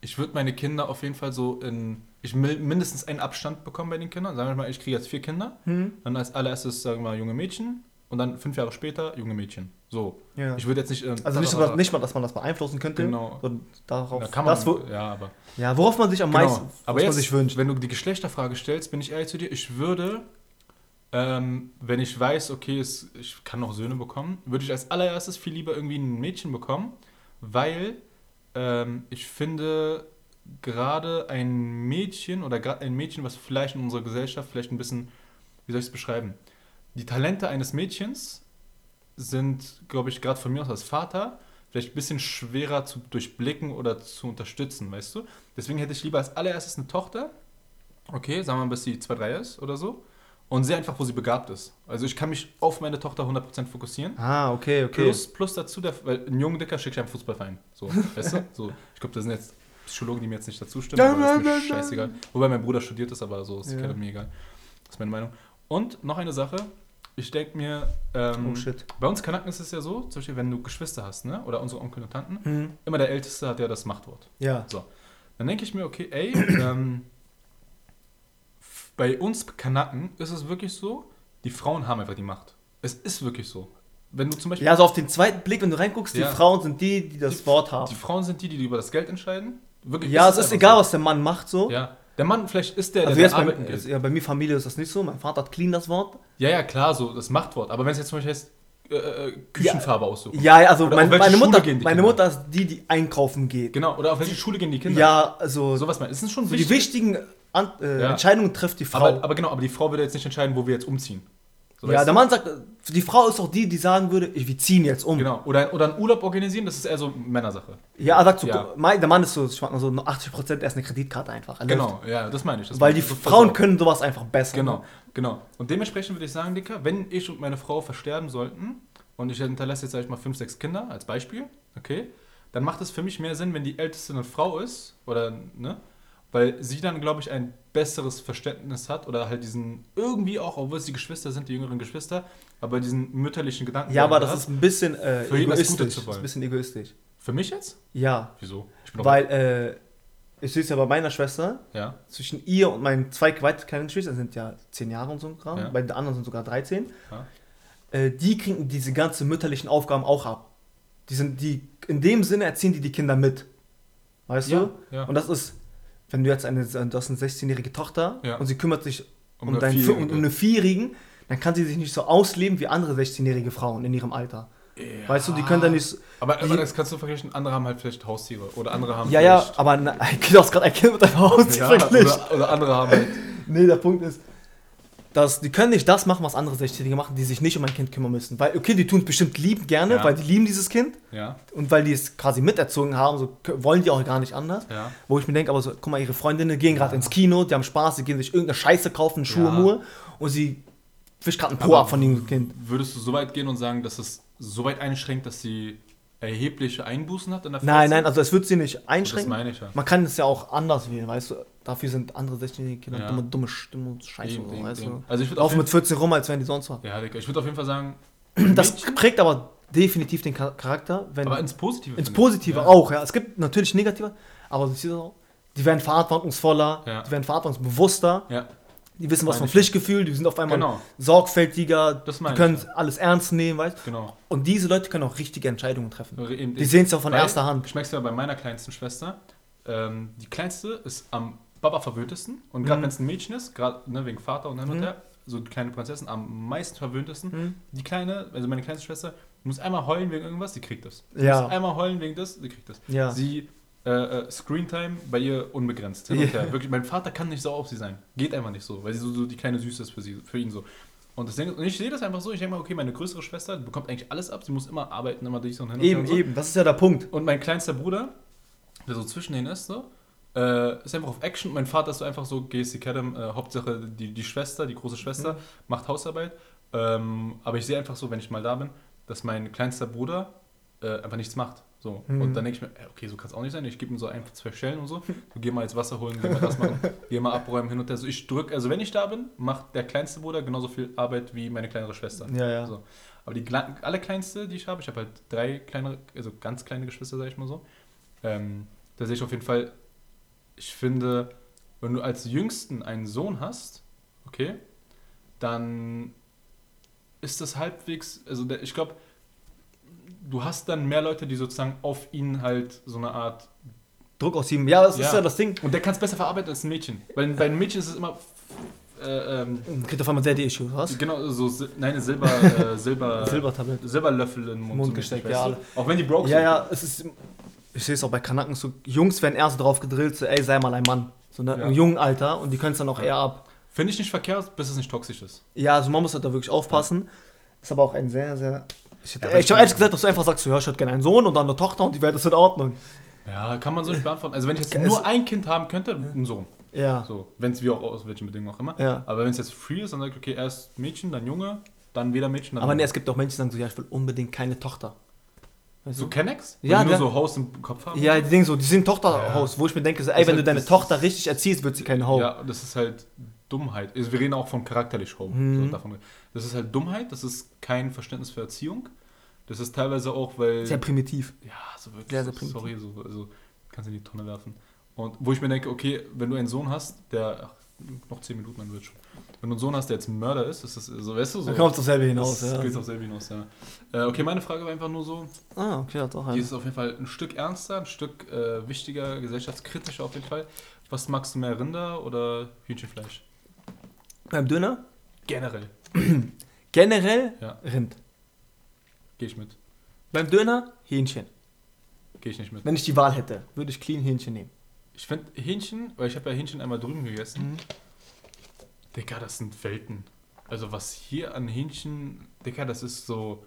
Speaker 1: ich würde meine Kinder auf jeden Fall so in, ich will mindestens einen Abstand bekommen bei den Kindern. Sagen wir mal, ich kriege jetzt vier Kinder,
Speaker 2: Mhm.
Speaker 1: dann als allererstes, sagen wir mal, junge Mädchen und dann fünf Jahre später junge Mädchen. So.
Speaker 2: Ja.
Speaker 1: Ich würde jetzt nicht. äh,
Speaker 2: Also nicht, so, nicht mal, dass man das beeinflussen könnte.
Speaker 1: Genau.
Speaker 2: darauf,
Speaker 1: Da kann man,
Speaker 2: das, wo,
Speaker 1: ja, aber.
Speaker 2: ja, worauf man sich am meisten
Speaker 1: Genau.
Speaker 2: was
Speaker 1: Aber jetzt,
Speaker 2: sich wünscht.
Speaker 1: wenn du die Geschlechterfrage stellst, bin ich ehrlich zu dir, ich würde, ähm, wenn ich weiß, okay, es, ich kann noch Söhne bekommen, würde ich als allererstes viel lieber irgendwie ein Mädchen bekommen, weil ähm, ich finde, gerade ein Mädchen oder gerade ein Mädchen, was vielleicht in unserer Gesellschaft vielleicht ein bisschen, wie soll ich es beschreiben, die Talente eines Mädchens sind, glaube ich, gerade von mir aus als Vater vielleicht ein bisschen schwerer zu durchblicken oder zu unterstützen, weißt du? Deswegen hätte ich lieber als allererstes eine Tochter, okay, sagen wir mal, bis sie 2, 3 ist oder so, und sehe einfach, wo sie begabt ist. Also ich kann mich auf meine Tochter 100% fokussieren.
Speaker 2: Ah, okay, okay.
Speaker 1: Plus, plus dazu, der, weil ein jungen Dicker schicke ich einen Fußballverein. So, weißt du? So, ich glaube, da sind jetzt Psychologen, die mir jetzt nicht dazu stimmen,
Speaker 2: Ja,
Speaker 1: aber das ist
Speaker 2: ja,
Speaker 1: mir
Speaker 2: ja,
Speaker 1: scheißegal. Wobei mein Bruder studiert ist, aber so ist
Speaker 2: Ja.
Speaker 1: ja. mir egal. Das ist meine Meinung. Und noch eine Sache, ich denke mir, ähm,
Speaker 2: Oh, shit.
Speaker 1: bei uns Kanaken ist es ja so, zum Beispiel, wenn du Geschwister hast, ne? oder unsere Onkel und Tanten,
Speaker 2: Mhm.
Speaker 1: immer der Älteste hat ja das Machtwort.
Speaker 2: Ja.
Speaker 1: So. Dann denke ich mir, okay, ey, ähm, bei uns Kanaken ist es wirklich so, die Frauen haben einfach die Macht. Es ist wirklich so. Wenn du zum Beispiel.
Speaker 2: Ja, also auf den zweiten Blick, wenn du reinguckst,
Speaker 1: Ja.
Speaker 2: die Frauen sind die, die das
Speaker 1: die,
Speaker 2: Wort haben.
Speaker 1: Die Frauen sind die, die über das Geld entscheiden. Wirklich,
Speaker 2: ja, es ist egal,
Speaker 1: so.
Speaker 2: was der Mann macht, so.
Speaker 1: Ja. Der Mann vielleicht ist der,
Speaker 2: Also
Speaker 1: der,
Speaker 2: jetzt bei,
Speaker 1: arbeiten
Speaker 2: mir-
Speaker 1: geht.
Speaker 2: ja, bei mir Familie ist das nicht so. Mein Vater hat clean das Wort.
Speaker 1: Ja, ja, klar, so das Machtwort. Aber wenn es jetzt zum Beispiel heißt, äh, äh, Küchenfarbe aussuchen.
Speaker 2: Ja, also mein, meine, Mutter, meine? Mutter ist die, die einkaufen geht.
Speaker 1: Genau, oder auf welche Schule gehen die Kinder?
Speaker 2: Ja, also
Speaker 1: Sowas mal. Es sind schon
Speaker 2: so die wichtigen An äh,
Speaker 1: Ja.
Speaker 2: Entscheidungen trifft die Frau.
Speaker 1: aber, aber genau, aber die Frau würde jetzt nicht entscheiden, wo wir jetzt umziehen. So,
Speaker 2: ja, der? Mann sagt, die Frau ist auch die, die sagen würde, ich, wir ziehen jetzt um.
Speaker 1: Genau. Oder, oder einen Urlaub organisieren, das ist eher so Männersache.
Speaker 2: Ja, er sagt so,
Speaker 1: Ja.
Speaker 2: der Mann ist so, ich mag mal so 80% er ist eine Kreditkarte einfach. Er
Speaker 1: Genau, ja, das meine ich. Das
Speaker 2: Weil
Speaker 1: meine
Speaker 2: die
Speaker 1: ich. So
Speaker 2: Frauen können sowas einfach besser.
Speaker 1: Genau,
Speaker 2: ne?
Speaker 1: genau. Und dementsprechend würde ich sagen, Dicker, wenn ich und meine Frau versterben sollten und ich hinterlasse jetzt, sag ich mal, fünf, sechs Kinder als Beispiel, okay, dann macht es für mich mehr Sinn, wenn die Älteste eine Frau ist, oder, ne? Weil sie dann, glaube ich, ein besseres Verständnis hat oder halt diesen, irgendwie auch, obwohl es die Geschwister sind, die jüngeren Geschwister, aber diesen mütterlichen Gedanken.
Speaker 2: Ja, aber das
Speaker 1: hat.
Speaker 2: ist ein bisschen äh,
Speaker 1: Für das
Speaker 2: egoistisch.
Speaker 1: Zu
Speaker 2: Das ist ein bisschen egoistisch.
Speaker 1: Für mich jetzt?
Speaker 2: Ja,
Speaker 1: Wieso? Ich bin doch-
Speaker 2: weil äh, ich sehe es ja bei meiner Schwester,
Speaker 1: Ja,
Speaker 2: zwischen ihr und meinen zwei kleinen Geschwistern sind ja 10 Jahre und so ein Kram,
Speaker 1: Ja.
Speaker 2: bei den anderen sind sogar 13.
Speaker 1: Ja.
Speaker 2: Äh, die kriegen diese ganzen mütterlichen Aufgaben auch ab. Die sind, die, in dem Sinne erziehen die die Kinder mit. Weißt
Speaker 1: Ja,
Speaker 2: du?
Speaker 1: ja.
Speaker 2: Und das ist, wenn du jetzt eine, du hast eine 16-jährige Tochter
Speaker 1: Ja.
Speaker 2: und sie kümmert sich um,
Speaker 1: Um eine
Speaker 2: deinen, um, um eine Vierjährigen, dann kann sie sich nicht so ausleben wie andere 16-jährige Frauen in ihrem Alter. Weißt du, die können dann nicht.
Speaker 1: Aber, aber
Speaker 2: Die-
Speaker 1: das kannst du vergleichen, andere haben halt vielleicht Haustiere oder andere haben
Speaker 2: Ja, ja, aber na, du hast gerade ein Kind mit einem Haus
Speaker 1: ja,
Speaker 2: verglichen.
Speaker 1: oder, oder andere haben halt,
Speaker 2: Nee, der Punkt ist, dass die können nicht das machen, was andere 16-Jährige machen, die sich nicht um ein Kind kümmern müssen. Weil, okay, die tun es bestimmt lieben gerne,
Speaker 1: Ja.
Speaker 2: weil die lieben dieses Kind
Speaker 1: ja,
Speaker 2: und weil die es quasi miterzogen haben, so wollen die auch gar nicht anders.
Speaker 1: ja.
Speaker 2: Wo ich mir denke, aber so, guck mal, ihre Freundinnen gehen gerade ins Kino, die haben Spaß, sie gehen sich irgendeine Scheiße kaufen, Schuhe. Mur und sie fischt gerade ein Po ab von dem Kind.
Speaker 1: Würdest du so weit gehen und sagen, dass es so weit einschränkt, dass sie erhebliche Einbußen hat in der
Speaker 2: Nein,
Speaker 1: Freizeit?
Speaker 2: nein, also es wird sie nicht
Speaker 1: das
Speaker 2: einschränken.
Speaker 1: meine ich ja.
Speaker 2: Man kann es ja auch anders wählen, weißt du? Dafür sind andere 16-jährige Kinder
Speaker 1: Ja.
Speaker 2: dumme, dumme, dumme Scheiße,
Speaker 1: Eben,
Speaker 2: so,
Speaker 1: eben,
Speaker 2: weißt
Speaker 1: eben.
Speaker 2: du?
Speaker 1: Also ich würde
Speaker 2: Laufen
Speaker 1: jeden
Speaker 2: mit 14 rum, als wären die sonst was.
Speaker 1: ja, Digga, ich würde auf jeden Fall sagen,
Speaker 2: Das
Speaker 1: Mädchen,
Speaker 2: prägt aber definitiv den Char- Charakter, wenn
Speaker 1: aber ins Positive.
Speaker 2: ins. Positive
Speaker 1: ja.
Speaker 2: auch, ja. Es gibt natürlich negative, aber auch, die werden verantwortungsvoller,
Speaker 1: Ja.
Speaker 2: die werden verantwortungsbewusster,
Speaker 1: Ja,
Speaker 2: die wissen was vom
Speaker 1: ich.
Speaker 2: Pflichtgefühl, die sind auf einmal
Speaker 1: Genau.
Speaker 2: sorgfältiger, die
Speaker 1: meine ich,
Speaker 2: können
Speaker 1: ja.
Speaker 2: alles ernst nehmen, weißt
Speaker 1: genau.
Speaker 2: Und diese Leute können auch richtige Entscheidungen treffen.
Speaker 1: Eben-
Speaker 2: Die sehen es ja von erster Hand.
Speaker 1: Merke es ja bei meiner kleinsten Schwester. Ähm, die kleinste ist am Baba verwöhntesten. Und gerade
Speaker 2: Mhm.
Speaker 1: wenn es ein Mädchen ist, gerade ne, wegen Vater und und
Speaker 2: Mhm.
Speaker 1: her, so die kleine Prinzessin am meisten verwöhntesten.
Speaker 2: Mhm.
Speaker 1: Die kleine, also meine kleinste Schwester, muss einmal heulen wegen irgendwas, die kriegt das.
Speaker 2: Ja.
Speaker 1: Muss einmal heulen wegen das, die kriegt das.
Speaker 2: Ja.
Speaker 1: Sie, äh, äh, Screentime bei ihr unbegrenzt. Hin her. Wirklich, mein Vater kann nicht so auf sie sein. Geht einfach nicht so, weil sie so, so die kleine Süße ist für, sie, für ihn so. Und, das und ich sehe das einfach so, ich denke mal, okay, meine größere Schwester die bekommt eigentlich alles ab, sie muss immer arbeiten, immer dies und hin und
Speaker 2: Eben,
Speaker 1: und so.
Speaker 2: eben, das ist ja der Punkt.
Speaker 1: Und mein kleinster Bruder, der so zwischen denen ist, so, äh, ist einfach auf Action. Mein Vater ist so einfach so, GSC Cadem, äh, Hauptsache die, die Schwester, die große Schwester,
Speaker 2: Mhm.
Speaker 1: macht Hausarbeit. Ähm, aber ich sehe einfach so, wenn ich mal da bin, dass mein kleinster Bruder äh, einfach nichts macht. So.
Speaker 2: Mhm.
Speaker 1: Und dann denke ich mir, äh, okay, so kann es auch nicht sein. Ich gebe ihm so ein, zwei Stellen und so. Du geh mal jetzt Wasser holen, geh mal das machen, geh mal abräumen, hin und her. So, ich drücke, also wenn ich da bin, macht der kleinste Bruder genauso viel Arbeit wie meine kleinere Schwester.
Speaker 2: Ja, ja.
Speaker 1: So. Aber die kle- allerkleinste, die ich habe, ich habe halt drei kleinere, also ganz kleine Geschwister, sag ich mal so. Ähm, da sehe ich auf jeden Fall, ich finde, wenn du als Jüngsten einen Sohn hast, okay, dann ist das halbwegs, also der, ich glaube, du hast dann mehr Leute, die sozusagen auf ihn halt so eine Art.
Speaker 2: Druck aus ihm. Ja, das ist
Speaker 1: Ja.
Speaker 2: ja das Ding.
Speaker 1: Und der kann es besser verarbeiten als ein Mädchen. Weil bei einem Mädchen ist es immer. Äh, ähm,
Speaker 2: Kriegt auf einmal Daddy-Issues, was?
Speaker 1: genau, so, nein, Silber, äh, Silber,
Speaker 2: Silbertablette.
Speaker 1: Silberlöffel in den Mund,
Speaker 2: Mund gesteckt, ja.
Speaker 1: du? Auch wenn die broke
Speaker 2: Ja,
Speaker 1: sind.
Speaker 2: ja, es ist. Ich sehe es auch bei Kanaken so. Jungs werden erst drauf gedrillt, so, ey, sei mal ein Mann. So ne,
Speaker 1: Ja.
Speaker 2: im jungen Alter und die können es dann auch eher ab.
Speaker 1: Finde ich nicht verkehrt, bis es nicht toxisch ist.
Speaker 2: Ja, also man muss halt da wirklich aufpassen. Ist aber auch ein sehr, sehr. Ich, hätte-
Speaker 1: Ja, aber
Speaker 2: ich habe ehrlich gesagt, dass du einfach sagst, so, ja, ich hätte gerne einen Sohn und dann eine Tochter und die Welt ist in Ordnung.
Speaker 1: Ja, kann man so nicht beantworten. Also wenn ich jetzt
Speaker 2: Es-
Speaker 1: nur ein Kind haben könnte, ein Sohn.
Speaker 2: Ja.
Speaker 1: So, wenn es wie auch aus welchen Bedingungen auch immer.
Speaker 2: Ja.
Speaker 1: Aber wenn es jetzt free ist, dann sage ich, okay, erst Mädchen, dann Junge, dann wieder Mädchen, dann
Speaker 2: Aber nee,
Speaker 1: Junge.
Speaker 2: es gibt auch Menschen, die sagen so, ja, ich will unbedingt keine Tochter. Weißt
Speaker 1: So
Speaker 2: du?
Speaker 1: Kennex?
Speaker 2: Ja,
Speaker 1: Ja, die nur so Haus im Kopf haben?
Speaker 2: Ja, die denken so, die sind Tochterhaus, wo ich mir denke, so, ey,
Speaker 1: Das
Speaker 2: wenn
Speaker 1: ist
Speaker 2: du
Speaker 1: halt-
Speaker 2: deine Tochter richtig erziehst, wird sie keine Ho.
Speaker 1: Ja, das ist halt Dummheit. Also wir reden auch von charakterlich Home.
Speaker 2: Mhm.
Speaker 1: So davon. Das ist halt Dummheit, das ist kein Verständnis für Erziehung. Das ist teilweise auch, weil.
Speaker 2: Sehr primitiv.
Speaker 1: ja, so wirklich.
Speaker 2: sehr, sehr primitiv.
Speaker 1: sorry, so, also kannst du in die Tonne werfen. Und wo ich mir denke, okay, wenn du einen Sohn hast, der. Ach, noch 10 Minuten, dann wird schon. Wenn du einen Sohn hast, der jetzt ein Mörder ist, ist das so, weißt du, so.
Speaker 2: Da kommt es dasselbe hinaus,
Speaker 1: das
Speaker 2: ja.
Speaker 1: geht auf selbe hinaus, ja. Äh, okay, meine Frage war einfach nur so,
Speaker 2: Ah, okay, hat auch
Speaker 1: die
Speaker 2: einen.
Speaker 1: ist auf jeden Fall ein Stück ernster, ein Stück äh, wichtiger, gesellschaftskritischer auf jeden Fall. Was magst du mehr, Rinder oder Hühnchenfleisch?
Speaker 2: Beim Döner?
Speaker 1: Generell.
Speaker 2: Generell
Speaker 1: Ja,
Speaker 2: Rind.
Speaker 1: gehe ich mit.
Speaker 2: Beim Döner Hähnchen.
Speaker 1: Gehe ich nicht mit.
Speaker 2: Wenn ich die Wahl hätte, würde ich clean Hähnchen nehmen.
Speaker 1: Ich finde Hähnchen, weil ich habe ja Hähnchen einmal drüben gegessen.
Speaker 2: Mhm.
Speaker 1: Digga, das sind Welten. Also was hier an Hähnchen, Digga, das ist so,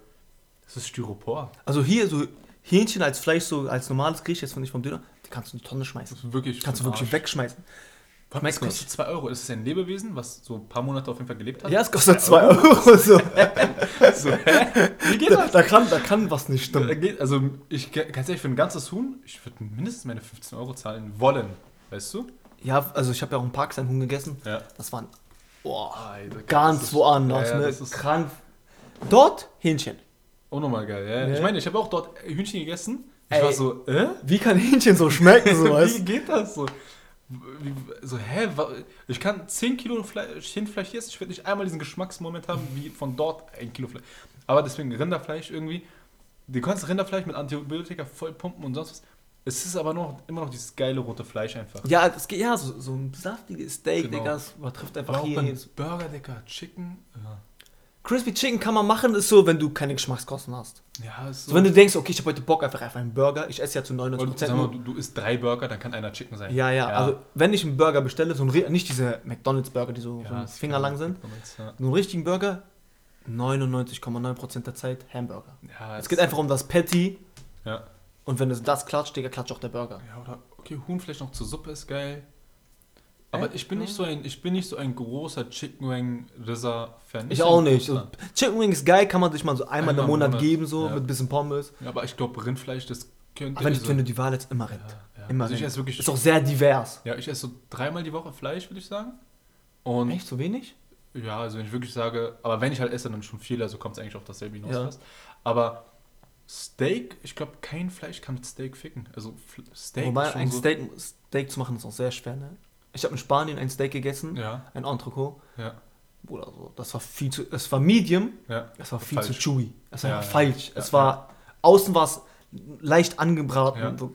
Speaker 1: das ist Styropor.
Speaker 2: Also hier so Hähnchen als Fleisch, so als normales Gericht, jetzt von nicht vom Döner, die kannst du in die Tonne schmeißen.
Speaker 1: Das ist wirklich
Speaker 2: Kannst du wirklich
Speaker 1: Arsch.
Speaker 2: wegschmeißen.
Speaker 1: Warum es kostet 2 Euro? Ist es ein Lebewesen, was so ein paar Monate auf jeden Fall gelebt hat?
Speaker 2: Ja, es kostet 2 Euro. So.
Speaker 1: So, hä? Wie geht
Speaker 2: Da,
Speaker 1: das?
Speaker 2: da, kann, da kann was nicht stimmen.
Speaker 1: also, ich ganz ehrlich, für ein ganzes Huhn, ich würde mindestens meine 15 Euro zahlen wollen. Weißt du?
Speaker 2: Ja, also ich habe ja auch in Pakistan Huhn gegessen.
Speaker 1: Ja.
Speaker 2: Das waren boah,
Speaker 1: Alter,
Speaker 2: ganz
Speaker 1: ist-
Speaker 2: woanders.
Speaker 1: Ja, ja,
Speaker 2: ne?
Speaker 1: das ist
Speaker 2: Krank. Dort Hähnchen.
Speaker 1: auch nochmal geil. Ja.
Speaker 2: Ne?
Speaker 1: Ich meine, ich habe auch dort Hühnchen gegessen. Ich
Speaker 2: Ey.
Speaker 1: war so, äh?
Speaker 2: Wie kann Hähnchen so schmecken, so
Speaker 1: Wie
Speaker 2: weißt
Speaker 1: geht das so? So, hä? Ich kann 10 Kilo Fleisch, Hähnchenfleisch essen, ich werde nicht einmal diesen Geschmacksmoment haben, wie von dort ein Kilo Fleisch. Aber deswegen Rinderfleisch irgendwie. Du kannst Rinderfleisch mit Antibiotika voll pumpen und sonst was. Es ist aber noch, immer noch dieses geile rote Fleisch einfach.
Speaker 2: Ja, geht ja so, so ein saftiges Steak,
Speaker 1: Genau.
Speaker 2: Digga, das
Speaker 1: Aber
Speaker 2: einfach hier.
Speaker 1: Burger, Digga, Chicken. Ja,
Speaker 2: Crispy Chicken kann man machen, ist so, wenn du keine Geschmackskosten hast.
Speaker 1: ja ist so.
Speaker 2: So, wenn du denkst, okay, ich habe heute Bock einfach auf einen Burger, ich esse ja zu
Speaker 1: Oder
Speaker 2: 99%
Speaker 1: sag mal,
Speaker 2: nur.
Speaker 1: du, du isst drei Burger, dann kann einer Chicken sein.
Speaker 2: Ja, ja, also wenn ich einen Burger bestelle, so ein, nicht diese McDonalds-Burger, die so, so
Speaker 1: das
Speaker 2: Finger
Speaker 1: kann-
Speaker 2: lang sind,
Speaker 1: Ja,
Speaker 2: so einen richtigen Burger, 99,9% der Zeit Hamburger.
Speaker 1: ja
Speaker 2: Es geht einfach um das Patty
Speaker 1: Ja.
Speaker 2: und wenn es das klatscht, Digga, klatscht auch der Burger.
Speaker 1: Ja, oder okay, Huhnfleisch noch zur Suppe ist geil. Aber ich bin nicht so ein, ich bin nicht so ein großer Chicken Wing Rizzer Fan.
Speaker 2: Ich auch nicht.
Speaker 1: Ja.
Speaker 2: So, Chicken Wing ist geil, kann man sich mal so einmal,
Speaker 1: Einmal
Speaker 2: im Monat,
Speaker 1: Monat,
Speaker 2: geben, so
Speaker 1: ja.
Speaker 2: mit ein bisschen Pommes.
Speaker 1: Ja, aber ich glaube Rindfleisch, das könnte.
Speaker 2: Aber wenn,
Speaker 1: so-
Speaker 2: ich, wenn du die Wahl jetzt immer
Speaker 1: ja,
Speaker 2: Rind.
Speaker 1: ja.
Speaker 2: Immer
Speaker 1: also ich esse wirklich.
Speaker 2: Ist auch sehr divers.
Speaker 1: ja, ich esse so dreimal die Woche Fleisch, würde ich sagen. Und
Speaker 2: Echt, so wenig?
Speaker 1: ja, also wenn ich wirklich sage, aber wenn ich halt esse, dann schon viel, also kommt es eigentlich auf dasselbe hinaus.
Speaker 2: Ja.
Speaker 1: fast. Aber Steak, ich glaube, kein Fleisch kann mit Steak ficken. Also Steak
Speaker 2: Wobei, ein
Speaker 1: so,
Speaker 2: Steak, Steak zu machen ist auch sehr schwer, ne? Ich habe in Spanien ein Steak gegessen,
Speaker 1: Ja,
Speaker 2: ein Entrecot.
Speaker 1: ja,
Speaker 2: Bruder, so, das war viel zu. Es war medium,
Speaker 1: ja.
Speaker 2: es war viel
Speaker 1: Falsch.
Speaker 2: zu chewy. Es war
Speaker 1: Ja,
Speaker 2: falsch. Es war. Außen war es leicht angebraten, so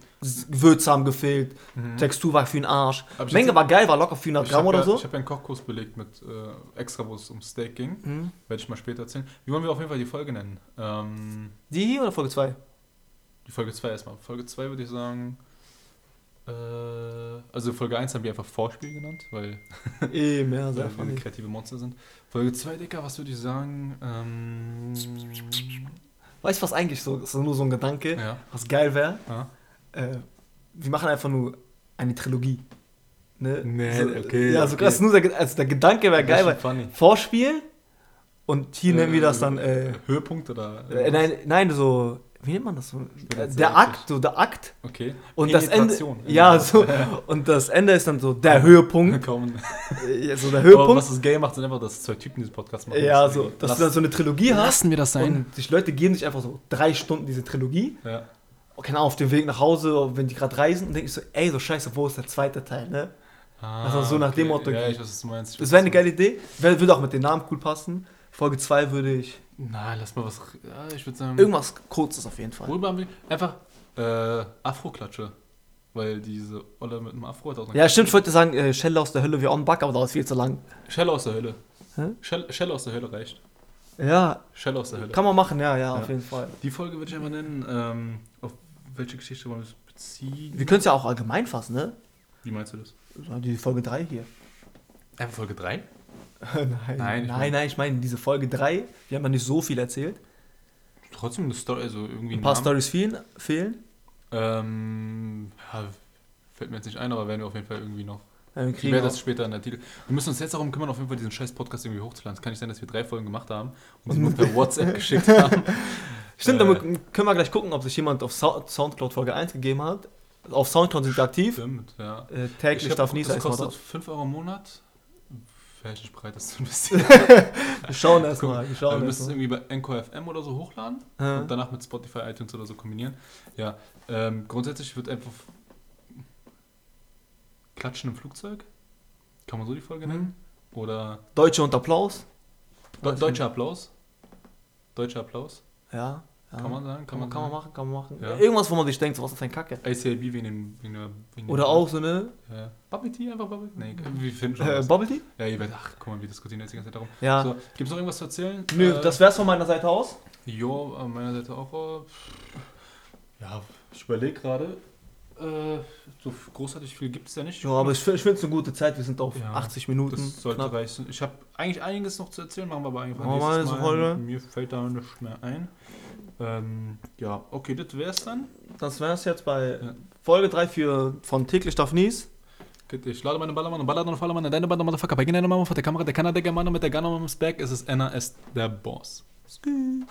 Speaker 2: Gewürze haben gefehlt,
Speaker 1: Mhm.
Speaker 2: Textur war für den Arsch. Menge war geil, war locker 400
Speaker 1: Ich
Speaker 2: Gramm oder so.
Speaker 1: ich habe einen Kochkurs belegt mit äh, extra, wo es um Steak ging.
Speaker 2: Mhm.
Speaker 1: Werde ich mal später erzählen. Wie wollen wir auf jeden Fall die Folge nennen? Ähm,
Speaker 2: Die hier oder Folge 2?
Speaker 1: die Folge 2 erstmal. Folge 2 würde ich sagen. Äh, also Folge 1 haben wir einfach Vorspiel genannt, weil
Speaker 2: Eben, ja, sehr
Speaker 1: weil wir kreative Monster sind. Folge 2, Dicker, was würde ich sagen? Ähm,
Speaker 2: Weißt du, was eigentlich so ist? nur so ein Gedanke,
Speaker 1: ja,
Speaker 2: was geil wäre?
Speaker 1: ja.
Speaker 2: Äh, wir machen einfach nur eine Trilogie. Ne?
Speaker 1: Nee,
Speaker 2: so,
Speaker 1: okay,
Speaker 2: Ja, so
Speaker 1: okay.
Speaker 2: krass, nur der, also der Gedanke wäre geil, weil
Speaker 1: funny.
Speaker 2: Vorspiel und hier nennen wir das dann. Äh,
Speaker 1: Höhepunkt oder?
Speaker 2: äh, nein, nein, so. Wie nennt man das so?
Speaker 1: jetzt
Speaker 2: Der Akt, so der Akt.
Speaker 1: Okay.
Speaker 2: Und das Ende. Ja, so. Und das Ende ist dann so der Höhepunkt.
Speaker 1: Kaum.
Speaker 2: Äh, So der
Speaker 1: Aber
Speaker 2: Höhepunkt.
Speaker 1: was das Gay macht, sind einfach, dass zwei Typen diesen Podcast machen.
Speaker 2: Ja, so. Dass
Speaker 1: lass-
Speaker 2: du dann so eine Trilogie hast.
Speaker 1: Lassen wir das sein.
Speaker 2: Und die Leute geben sich einfach so drei Stunden diese Trilogie.
Speaker 1: Ja.
Speaker 2: Keine Ahnung, auf dem Weg nach Hause, wenn die gerade reisen, denke ich so, ey, so scheiße, wo ist der zweite Teil, ne?
Speaker 1: Ah,
Speaker 2: Also so nach dem Motto
Speaker 1: Ja, ich weiß, was du meinst. Ich
Speaker 2: Das wäre eine geile Idee. Würde auch mit den Namen cool passen. Folge 2 würde ich.
Speaker 1: Nein, lass mal was. Ich würde sagen.
Speaker 2: Irgendwas Kurzes auf jeden Fall.
Speaker 1: Worüber haben wir- Einfach äh, Afro-Klatsche. Weil diese Olle mit dem Afro hat auch
Speaker 2: Ja, stimmt, ich wollte sagen, äh, Shell aus der Hölle wie On Buck, aber das ist viel zu lang.
Speaker 1: Shell aus der Hölle.
Speaker 2: Hä?
Speaker 1: Shell, Shell aus der Hölle reicht.
Speaker 2: Ja,
Speaker 1: Shell aus der Hölle.
Speaker 2: kann man machen, ja, ja,
Speaker 1: Ja.
Speaker 2: auf jeden Fall.
Speaker 1: Die Folge würde ich einfach nennen. Ähm, auf welche Geschichte wollen wir es beziehen?
Speaker 2: Wir können es ja auch allgemein fassen, ne?
Speaker 1: Wie meinst du das?
Speaker 2: Die Folge 3 hier.
Speaker 1: Einfach Folge 3?
Speaker 2: Nein,
Speaker 1: Nein,
Speaker 2: nein,
Speaker 1: ich
Speaker 2: nein, ich meine diese Folge 3. Wir haben ja nicht so viel erzählt.
Speaker 1: Trotzdem eine Story, also irgendwie
Speaker 2: Ein paar. Stories fehlen. fehlen.
Speaker 1: Ähm, ja, fällt mir jetzt nicht ein, aber werden wir auf jeden Fall irgendwie noch.
Speaker 2: Ja, wir
Speaker 1: Ich werde das später in der Titel. Wir müssen uns jetzt darum kümmern, auf jeden Fall diesen scheiß Podcast irgendwie hochzuladen. Es kann nicht sein, dass wir drei Folgen gemacht haben und sie nur per WhatsApp geschickt haben.
Speaker 2: Stimmt,
Speaker 1: Äh.
Speaker 2: dann können wir gleich gucken, ob sich jemand auf Sou- Soundcloud Folge 1 gegeben hat. Auf Soundcloud sind wir aktiv.
Speaker 1: Stimmt, ja.
Speaker 2: Äh, täglich darf nie
Speaker 1: das
Speaker 2: sein.
Speaker 1: kostet 5 Euro im Monat. Nicht bereit, das zu investieren.
Speaker 2: Wir schauen erstmal. Wir
Speaker 1: wir
Speaker 2: schauen
Speaker 1: müssen es irgendwie bei Anchor FM oder so hochladen
Speaker 2: mal.
Speaker 1: und danach mit Spotify, iTunes oder so kombinieren. Ja, ähm, grundsätzlich wird einfach Klatschen im Flugzeug. Kann man so die Folge
Speaker 2: Mhm.
Speaker 1: nennen? Oder
Speaker 2: Deutsche und Applaus.
Speaker 1: De deutscher Applaus. Deutscher Applaus.
Speaker 2: Ja. Ja.
Speaker 1: Kann man sagen?
Speaker 2: Kann man, kann man machen, kann man machen.
Speaker 1: Ja.
Speaker 2: Irgendwas, wo man sich denkt, so, was ist ein Kacke.
Speaker 1: ACAB wegen dem. Wegen der, wegen
Speaker 2: Oder
Speaker 1: dem-
Speaker 2: auch so eine
Speaker 1: Ja. Bubble Tea einfach Bubble Nee, wir finden schon.
Speaker 2: äh,
Speaker 1: was.
Speaker 2: Bubble Tea?
Speaker 1: ja, ihr werdet. Ach, guck mal, wir diskutieren jetzt die ganze Zeit darum.
Speaker 2: Ja.
Speaker 1: So, Gibt es noch irgendwas zu erzählen?
Speaker 2: Nö,
Speaker 1: Äh,
Speaker 2: das wär's von meiner Seite aus.
Speaker 1: Jo, an meiner Seite auch. Äh, ja, ich überlege gerade. Äh, so großartig viel gibt es ja nicht.
Speaker 2: Ja, aber ich, ich finde es eine gute Zeit. Wir sind auf
Speaker 1: Ja,
Speaker 2: 80 Minuten.
Speaker 1: das sollte
Speaker 2: knapp.
Speaker 1: reichen. Ich habe eigentlich einiges noch zu erzählen, machen wir aber einfach
Speaker 2: mal
Speaker 1: nächstes
Speaker 2: eine
Speaker 1: Mal.
Speaker 2: Folge.
Speaker 1: Mir fällt da nichts mehr ein. Ähm, ja, okay, das wär's dann.
Speaker 2: Das wär's jetzt bei
Speaker 1: Ja.
Speaker 2: Folge 3 für, von täglich darf nies.
Speaker 1: Ich lade meine Ballermann und Ballermann auf alle Mann, deine Baller, Motherfucker. Bei deiner Mama vor der Kamera, der Kanadiker Mann mit der Gunner Back. Es ist NAS, der Boss. Skü.